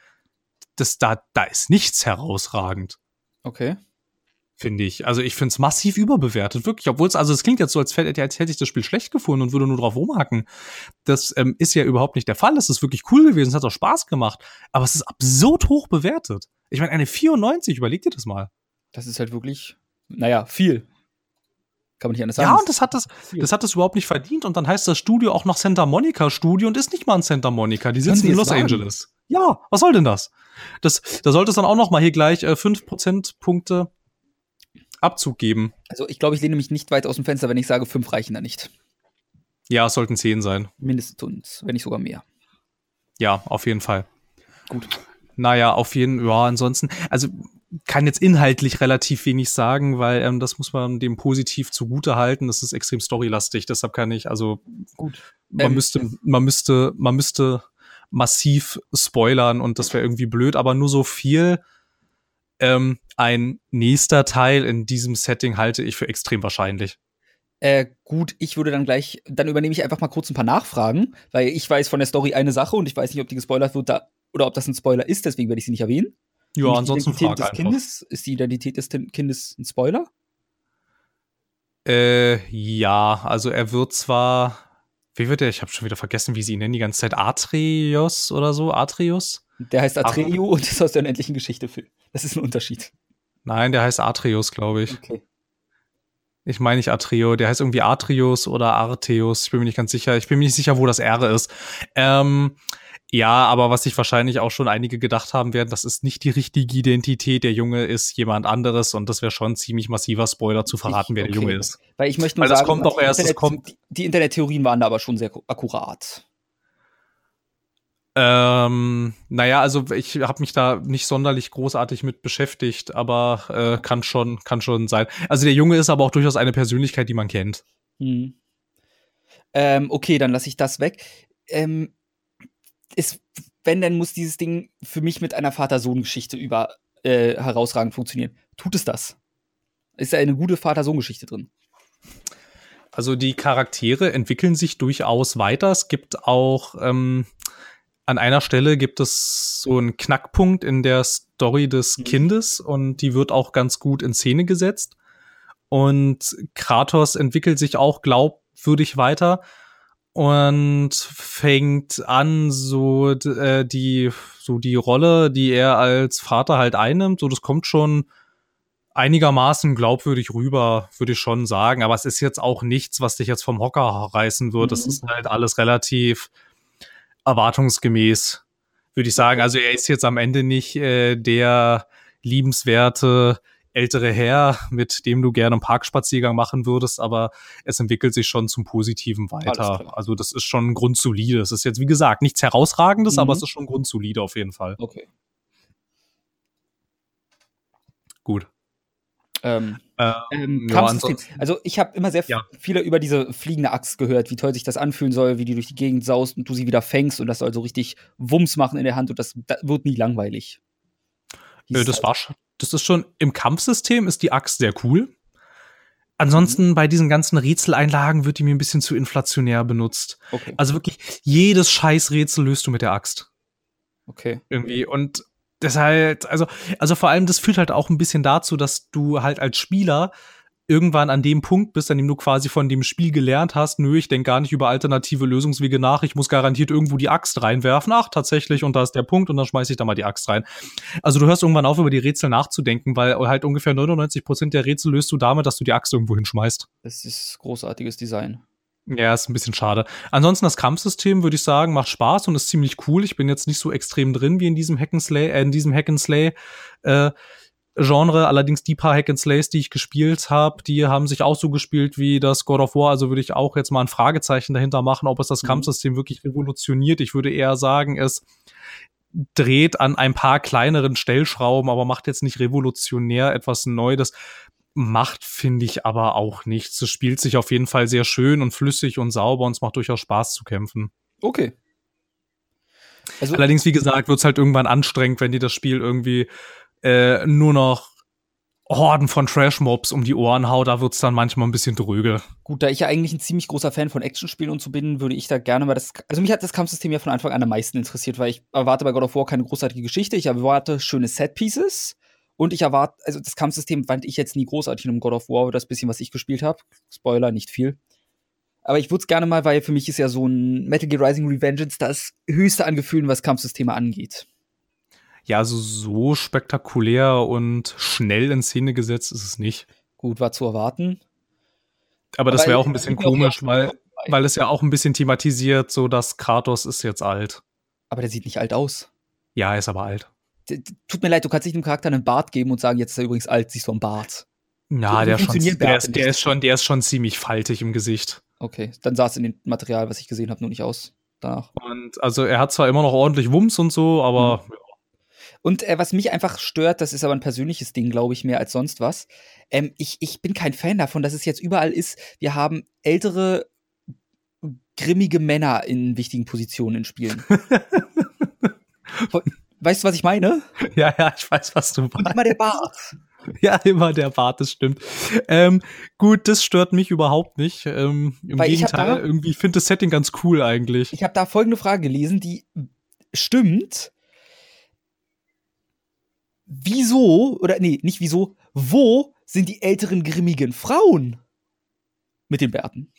Das, da, da ist nichts herausragend. Okay finde ich. Also ich finde es massiv überbewertet, wirklich. Obwohl es, also es klingt jetzt so, als, hätte, als hätte ich das Spiel schlecht gefunden und würde nur drauf rumhacken. Das ähm, ist ja überhaupt nicht der Fall. Es ist wirklich cool gewesen, es hat auch Spaß gemacht. Aber es ist absurd hoch bewertet. Ich meine, eine 94, überleg dir das mal. Das ist halt wirklich, naja, viel. Kann man nicht anders sagen. Ja, und das hat das, das hat das überhaupt nicht verdient. Und dann heißt das Studio auch noch Santa Monica Studio und ist nicht mal in Santa Monica. Die sitzen in Los sagen? Angeles. Ja, was soll denn das? Das, da sollte es dann auch noch mal hier gleich äh, 5 Prozentpunkte Abzug geben. Also ich glaube, ich lehne mich nicht weit aus dem Fenster, wenn ich sage, fünf reichen da nicht. Ja, es sollten zehn sein. Mindestens, wenn nicht sogar mehr. Ja, auf jeden Fall. Gut. Naja, auf jeden Fall, ja, ansonsten, also kann jetzt inhaltlich relativ wenig sagen, weil ähm, das muss man dem positiv zugute halten. Das ist extrem storylastig, deshalb kann ich, also gut. Man ähm, müsste, man müsste, man müsste massiv spoilern und das wäre irgendwie blöd, aber nur so viel, ähm, ein nächster Teil in diesem Setting halte ich für extrem wahrscheinlich. Äh, gut, ich würde dann gleich, dann übernehme ich einfach mal kurz ein paar Nachfragen, weil ich weiß von der Story eine Sache und ich weiß nicht, ob die gespoilert wird da, oder ob das ein Spoiler ist, deswegen werde ich sie nicht erwähnen. Ja, ansonsten Identität des Kindes, ist die Identität des Kindes ein Spoiler? Äh, ja, also er wird zwar, wie wird er, ich habe schon wieder vergessen, wie sie ihn nennen die ganze Zeit, Atreus oder so, Atreus? Der heißt Atreo und ist aus der unendlichen Geschichte Film. Das ist ein Unterschied. Nein, der heißt Atreus, glaube ich. Okay. Ich meine nicht Atreo, der heißt irgendwie Atreus oder Arteus. Ich bin mir nicht ganz sicher. Ich bin mir nicht sicher, wo das R ist. Ähm, ja, aber was sich wahrscheinlich auch schon einige gedacht haben werden, das ist nicht die richtige Identität. Der Junge ist jemand anderes und das wäre schon ein ziemlich massiver Spoiler zu verraten, wer okay. der Junge ist. Weil ich möchte nur Weil sagen, kommt doch erst, Internet, kommt die, die Internettheorien waren da aber schon sehr akkurat. Ähm, naja, also ich habe mich da nicht sonderlich großartig mit beschäftigt, aber äh, kann schon, kann schon sein. Also der Junge ist aber auch durchaus eine Persönlichkeit, die man kennt. Hm. Ähm, okay, dann lasse ich das weg. Ähm, ist, wenn, dann muss dieses Ding für mich mit einer Vater-Sohn-Geschichte über äh, herausragend funktionieren. Tut es das? Ist da eine gute Vater-Sohn-Geschichte drin? Also die Charaktere entwickeln sich durchaus weiter. Es gibt auch ähm, an einer Stelle gibt es so einen Knackpunkt in der Story des mhm. Kindes und die wird auch ganz gut in Szene gesetzt. Und Kratos entwickelt sich auch glaubwürdig weiter und fängt an, so äh, die so die Rolle, die er als Vater halt einnimmt, so das kommt schon einigermaßen glaubwürdig rüber, würde ich schon sagen. Aber es ist jetzt auch nichts, was dich jetzt vom Hocker reißen wird. Es mhm. ist halt alles relativ erwartungsgemäß, würde ich sagen. Also er ist jetzt am Ende nicht äh, der liebenswerte ältere Herr, mit dem du gerne einen Parkspaziergang machen würdest, aber es entwickelt sich schon zum Positiven weiter. Also das ist schon grundsolide. Das ist jetzt, wie gesagt, nichts herausragendes, mhm. aber es ist schon grundsolide auf jeden Fall. Okay. Gut. Ähm, ähm, ähm Kampfsystem. Ja, also ich habe immer sehr ja. viele über diese fliegende Axt gehört, wie toll sich das anfühlen soll, wie die durch die Gegend saust und du sie wieder fängst und das soll so richtig Wumms machen in der Hand und das, das wird nie langweilig. Nö, das war schon das ist schon im Kampfsystem ist die Axt sehr cool. Ansonsten mhm. bei diesen ganzen Rätseleinlagen wird die mir ein bisschen zu inflationär benutzt. Okay. Also wirklich jedes Scheißrätsel löst du mit der Axt. Okay. Irgendwie und deshalb also also vor allem das führt halt auch ein bisschen dazu, dass du halt als Spieler irgendwann an dem Punkt bist, an dem du quasi von dem Spiel gelernt hast, nö, ich denke gar nicht über alternative Lösungswege nach, ich muss garantiert irgendwo die Axt reinwerfen. Ach, tatsächlich, und da ist der Punkt, und dann schmeiße ich da mal die Axt rein. Also du hörst irgendwann auf, über die Rätsel nachzudenken, weil halt ungefähr 99 Prozent der Rätsel löst du damit, dass du die Axt irgendwo hinschmeißt. Das ist großartiges Design. Ja, ist ein bisschen schade. Ansonsten das Kampfsystem würde ich sagen macht Spaß und ist ziemlich cool. Ich bin jetzt nicht so extrem drin wie in diesem Hack'n'Slay, äh, in diesem Hack'n'Slay. Äh, Genre. Allerdings die paar Hack and Slays, die ich gespielt habe, die haben sich auch so gespielt wie das God of War. Also würde ich auch jetzt mal ein Fragezeichen dahinter machen, ob es das mhm. Kampfsystem wirklich revolutioniert. Ich würde eher sagen, es dreht an ein paar kleineren Stellschrauben, aber macht jetzt nicht revolutionär etwas Neues. Macht, finde ich, aber auch nichts. Es spielt sich auf jeden Fall sehr schön und flüssig und sauber und es macht durchaus Spaß zu kämpfen. Okay. Also, Allerdings, wie gesagt, wird es halt irgendwann anstrengend, wenn die das Spiel irgendwie äh, nur noch Horden von Trash-Mobs um die Ohren haut, da wird's dann manchmal ein bisschen dröge. Gut, da ich ja eigentlich ein ziemlich großer Fan von Actionspielen und so bin, würde ich da gerne mal das. Also mich hat das Kampfsystem ja von Anfang an am meisten interessiert, weil ich erwarte bei God of War keine großartige Geschichte, ich erwarte schöne Set-Pieces und ich erwarte, also das Kampfsystem fand ich jetzt nie großartig in einem God of War, das bisschen, was ich gespielt habe. Spoiler, nicht viel. Aber ich würde es gerne mal, weil für mich ist ja so ein Metal Gear Rising Revengeance das höchste an Gefühlen, was Kampfsysteme angeht ja, also so spektakulär und schnell in Szene gesetzt ist es nicht. Gut, war zu erwarten. Aber das wäre auch ein bisschen komisch, weil, weil es ja auch ein bisschen thematisiert, so dass Kratos ist jetzt alt. Aber der sieht nicht alt aus. Ja, er ist aber alt. Tut mir leid, du kannst nicht dem Charakter einen Bart geben und sagen, jetzt ist er übrigens alt, siehst du einen Bart. Ja, so, der, schon, der, ist, der, ist schon, der ist schon ziemlich faltig im Gesicht. Okay, dann sah es in dem Material, was ich gesehen habe, nur nicht aus danach. Und also er hat zwar immer noch ordentlich Wumms und so, aber mhm. Und äh, was mich einfach stört, das ist aber ein persönliches Ding, glaube ich, mehr als sonst was. Ähm, ich, ich bin kein Fan davon, dass es jetzt überall ist. Wir haben ältere, grimmige Männer in wichtigen Positionen in Spielen. weißt du, was ich meine? Ja, ja, ich weiß, was du meinst. Und immer der Bart. Ja, immer der Bart, das stimmt. Ähm, gut, das stört mich überhaupt nicht. Ähm, Im Weil Gegenteil, da, irgendwie finde das Setting ganz cool eigentlich. Ich habe da folgende Frage gelesen, die stimmt, wieso, oder nee, nicht wieso, wo sind die älteren grimmigen Frauen mit den Bärten?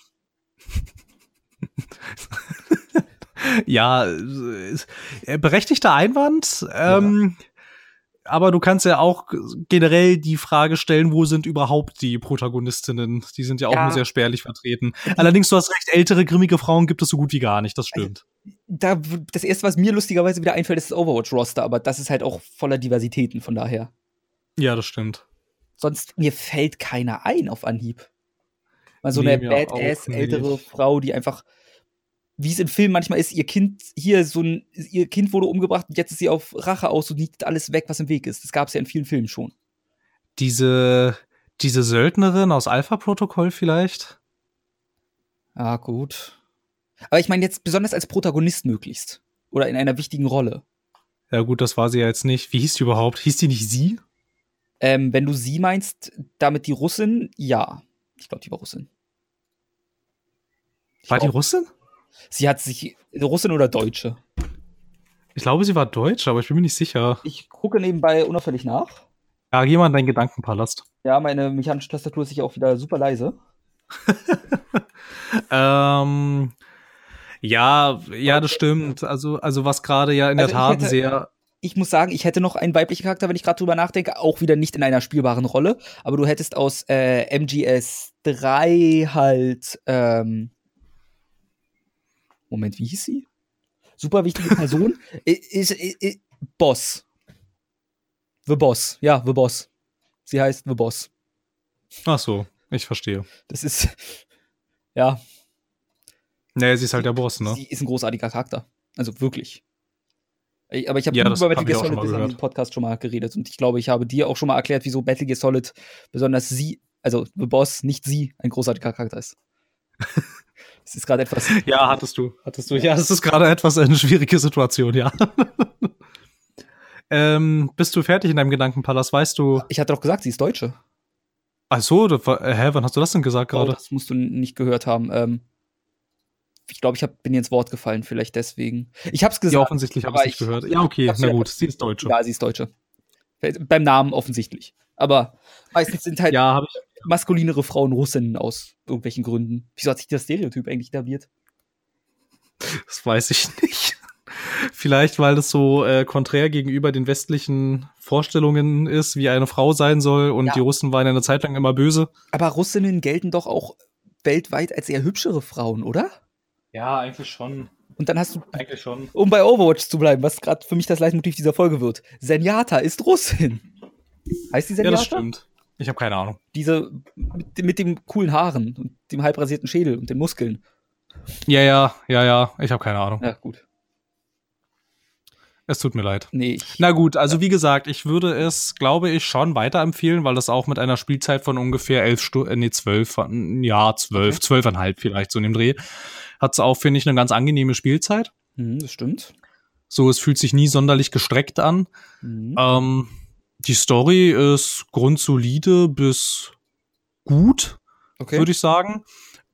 ja, äh, berechtigter Einwand. Ähm, ja. Aber du kannst ja auch generell die Frage stellen, wo sind überhaupt die Protagonistinnen? Die sind ja auch ja. nur sehr spärlich vertreten. Allerdings, du hast recht, ältere, grimmige Frauen gibt es so gut wie gar nicht, das stimmt. Da, das erste, was mir lustigerweise wieder einfällt, ist das Overwatch-Roster, aber das ist halt auch voller Diversitäten, von daher. Ja, das stimmt. Sonst, mir fällt keiner ein auf Anhieb. Mal so nee, eine badass ältere Frau, die einfach wie es im Film manchmal ist, ihr Kind hier so ein, ihr Kind wurde umgebracht und jetzt ist sie auf Rache aus und nimmt alles weg, was im Weg ist. Das gab es ja in vielen Filmen schon. Diese, diese Söldnerin aus Alpha-Protokoll vielleicht? Ah, gut. Aber ich meine jetzt besonders als Protagonist möglichst. Oder in einer wichtigen Rolle. Ja, gut, das war sie ja jetzt nicht. Wie hieß die überhaupt? Hieß die nicht sie? Ähm, wenn du sie meinst, damit die Russin, ja. Ich glaube, die war Russin. Ich war die Russin? Sie hat sich. Russin oder Deutsche? Ich glaube, sie war Deutsch, aber ich bin mir nicht sicher. Ich gucke nebenbei unauffällig nach. Ja, geh mal in deinen Gedankenpalast. Ja, meine mechanische Tastatur ist sicher auch wieder super leise. ähm, ja, ja, das stimmt. Also, also was gerade ja in also der Tat hätte, sehr. Ich muss sagen, ich hätte noch einen weiblichen Charakter, wenn ich gerade drüber nachdenke, auch wieder nicht in einer spielbaren Rolle. Aber du hättest aus äh, MGS 3 halt ähm, Moment, wie hieß sie? Super wichtige Person. ist, ist, ist, Boss. The Boss. Ja, The Boss. Sie heißt The Boss. Ach so, ich verstehe. Das ist, ja. Nee, sie ist halt der Boss, ne? Sie ist ein großartiger Charakter. Also wirklich. Aber ich habe ja, über Metal Gear Solid in diesem Podcast schon mal geredet und ich glaube, ich habe dir auch schon mal erklärt, wieso Metal Gear Solid besonders sie, also The Boss, nicht sie, ein großartiger Charakter ist. Es ist gerade etwas. Ja, hattest du. Hattest du. Ja, es ist gerade etwas eine schwierige Situation, ja. ähm, bist du fertig in deinem Gedankenpalast? Weißt du. Ich hatte doch gesagt, sie ist Deutsche. Ach so, äh, hä, wann hast du das denn gesagt oh, gerade? Oh, das musst du nicht gehört haben. Ähm, ich glaube, ich hab, bin dir ins Wort gefallen, vielleicht deswegen. Ich hab's gesagt. Ja, offensichtlich habe ich es nicht gehört. Ja, okay, na gut, sie ist Deutsche. Ja, sie ist Deutsche. Beim Namen offensichtlich. Aber meistens sind halt. Ja, habe ich maskulinere Frauen Russinnen aus irgendwelchen Gründen. Wieso hat sich das Stereotyp eigentlich etabliert? Das weiß ich nicht. Vielleicht, weil das so äh, konträr gegenüber den westlichen Vorstellungen ist, wie eine Frau sein soll und ja. die Russen waren eine Zeit lang immer böse. Aber Russinnen gelten doch auch weltweit als eher hübschere Frauen, oder? Ja, eigentlich schon. Und dann hast du, eigentlich schon. um bei Overwatch zu bleiben, was gerade für mich das Leitmotiv dieser Folge wird. Zenyatta ist Russin. Heißt die Zenyatta? Ja, das stimmt. Ich habe keine Ahnung. Diese mit, mit, dem coolen Haaren und dem halb rasierten Schädel und den Muskeln. Ja, ja, ja, ja. Ich habe keine Ahnung. Ja, gut. Es tut mir leid. Nee. Na gut, also wie gesagt, ich würde es, glaube ich, schon weiterempfehlen, weil das auch mit einer Spielzeit von ungefähr elf Stunden, äh, nee, zwölf, ja, zwölf, okay. zwölfeinhalb vielleicht so in dem Dreh, hat es auch, finde ich, eine ganz angenehme Spielzeit. Mhm, das stimmt. So, es fühlt sich nie sonderlich gestreckt an. Mhm. Ähm, die Story ist grundsolide bis gut, okay. würde ich sagen.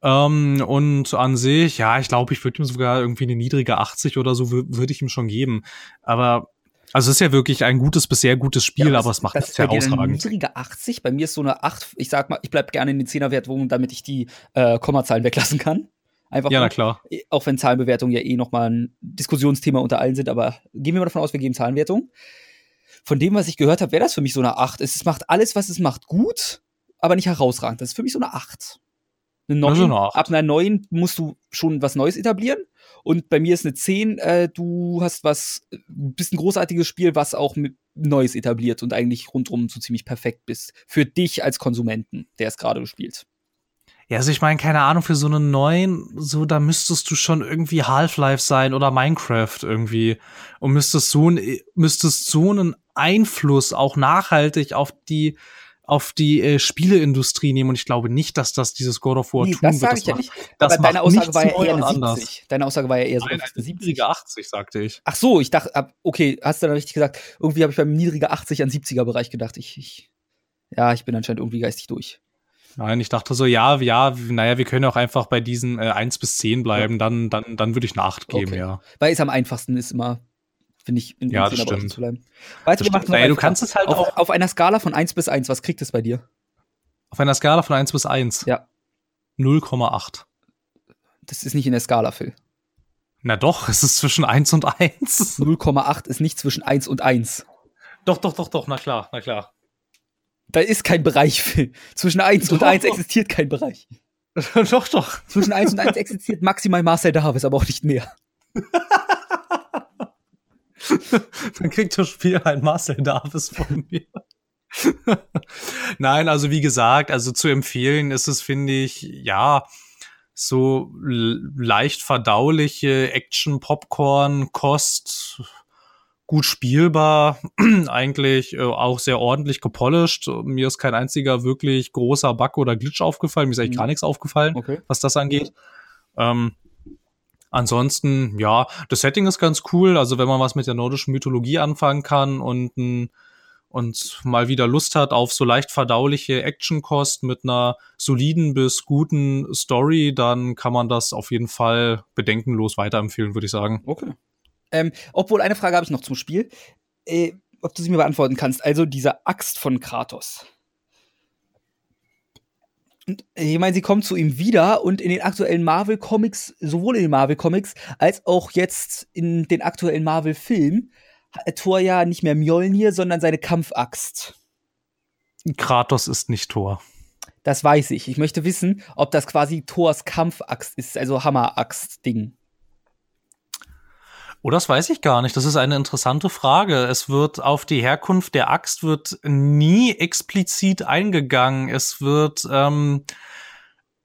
Ähm, und an sich, ja, ich glaube, ich würde ihm sogar irgendwie eine niedrige 80 oder so würde ich ihm schon geben. Aber also es ist ja wirklich ein gutes bis sehr gutes Spiel, ja, aber es macht es sehr ausragend. Eine niedrige 80, bei mir ist so eine 8, ich sag mal, ich bleib gerne in den 10er Wertungen, damit ich die äh, Kommazahlen weglassen kann. Einfach ja, na klar. Auch wenn Zahlenbewertungen ja eh nochmal ein Diskussionsthema unter allen sind, aber gehen wir mal davon aus, wir geben Zahlenwertungen von dem, was ich gehört habe, wäre das für mich so eine 8. Es macht alles, was es macht, gut, aber nicht herausragend. Das ist für mich so eine 8. Eine 9, also eine 8. Ab einer 9 musst du schon was Neues etablieren. Und bei mir ist eine 10, äh, du hast was, bist ein großartiges Spiel, was auch mit Neues etabliert und eigentlich rundum so ziemlich perfekt bist. Für dich als Konsumenten, der es gerade spielt. Ja, also ich meine, keine Ahnung, für so einen neuen, so, da müsstest du schon irgendwie Half-Life sein oder Minecraft irgendwie. Und müsstest so, müsstest so einen Einfluss auch nachhaltig auf die auf die äh, Spieleindustrie nehmen und ich glaube nicht, dass das dieses God of War nee, tun das wird. Das sage ich ja nicht. Das Aber deine Aussage war ja eher eine 70. Anders. Deine Aussage war ja eher so Nein, eine 70. 80, sagte ich. Ach so, ich dachte, okay, hast du dann richtig gesagt. Irgendwie habe ich beim niedriger 80 an 70er Bereich gedacht. Ich, ich, ja, ich bin anscheinend irgendwie geistig durch. Nein, ich dachte so, ja, ja, naja, wir können auch einfach bei diesen äh, 1 bis 10 bleiben, ja. dann, dann, dann würde ich eine 8 geben, okay. ja. Weil es am einfachsten ist immer, finde ich, in ja, das stimmt. zu bleiben. Weißt du, macht naja, du kannst es halt auf, auch. Auf einer Skala von 1 bis 1, was kriegt es bei dir? Auf einer Skala von 1 bis 1? Ja. 0,8. Das ist nicht in der Skala, Phil. Na doch, es ist zwischen 1 und 1. 0,8 ist nicht zwischen 1 und 1. Doch, doch, doch, doch, na klar, na klar. Da ist kein Bereich. Für. Zwischen 1 und 1 existiert kein Bereich. doch, doch. Zwischen 1 und 1 existiert maximal Marcel Davis, aber auch nicht mehr. Dann kriegt das Spiel ein Marcel Davis von mir. Nein, also wie gesagt, also zu empfehlen ist es, finde ich, ja, so leicht verdauliche Action-Popcorn-Kost, gut spielbar, eigentlich äh, auch sehr ordentlich gepolished. Mir ist kein einziger wirklich großer Bug oder Glitch aufgefallen. Mir ist eigentlich mhm. gar nichts aufgefallen, okay. was das angeht. Ähm, ansonsten, ja, das Setting ist ganz cool. Also wenn man was mit der nordischen Mythologie anfangen kann und ein und mal wieder Lust hat auf so leicht verdauliche Actionkost mit einer soliden bis guten Story, dann kann man das auf jeden Fall bedenkenlos weiterempfehlen, würde ich sagen. Okay. Ähm, obwohl, eine Frage habe ich noch zum Spiel. Äh, ob du sie mir beantworten kannst. Also diese Axt von Kratos. Und, ich meine, sie kommt zu ihm wieder und in den aktuellen Marvel-Comics, sowohl in den Marvel-Comics als auch jetzt in den aktuellen Marvel-Filmen, hat Thor ja nicht mehr Mjolnir, sondern seine Kampfaxt. Kratos ist nicht Thor. Das weiß ich. Ich möchte wissen, ob das quasi Thors Kampfaxt ist, also Hammeraxt-Ding. Oh, das weiß ich gar nicht. Das ist eine interessante Frage. Es wird auf die Herkunft der Axt wird nie explizit eingegangen. Es wird ähm,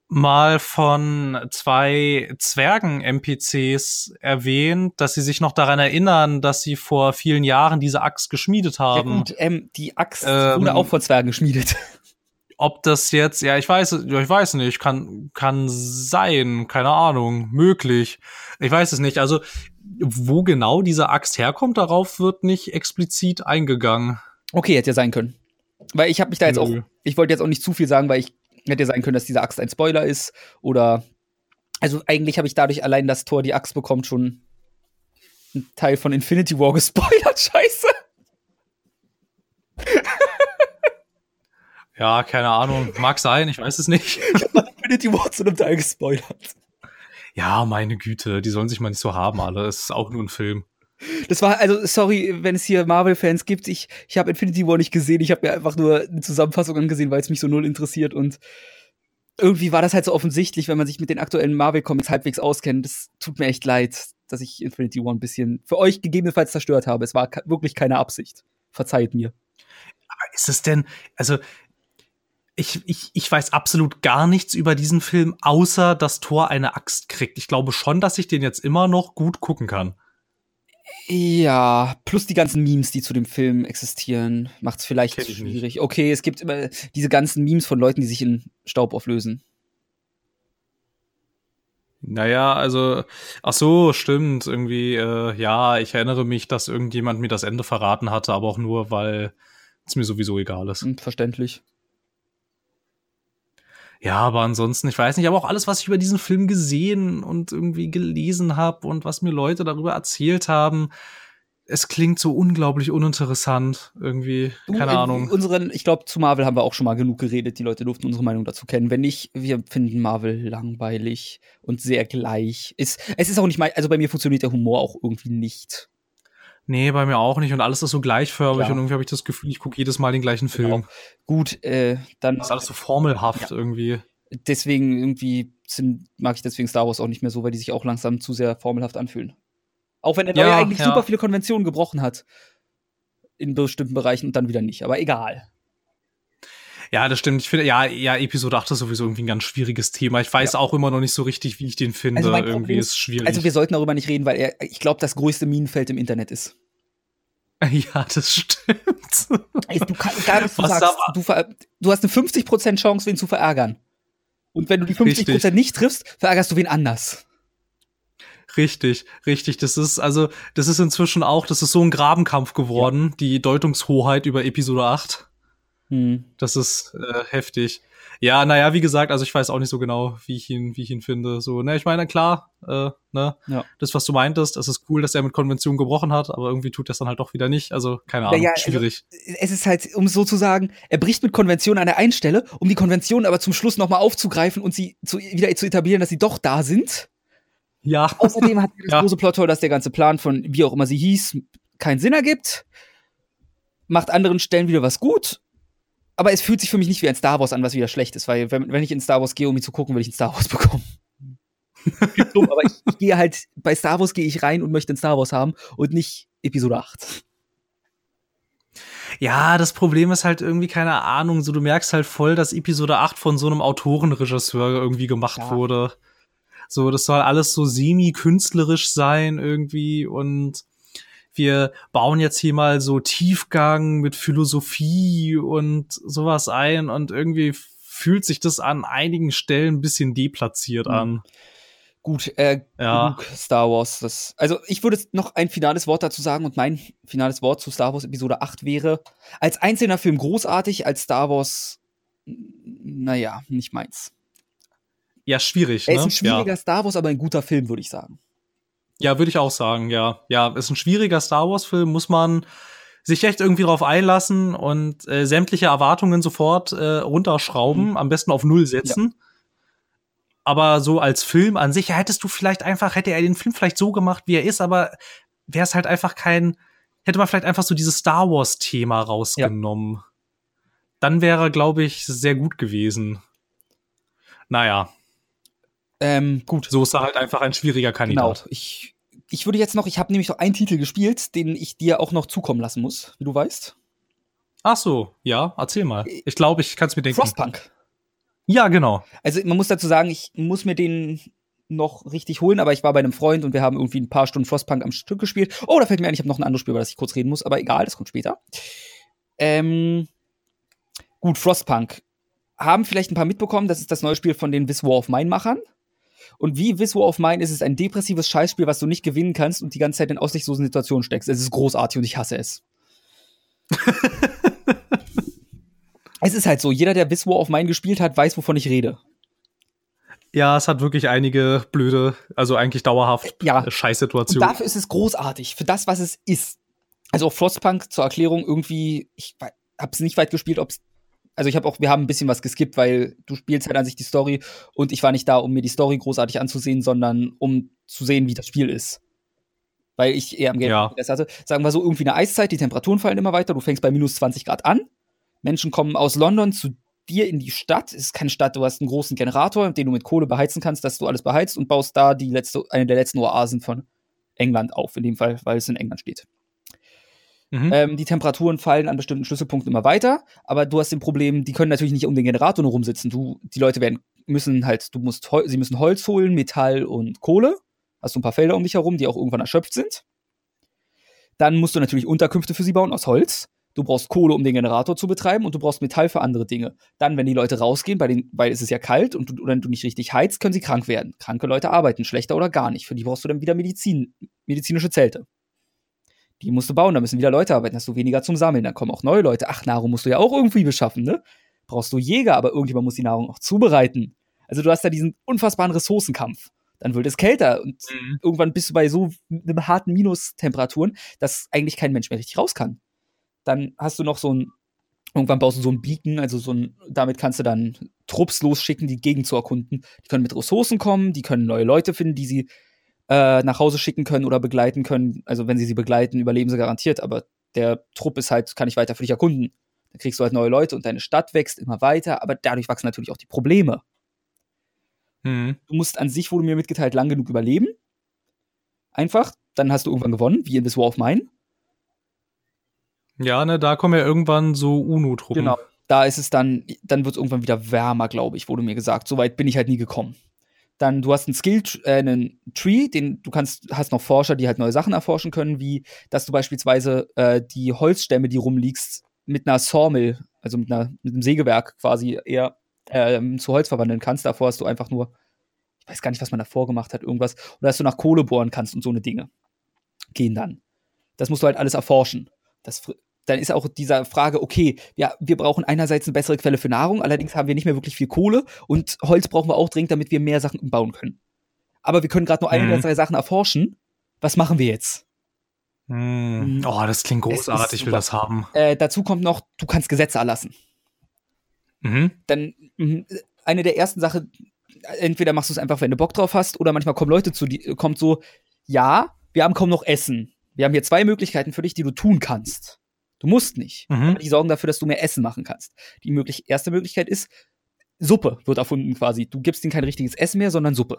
mal von zwei Zwergen-NPCs erwähnt, dass sie sich noch daran erinnern, dass sie vor vielen Jahren diese Axt geschmiedet haben. Ja gut, ähm, die Axt ähm, wurde auch von Zwergen geschmiedet. Ob das jetzt, ja, ich weiß, ich weiß nicht, kann, kann sein, keine Ahnung, möglich. Ich weiß es nicht. Also, wo genau diese Axt herkommt, darauf wird nicht explizit eingegangen. Okay, hätte ja sein können. Weil ich habe mich da jetzt Nö. auch, ich wollte jetzt auch nicht zu viel sagen, weil ich Hätte ja sein können, dass diese Axt ein Spoiler ist. Oder. Also eigentlich habe ich dadurch allein, dass Thor die Axt bekommt, schon einen Teil von Infinity War gespoilert. Scheiße. Ja, keine Ahnung. Mag sein, ich weiß es nicht. Ich habe Infinity War zu einem Teil gespoilert. Ja, meine Güte, die sollen sich mal nicht so haben, alle. Es ist auch nur ein Film. Das war, also, sorry, wenn es hier Marvel-Fans gibt. Ich, ich habe Infinity War nicht gesehen. Ich habe mir einfach nur eine Zusammenfassung angesehen, weil es mich so null interessiert. Und irgendwie war das halt so offensichtlich, wenn man sich mit den aktuellen Marvel-Comics halbwegs auskennt. Das tut mir echt leid, dass ich Infinity War ein bisschen für euch gegebenenfalls zerstört habe. Es war wirklich keine Absicht. Verzeiht mir. Aber ist es denn, also, ich, ich, ich weiß absolut gar nichts über diesen Film, außer dass Thor eine Axt kriegt. Ich glaube schon, dass ich den jetzt immer noch gut gucken kann. Ja, plus die ganzen Memes, die zu dem Film existieren, macht es vielleicht schwierig. Nicht. Okay, es gibt immer diese ganzen Memes von Leuten, die sich in Staub auflösen. Naja, also, ach so, stimmt, irgendwie, äh, ja, ich erinnere mich, dass irgendjemand mir das Ende verraten hatte, aber auch nur, weil es mir sowieso egal ist. Hm, verständlich. Ja, aber ansonsten, ich weiß nicht, aber auch alles, was ich über diesen Film gesehen und irgendwie gelesen habe und was mir Leute darüber erzählt haben, es klingt so unglaublich uninteressant irgendwie. Du, Keine Ahnung. Unseren, ich glaube, zu Marvel haben wir auch schon mal genug geredet. Die Leute durften unsere Meinung dazu kennen. Wenn nicht, wir finden Marvel langweilig und sehr gleich. Ist, es ist auch nicht mal, also bei mir funktioniert der Humor auch irgendwie nicht. Nee, bei mir auch nicht. Und alles ist so gleichförmig Klar. und irgendwie habe ich das Gefühl, ich gucke jedes Mal den gleichen Film. Genau. Gut, äh, dann. Das ist alles so formelhaft ja. irgendwie. Deswegen irgendwie sind, mag ich deswegen Star Wars auch nicht mehr so, weil die sich auch langsam zu sehr formelhaft anfühlen. Auch wenn der neue ja, eigentlich ja. super viele Konventionen gebrochen hat. In bestimmten Bereichen und dann wieder nicht. Aber egal. Ja, das stimmt. Ich finde, ja, ja, Episode 8 ist sowieso irgendwie ein ganz schwieriges Thema. Ich weiß ja. auch immer noch nicht so richtig, wie ich den finde. Also irgendwie ist es schwierig. Also wir sollten darüber nicht reden, weil er, ich glaube, das größte Minenfeld im Internet ist. Ja, das stimmt. Also, du kannst gar nicht, du sagst, du, du, hast eine 50% Chance, wen zu verärgern. Und wenn du die 50% richtig. nicht triffst, verärgerst du wen anders. Richtig, richtig. Das ist also, das ist inzwischen auch, das ist so ein Grabenkampf geworden, ja. die Deutungshoheit über Episode 8. Hm. Das ist äh, heftig. Ja, naja, wie gesagt, also ich weiß auch nicht so genau, wie ich ihn, wie ich ihn finde. So, ne, ich meine, klar, äh, ne, ja. das, was du meintest, es ist cool, dass er mit Konventionen gebrochen hat, aber irgendwie tut das dann halt doch wieder nicht. Also, keine Ahnung, naja, also schwierig. Also, es ist halt, um so zu sagen, er bricht mit Konventionen an der einen Stelle, um die Konventionen aber zum Schluss nochmal aufzugreifen und sie zu, wieder zu etablieren, dass sie doch da sind. Ja. Außerdem hat das ja. große Plothole, dass der ganze Plan von, wie auch immer sie hieß, keinen Sinn ergibt. Macht anderen Stellen wieder was gut. Aber es fühlt sich für mich nicht wie ein Star Wars an, was wieder schlecht ist, weil wenn, wenn ich in Star Wars gehe, um ihn zu gucken, will ich ein Star Wars bekommen. Dumm, aber ich, ich gehe halt, bei Star Wars gehe ich rein und möchte ein Star Wars haben und nicht Episode 8. Ja, das Problem ist halt irgendwie keine Ahnung, so du merkst halt voll, dass Episode 8 von so einem Autorenregisseur irgendwie gemacht ja. wurde. So, das soll alles so semi-künstlerisch sein irgendwie und wir bauen jetzt hier mal so Tiefgang mit Philosophie und sowas ein und irgendwie fühlt sich das an einigen Stellen ein bisschen deplatziert mhm. an. Gut, äh, ja. genug Star Wars. Das, also ich würde noch ein finales Wort dazu sagen und mein finales Wort zu Star Wars Episode 8 wäre, als einzelner Film großartig, als Star Wars, naja, nicht meins. Ja, schwierig. Er ist ne? ein schwieriger ja. Star Wars, aber ein guter Film, würde ich sagen. Ja, würde ich auch sagen, ja. Ja, ist ein schwieriger Star Wars-Film, muss man sich echt irgendwie drauf einlassen und äh, sämtliche Erwartungen sofort äh, runterschrauben, mhm. am besten auf Null setzen. Ja. Aber so als Film an sich, hättest du vielleicht einfach, hätte er den Film vielleicht so gemacht, wie er ist, aber wäre es halt einfach kein, hätte man vielleicht einfach so dieses Star Wars-Thema rausgenommen. Ja. Dann wäre, glaube ich, sehr gut gewesen. Naja. Ähm, gut. So ist er halt einfach ein schwieriger Kandidat. Genau. Ich, ich würde jetzt noch, ich habe nämlich noch einen Titel gespielt, den ich dir auch noch zukommen lassen muss, wie du weißt. Ach so, ja, erzähl mal. Äh, ich glaube, ich kann es mir denken. Frostpunk. Ja, genau. Also man muss dazu sagen, ich muss mir den noch richtig holen, aber ich war bei einem Freund und wir haben irgendwie ein paar Stunden Frostpunk am Stück gespielt. Oh, da fällt mir ein, ich habe noch ein anderes Spiel, über das ich kurz reden muss, aber egal, das kommt später. Ähm, gut, Frostpunk haben vielleicht ein paar mitbekommen, das ist das neue Spiel von den This War of Mine Machern. Und wie War of Mine ist es ein depressives Scheißspiel, was du nicht gewinnen kannst und die ganze Zeit in aussichtslosen Situationen steckst. Es ist großartig und ich hasse es. es ist halt so, jeder, der War of Mine gespielt hat, weiß, wovon ich rede. Ja, es hat wirklich einige blöde, also eigentlich dauerhaft ja. Scheißsituationen. Dafür ist es großartig, für das, was es ist. Also auch Frostpunk zur Erklärung irgendwie, ich hab's nicht weit gespielt, ob's also ich habe auch, wir haben ein bisschen was geskippt, weil du spielst halt an sich die Story und ich war nicht da, um mir die Story großartig anzusehen, sondern um zu sehen, wie das Spiel ist. Weil ich eher am Game ja. hatte. Sagen wir so, irgendwie eine Eiszeit, die Temperaturen fallen immer weiter, du fängst bei minus 20 Grad an. Menschen kommen aus London zu dir in die Stadt. Es ist keine Stadt, du hast einen großen Generator, den du mit Kohle beheizen kannst, dass du alles beheizt und baust da die letzte, eine der letzten Oasen von England auf, in dem Fall, weil es in England steht. Mhm. Ähm, die Temperaturen fallen an bestimmten Schlüsselpunkten immer weiter, aber du hast den Problem, die können natürlich nicht um den Generator nur rumsitzen. Du, die Leute werden, müssen halt, du musst, sie müssen Holz holen, Metall und Kohle. Hast du ein paar Felder um dich herum, die auch irgendwann erschöpft sind. Dann musst du natürlich Unterkünfte für sie bauen aus Holz. Du brauchst Kohle, um den Generator zu betreiben und du brauchst Metall für andere Dinge. Dann, wenn die Leute rausgehen, bei den, weil es ist ja kalt und du, wenn du nicht richtig heizt, können sie krank werden. Kranke Leute arbeiten schlechter oder gar nicht. Für die brauchst du dann wieder Medizin, medizinische Zelte die musst du bauen, da müssen wieder Leute arbeiten, hast du weniger zum Sammeln, dann kommen auch neue Leute. Ach, Nahrung musst du ja auch irgendwie beschaffen, ne? Brauchst du Jäger, aber irgendjemand muss die Nahrung auch zubereiten. Also du hast da diesen unfassbaren Ressourcenkampf. Dann wird es kälter und mhm. irgendwann bist du bei so einem harten Minustemperaturen, dass eigentlich kein Mensch mehr richtig raus kann. Dann hast du noch so ein, irgendwann baust du so ein Beacon, also so ein, damit kannst du dann Trupps losschicken, die Gegend zu erkunden. Die können mit Ressourcen kommen, die können neue Leute finden, die sie äh, nach Hause schicken können oder begleiten können. Also wenn sie sie begleiten, überleben sie garantiert, aber der Trupp ist halt, kann ich weiter für dich erkunden. Dann kriegst du halt neue Leute und deine Stadt wächst immer weiter, aber dadurch wachsen natürlich auch die Probleme. Mhm. Du musst an sich, wurde mir mitgeteilt, lang genug überleben. Einfach, dann hast du irgendwann gewonnen, wie in This War of Mine. Ja, ne, da kommen ja irgendwann so UNO-Truppen. Genau. Da ist es dann, dann wird es irgendwann wieder wärmer, glaube ich, wurde mir gesagt. Soweit bin ich halt nie gekommen. Dann du hast einen Skill, äh, einen Tree, den du kannst, hast noch Forscher, die halt neue Sachen erforschen können, wie dass du beispielsweise äh, die Holzstämme, die rumliegst, mit einer Sawmill, also mit, einer, mit einem Sägewerk quasi eher ähm, zu Holz verwandeln kannst. Davor hast du einfach nur, ich weiß gar nicht, was man davor gemacht hat, irgendwas, oder dass du nach Kohle bohren kannst und so eine Dinge. Gehen dann. Das musst du halt alles erforschen. Das dann ist auch diese Frage, okay, ja, wir brauchen einerseits eine bessere Quelle für Nahrung, allerdings haben wir nicht mehr wirklich viel Kohle und Holz brauchen wir auch dringend, damit wir mehr Sachen bauen können. Aber wir können gerade nur eine mhm. der drei Sachen erforschen. Was machen wir jetzt? Mhm. Oh, das klingt großartig, ich will das haben. Äh, dazu kommt noch, du kannst Gesetze erlassen. Mhm. Dann mh, eine der ersten Sachen, entweder machst du es einfach, wenn du Bock drauf hast, oder manchmal kommen Leute zu dir, kommt so, ja, wir haben kaum noch Essen. Wir haben hier zwei Möglichkeiten für dich, die du tun kannst. Du musst nicht. Mhm. Aber die sorgen dafür, dass du mehr Essen machen kannst. Die möglich erste Möglichkeit ist, Suppe wird erfunden quasi. Du gibst ihnen kein richtiges Essen mehr, sondern Suppe.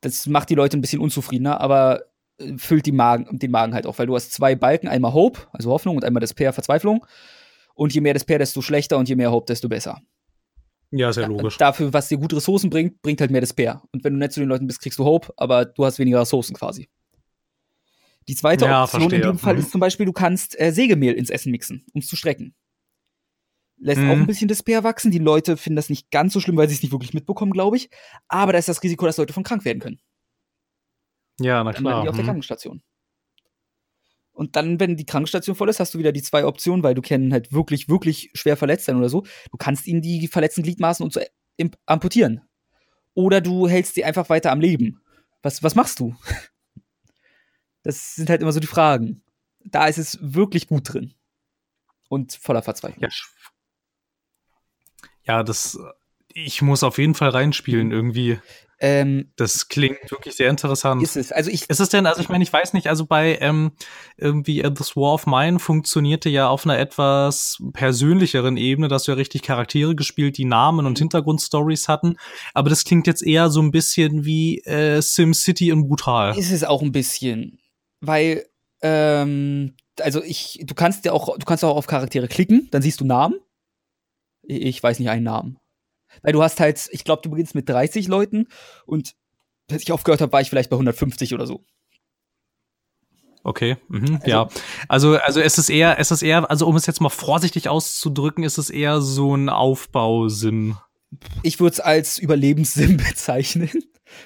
Das macht die Leute ein bisschen unzufriedener, aber äh, füllt die Magen, den Magen halt auch, weil du hast zwei Balken, einmal Hope, also Hoffnung, und einmal Despair, Verzweiflung. Und je mehr Despair, desto schlechter und je mehr Hope, desto besser. Ja, sehr logisch. Dafür, was dir gute Ressourcen bringt, bringt halt mehr Despair. Und wenn du nett zu den Leuten bist, kriegst du Hope, aber du hast weniger Ressourcen quasi. Die zweite ja, Option verstehe. in dem Fall mhm. ist zum Beispiel, du kannst äh, Sägemehl ins Essen mixen, um es zu strecken. Lässt mhm. auch ein bisschen Despair wachsen. Die Leute finden das nicht ganz so schlimm, weil sie es nicht wirklich mitbekommen, glaube ich. Aber da ist das Risiko, dass Leute von krank werden können. Ja, na klar. Dann die auf der mhm. Krankenstation. Und dann, wenn die Krankenstation voll ist, hast du wieder die zwei Optionen, weil du kennen halt wirklich, wirklich schwer verletzt sein oder so. Du kannst ihnen die verletzten Gliedmaßen und so amputieren. Oder du hältst sie einfach weiter am Leben. Was, was machst du? Das sind halt immer so die Fragen. Da ist es wirklich gut drin. Und voller Verzweiflung. Ja, ja das, ich muss auf jeden Fall reinspielen irgendwie. Ähm, das klingt wirklich sehr interessant. Ist es? Also ich. Ist es denn? Also ich meine, ich weiß nicht. Also bei ähm, irgendwie uh, The War of Mine funktionierte ja auf einer etwas persönlicheren Ebene, dass ja richtig Charaktere gespielt, die Namen und mhm. Hintergrundstories hatten. Aber das klingt jetzt eher so ein bisschen wie äh, Sim City in brutal. Ist es auch ein bisschen, weil ähm, also ich, du kannst ja auch, du kannst auch auf Charaktere klicken, dann siehst du Namen. Ich weiß nicht einen Namen. Weil du hast halt, ich glaube, du beginnst mit 30 Leuten und als ich aufgehört habe, war ich vielleicht bei 150 oder so. Okay, mhm, also, ja. Also, also es ist eher, es ist eher, also um es jetzt mal vorsichtig auszudrücken, ist es eher so ein Aufbausim. Ich würde es als Überlebenssim bezeichnen.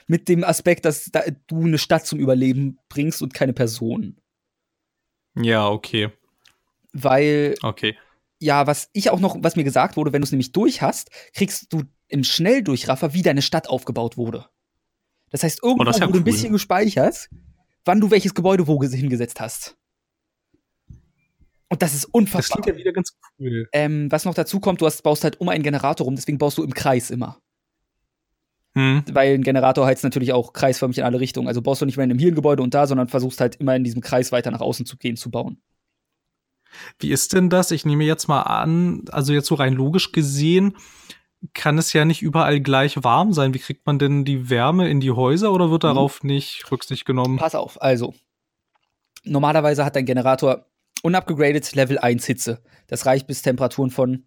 Mit dem Aspekt, dass da, du eine Stadt zum Überleben bringst und keine Person. Ja, okay. Weil okay ja, was ich auch noch, was mir gesagt wurde, wenn du es nämlich durch hast, kriegst du im Schnelldurchraffer, wie deine Stadt aufgebaut wurde. Das heißt, irgendwo oh, das ja wurde cool. ein bisschen gespeichert, wann du welches Gebäude wo hingesetzt hast. Und das ist unfassbar. Das klingt ja wieder ganz cool. Ähm, was noch dazu kommt, du hast, baust halt um einen Generator rum, deswegen baust du im Kreis immer. Hm. Weil ein Generator heizt natürlich auch kreisförmig in alle Richtungen. Also baust du nicht mehr in einem hier ein Gebäude und da, sondern versuchst halt immer in diesem Kreis weiter nach außen zu gehen, zu bauen. Wie ist denn das? Ich nehme jetzt mal an, also jetzt so rein logisch gesehen, kann es ja nicht überall gleich warm sein. Wie kriegt man denn die Wärme in die Häuser oder wird mhm. darauf mhm. nicht Rücksicht genommen? Pass auf, also normalerweise hat dein Generator unupgradet Level 1 Hitze. Das reicht bis Temperaturen von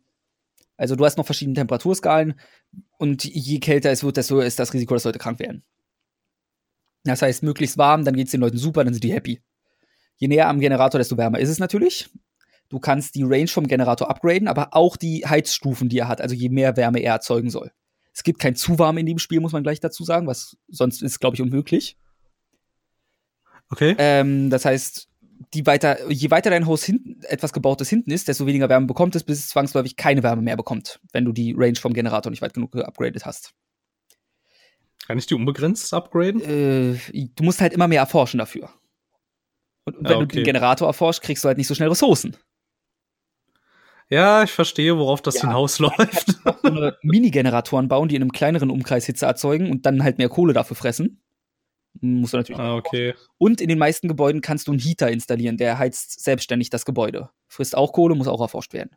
also du hast noch verschiedene Temperaturskalen und je kälter es wird, desto ist das Risiko, dass Leute krank werden. Das heißt, möglichst warm, dann geht es den Leuten super, dann sind die happy. Je näher am Generator, desto wärmer ist es natürlich. Du kannst die Range vom Generator upgraden, aber auch die Heizstufen, die er hat, also je mehr Wärme er erzeugen soll. Es gibt kein zu warm in dem Spiel, muss man gleich dazu sagen, was sonst ist, glaube ich, unmöglich. Okay. Ähm, das heißt, die weiter, je weiter dein Haus hinten, etwas gebautes hinten ist, desto weniger Wärme bekommt es, bis es zwangsläufig keine Wärme mehr bekommt, wenn du die Range vom Generator nicht weit genug geupgradet hast. Kann ich die unbegrenzt upgraden? Äh, du musst halt immer mehr erforschen dafür. Und, wenn okay. du den Generator erforschst, kriegst du halt nicht so schnell Ressourcen. Ja, ich verstehe, worauf das ja, hinausläuft. Mini-Generatoren bauen, die in einem kleineren Umkreis Hitze erzeugen und dann halt mehr Kohle dafür fressen. Musst du natürlich. Ah, okay. Und in den meisten Gebäuden kannst du einen Heater installieren, der heizt selbstständig das Gebäude. Frisst auch Kohle, muss auch erforscht werden.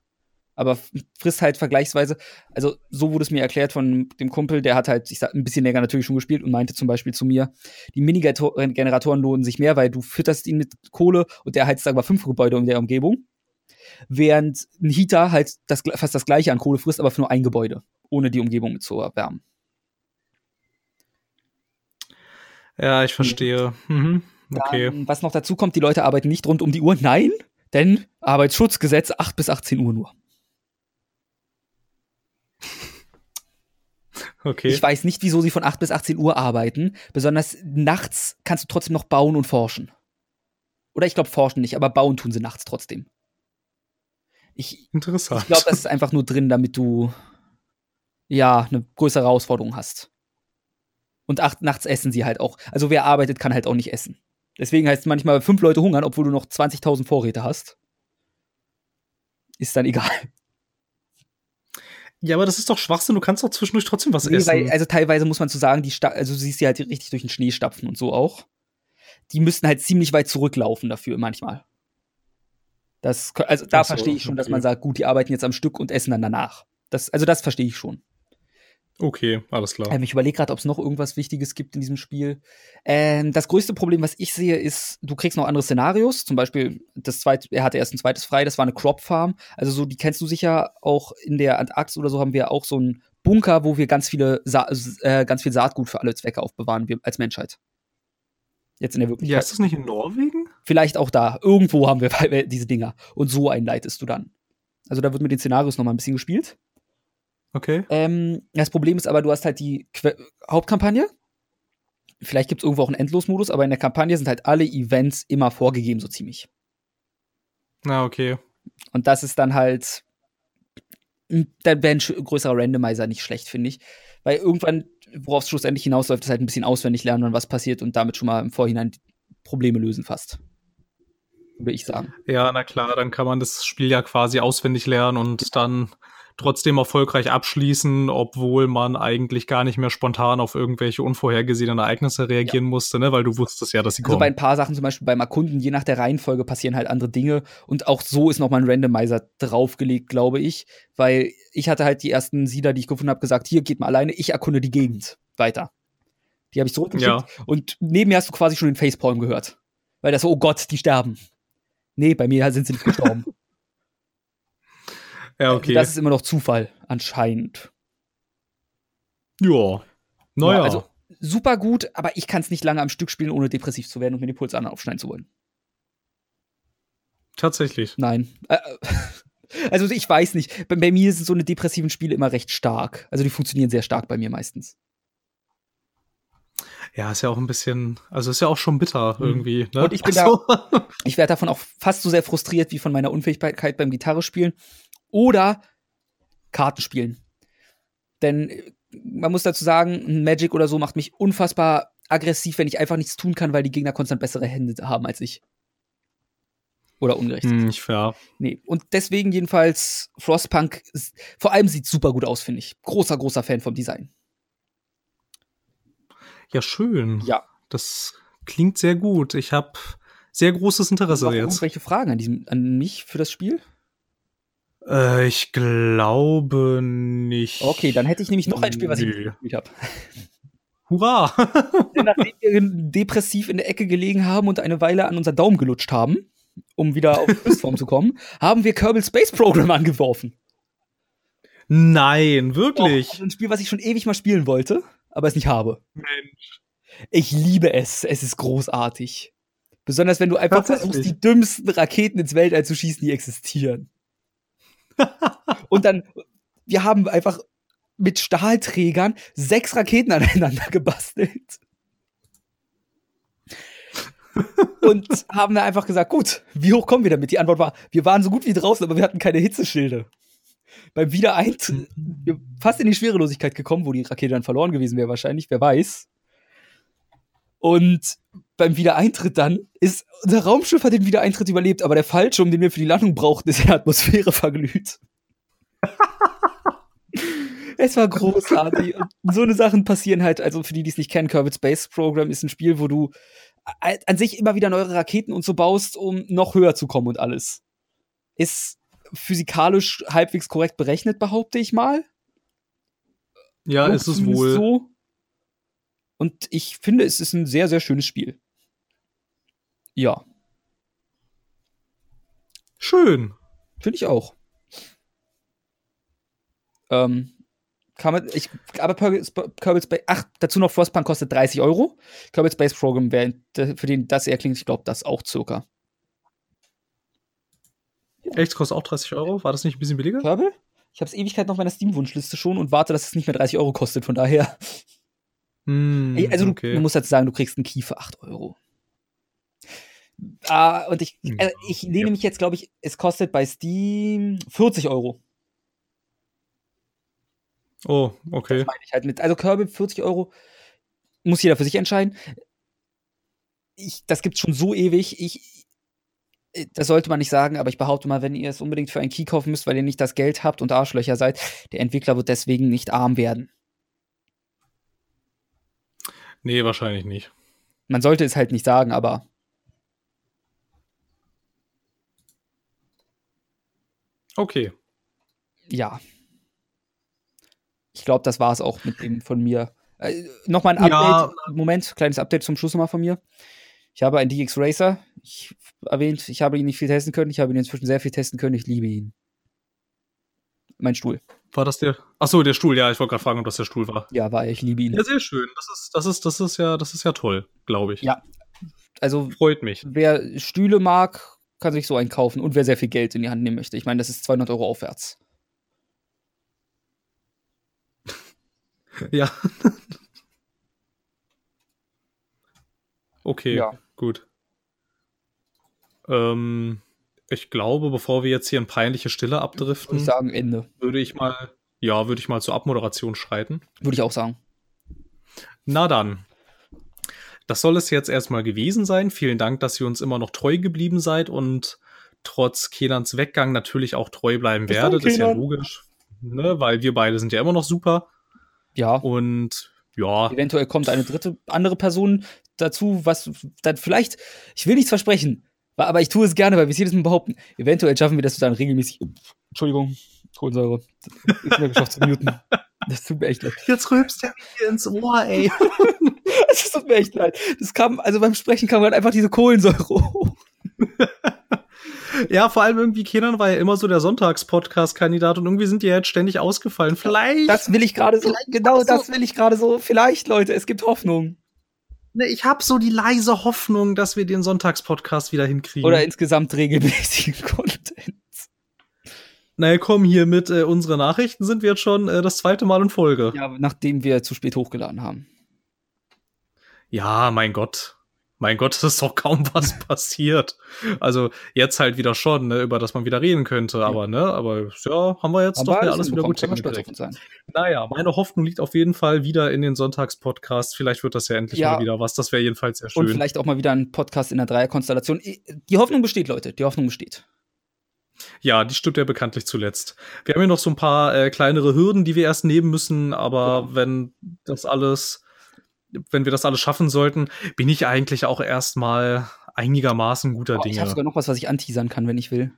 Aber frisst halt vergleichsweise, also so wurde es mir erklärt von dem Kumpel, der hat halt, ich sag, ein bisschen länger natürlich schon gespielt und meinte zum Beispiel zu mir, die Mini-Generatoren lohnen sich mehr, weil du fütterst ihn mit Kohle und der heizt, sagen wir, fünf Gebäude in der Umgebung während ein Heater halt das, fast das gleiche an Kohle frisst, aber für nur ein Gebäude, ohne die Umgebung mit zu erwärmen. Ja, ich verstehe. Mhm. Okay. Dann, was noch dazu kommt, die Leute arbeiten nicht rund um die Uhr. Nein, denn Arbeitsschutzgesetz 8 bis 18 Uhr nur. Okay. Ich weiß nicht, wieso sie von 8 bis 18 Uhr arbeiten. Besonders nachts kannst du trotzdem noch bauen und forschen. Oder ich glaube, forschen nicht, aber bauen tun sie nachts trotzdem. Ich, Interessant. Ich glaube, das ist einfach nur drin, damit du ja eine größere Herausforderung hast. Und acht, nachts essen sie halt auch. Also wer arbeitet, kann halt auch nicht essen. Deswegen heißt es manchmal fünf Leute hungern, obwohl du noch 20.000 Vorräte hast. Ist dann egal. Ja, aber das ist doch Schwachsinn, du kannst doch zwischendurch trotzdem was nee, essen. Weil, also teilweise muss man zu sagen, die Sta also du siehst sie halt richtig durch den Schnee stapfen und so auch. Die müssten halt ziemlich weit zurücklaufen dafür manchmal. Das, also da so, verstehe ich schon, okay. dass man sagt, gut, die arbeiten jetzt am Stück und essen dann danach. Das, also das verstehe ich schon. Okay, alles klar. Ähm, ich überlege gerade, ob es noch irgendwas Wichtiges gibt in diesem Spiel. Ähm, das größte Problem, was ich sehe, ist, du kriegst noch andere Szenarios. Zum Beispiel, das zweite, er hatte erst ein zweites frei, das war eine Crop Farm. Also so, die kennst du sicher auch in der Antarktis oder so haben wir auch so einen Bunker, wo wir ganz viele, Sa äh, ganz viel Saatgut für alle Zwecke aufbewahren, wir als Menschheit. Jetzt in der Wirklichkeit. Ja, ist das nicht in Norwegen? Vielleicht auch da. Irgendwo haben wir diese Dinger. Und so einleitest du dann. Also da wird mit den Szenarios noch mal ein bisschen gespielt. Okay. Ähm, das Problem ist aber, du hast halt die que Hauptkampagne. Vielleicht gibt es irgendwo auch einen Endlosmodus, aber in der Kampagne sind halt alle Events immer vorgegeben, so ziemlich. Na, okay. Und das ist dann halt. Da wäre ein größerer Randomizer nicht schlecht, finde ich. Weil irgendwann, worauf es schlussendlich hinausläuft, ist halt ein bisschen auswendig lernen, wann was passiert und damit schon mal im Vorhinein Probleme lösen fast. Würde ich sagen. Ja, na klar, dann kann man das Spiel ja quasi auswendig lernen und dann trotzdem erfolgreich abschließen, obwohl man eigentlich gar nicht mehr spontan auf irgendwelche unvorhergesehenen Ereignisse reagieren ja. musste, ne? weil du wusstest ja, dass sie also kommen. Also bei ein paar Sachen, zum Beispiel beim Erkunden, je nach der Reihenfolge passieren halt andere Dinge und auch so ist nochmal ein Randomizer draufgelegt, glaube ich, weil ich hatte halt die ersten Siedler, die ich gefunden habe, gesagt, hier geht mal alleine, ich erkunde die Gegend weiter. Die habe ich zurückgeschickt ja. und neben mir hast du quasi schon den Facepalm gehört. Weil das so, oh Gott, die sterben. Nee, bei mir sind sie nicht gestorben. Ja, okay. Das ist immer noch Zufall, anscheinend. Ja. Naja. Ja, also super gut, aber ich kann es nicht lange am Stück spielen, ohne depressiv zu werden und mir die Pulsadern aufschneiden zu wollen. Tatsächlich. Nein. Äh, also ich weiß nicht. Bei, bei, mir sind so eine depressiven Spiele immer recht stark. Also die funktionieren sehr stark bei mir meistens. Ja, ist ja auch ein bisschen, also ist ja auch schon bitter mhm. irgendwie. Ne? Und ich bin so. da, ich werde davon auch fast so sehr frustriert wie von meiner Unfähigkeit beim Gitarre spielen oder Karten spielen. Denn äh, man muss dazu sagen, Magic oder so macht mich unfassbar aggressiv, wenn ich einfach nichts tun kann, weil die Gegner konstant bessere Hände haben als ich. Oder ungerecht. Hm, nicht fair. Nee. Und deswegen jedenfalls Frostpunk, vor allem sieht super gut aus, finde ich. Großer, großer Fan vom Design. Ja, schön. Ja. Das klingt sehr gut. Ich habe sehr großes Interesse jetzt. Irgendwelche Fragen an, diesem, an mich für das Spiel? Äh, ich glaube nicht. Okay, dann hätte ich nämlich noch ein Spiel, was nee. ich gespielt habe. Hurra! Nachdem wir depressiv in der Ecke gelegen haben und eine Weile an unseren Daumen gelutscht haben, um wieder auf Höchstform zu kommen, haben wir Kerbal Space Program angeworfen. Nein, wirklich. also ein Spiel, was ich schon ewig mal spielen wollte, aber es nicht habe. Mensch. Ich liebe es. Es ist großartig. Besonders wenn du einfach versuchst, die dümmsten Raketen ins Weltall zu schießen, die existieren. und dann, wir haben einfach mit Stahlträgern sechs Raketen aneinander gebastelt. und haben dann einfach gesagt, gut, wie hoch kommen wir damit? Die Antwort war, wir waren so gut wie draußen, aber wir hatten keine Hitzeschilde. Beim Wiedereintritt fast in die Schwerelosigkeit gekommen, wo die Rakete dann verloren gewesen wäre wahrscheinlich, wer weiß. Und beim Wiedereintritt dann ist unser Raumschiff hat den Wiedereintritt überlebt, aber der Fallschirm, den wir für die Landung brauchten, ist in der Atmosphäre verglüht. es war großartig. Und so eine Sachen passieren halt, also für die, die es nicht kennen, Kerbal Space Program ist ein Spiel, wo du an sich immer wieder neue Raketen und so baust, um noch höher zu kommen und alles. Ist physikalisch halbwegs korrekt berechnet, behaupte ich mal. Ja, ist es wohl. So. Und ich finde, es ist ein sehr, sehr schönes Spiel. Ja. Schön. Finde ich auch. Ähm, kann man, ich, aber Kerbal Space, ach, dazu noch Frostpunk kostet 30 Euro. Kerbal Space Program wäre, für den das eher klingt, ich glaube, das auch circa. Echt, kostet auch 30 Euro? War das nicht ein bisschen billiger? Kerbal? Ich habe es Ewigkeit noch meiner Steam-Wunschliste schon und warte, dass es nicht mehr 30 Euro kostet, von daher. Mm, also okay. du, du, musst halt sagen, du kriegst einen Key für 8 Euro. Ah, und ich, also ich lehne ja. mich jetzt, glaube ich, es kostet bei Steam 40 Euro. Oh, okay. Das meine ich halt mit. Also Kirby 40 Euro muss jeder für sich entscheiden. Ich, das gibt's schon so ewig. Ich, Äh, das sollte man nicht sagen, aber ich behaupte mal, wenn ihr es unbedingt für einen Key kaufen müsst, weil ihr nicht das Geld habt und Arschlöcher seid, der Entwickler wird deswegen nicht arm werden. Nee, wahrscheinlich nicht. Man sollte es halt nicht sagen, aber. Okay. Ja. Ich glaube, das war es auch mit dem von mir. Äh, Nochmal ein Update. Ja. Moment, kleines Update zum Schluss nochmal von mir. Ich habe einen DX Racer. Ich erwähnt, ich habe ihn nicht viel testen können. Ich habe ihn inzwischen sehr viel testen können. Ich liebe ihn. Mein Stuhl. War das der? Achso, der Stuhl, ja, ich wollte gerade fragen, ob das der Stuhl war. Ja, war ich liebe ihn. Ja, sehr schön. Das ist, das ist, das ist ja, das ist ja toll, glaube ich. Ja. Also freut mich. Wer Stühle mag, kann sich so einen kaufen und wer sehr viel Geld in die Hand nehmen möchte. Ich meine, das ist 200 Euro aufwärts. ja. okay, ja. gut. Ähm, ich glaube, bevor wir jetzt hier in peinliche Stille abdriften, würde ich sagen Ende. Würde ich mal, ja, würde ich mal zur Abmoderation schreiten. Würde ich auch sagen. Na dann. Das soll es jetzt erstmal gewesen sein. Vielen Dank, dass ihr uns immer noch treu geblieben seid und trotz Kenans Weggang natürlich auch treu bleiben werdet. Das ist ja logisch, ne? weil wir beide sind ja immer noch super. Ja. Und ja. Eventuell kommt eine dritte, andere Person dazu, was dann vielleicht, ich will nichts versprechen, aber ich tue es gerne, weil wir es jedes Mal behaupten. Eventuell schaffen wir das dann regelmäßig. Entschuldigung, Kohlensäure. Ich mir geschafft zu muten. Das tut mir echt leid. Jetzt rülpst der mir ins Ohr, ey. Es tut mir echt leid. Das kam, also beim Sprechen kam halt einfach diese Kohlensäure hoch. Ja, vor allem irgendwie Kenan war ja immer so der Sonntags-Podcast-Kandidat und irgendwie sind die ja jetzt ständig ausgefallen. Vielleicht. Das will ich gerade so. Genau, das will ich gerade so. Vielleicht, Leute, es gibt Hoffnung. Ne, ich habe so die leise Hoffnung, dass wir den Sonntagspodcast wieder hinkriegen. Oder insgesamt regelmäßigen Content. Naja, komm, hier mit äh, unseren Nachrichten sind wir jetzt schon äh, das zweite Mal in Folge. Ja, nachdem wir zu spät hochgeladen haben. Ja, mein Gott mein Gott, es ist doch kaum was passiert. Also jetzt halt wieder schon, ne, über das man wieder reden könnte, aber ne, aber ja, haben wir jetzt aber doch wieder alles wieder gut hingekriegt. Naja, meine Hoffnung liegt auf jeden Fall wieder in den Sonntagspodcast. Vielleicht wird das ja endlich ja. mal wieder was. Das wäre jedenfalls sehr schön. Und vielleicht auch mal wieder ein Podcast in der Dreierkonstellation. Die Hoffnung besteht, Leute. Die Hoffnung besteht. Ja, die stimmt ja bekanntlich zuletzt. Wir haben ja noch so ein paar äh, kleinere Hürden, die wir erst nehmen müssen, aber ja. wenn das alles wenn wir das alles schaffen sollten, bin ich eigentlich auch erstmal einigermaßen guter oh, Dinge. Ich habe sogar noch was, was ich anteasern kann, wenn ich will.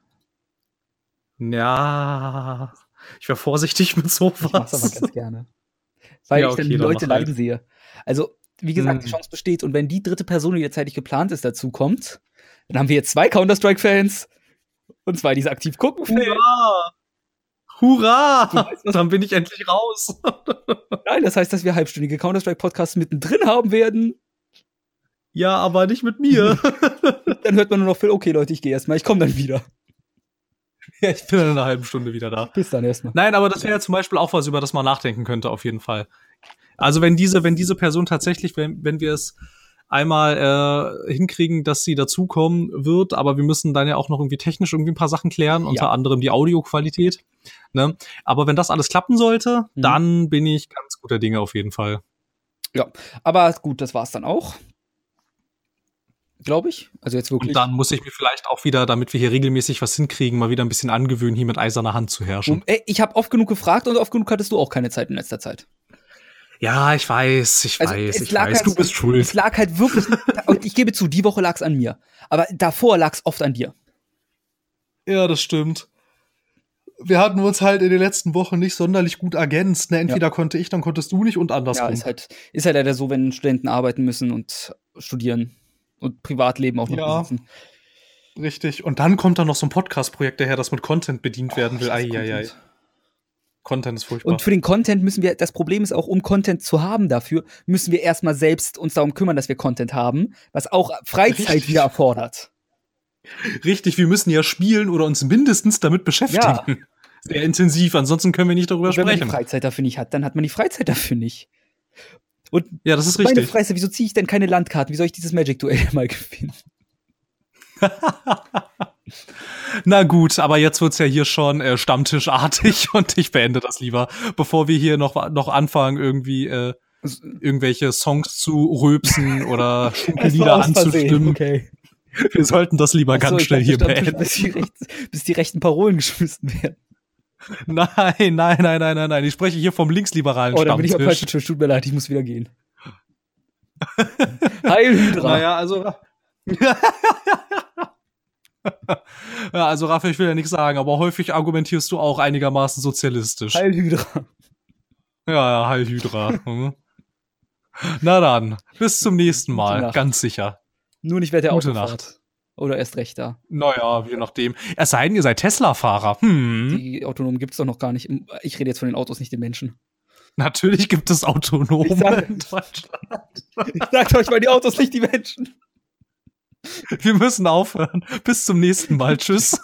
Ja, ich wäre vorsichtig mit sowas. Ich mach's aber ganz gerne. Weil ja, okay, ich dann die Leute dann leiden halt. sehe. Also, wie gesagt, hm. die Chance besteht. Und wenn die dritte Person, die jetzt zeitig geplant ist, dazu kommt, dann haben wir jetzt zwei Counter-Strike-Fans. Und zwei, die es aktiv gucken. Ja. Hurra! Weißt, Dann bin ich endlich raus. Nein, das heißt, dass wir halbstündige Counter-Strike-Podcasts mittendrin haben werden. Ja, aber nicht mit mir. dann hört man nur noch Phil, okay, Leute, ich gehe erstmal, ich komme dann wieder. Ja, ich bin dann in einer halben Stunde wieder da. Bis dann erstmal. Nein, aber das wäre ja zum Beispiel auch was, über das man nachdenken könnte, auf jeden Fall. Also wenn diese, wenn diese Person tatsächlich, wenn, wenn wir es einmal äh, hinkriegen, dass sie dazukommen wird, aber wir müssen dann ja auch noch irgendwie technisch irgendwie ein paar Sachen klären, ja. unter anderem die Audioqualität. Ne? Aber wenn das alles klappen sollte, mhm. dann bin ich ganz guter Dinge auf jeden Fall. Ja, aber gut, das war's dann auch. Glaube ich. Also jetzt wirklich. Und dann muss ich mir vielleicht auch wieder, damit wir hier regelmäßig was hinkriegen, mal wieder ein bisschen angewöhnen, hier mit eiserner Hand zu herrschen. Und, ey, ich habe oft genug gefragt und oft genug hattest du auch keine Zeit in letzter Zeit. Ja, ich weiß, ich also weiß, ich weiß, halt, du bist schuld. Es lag halt wirklich, und ich gebe zu, die Woche lag es an mir. Aber davor lag es oft an dir. Ja, das stimmt. Wir hatten uns halt in den letzten Wochen nicht sonderlich gut ergänzt. Ne? Entweder ja. konnte ich, dann konntest du nicht und andersrum. Ja, ist halt, ist halt leider so, wenn Studenten arbeiten müssen und studieren und Privatleben auch noch ja. besitzen. Richtig. Und dann kommt da noch so ein Podcast-Projekt daher, das mit Content bedient oh, werden will. Eieiei. Content ist furchtbar. Und für den Content müssen wir, das Problem ist auch, um Content zu haben dafür, müssen wir erstmal selbst uns darum kümmern, dass wir Content haben, was auch Freizeit Richtig. wieder erfordert. Richtig, wir müssen ja spielen oder uns mindestens damit beschäftigen. Ja. Sehr intensiv, ansonsten können wir nicht darüber sprechen. Wenn man die Freizeit dafür nicht hat, dann hat man die Freizeit dafür nicht. Und ja, das ist richtig. Meine Freizeit, wieso ziehe ich denn keine Landkarten? Wie soll ich dieses Magic-Duell mal gewinnen? Na gut, aber jetzt wird's ja hier schon äh, Stammtischartig und ich beende das lieber, bevor wir hier noch, noch anfangen, irgendwie äh, irgendwelche Songs zu rülpsen oder Lieder anzustimmen. Okay. Wir sollten das lieber Ach so, ganz schnell hier beenden. bis, die rechts, bis die rechten Parolen geschmissen werden. Nein, nein, nein, nein, nein, nein. Ich spreche hier vom linksliberalen Oh, da bin ich Stammtisch. falschen Tisch. Tut mir leid, ich muss wieder gehen. Heil Hydra. Naja, also. ja, also Raphael, ich will ja nichts sagen, aber häufig argumentierst du auch einigermaßen sozialistisch. Heil Hydra. Ja, ja, Heil Hydra. Mhm. Na dann, bis zum nächsten Mal, ganz sicher. Nur nicht während der Gute Autofahrt. Nacht. Oder erst recht da. Naja, je nachdem. Es sei denn, ihr seid Tesla-Fahrer. Hm. Die autonomen gibt's doch noch gar nicht. Ich rede jetzt von den Autos, nicht den Menschen. Natürlich gibt es Autonome sag- in Deutschland. Ich sagte euch mal, die Autos, nicht die Menschen. Wir müssen aufhören. Bis zum nächsten Mal. Tschüss.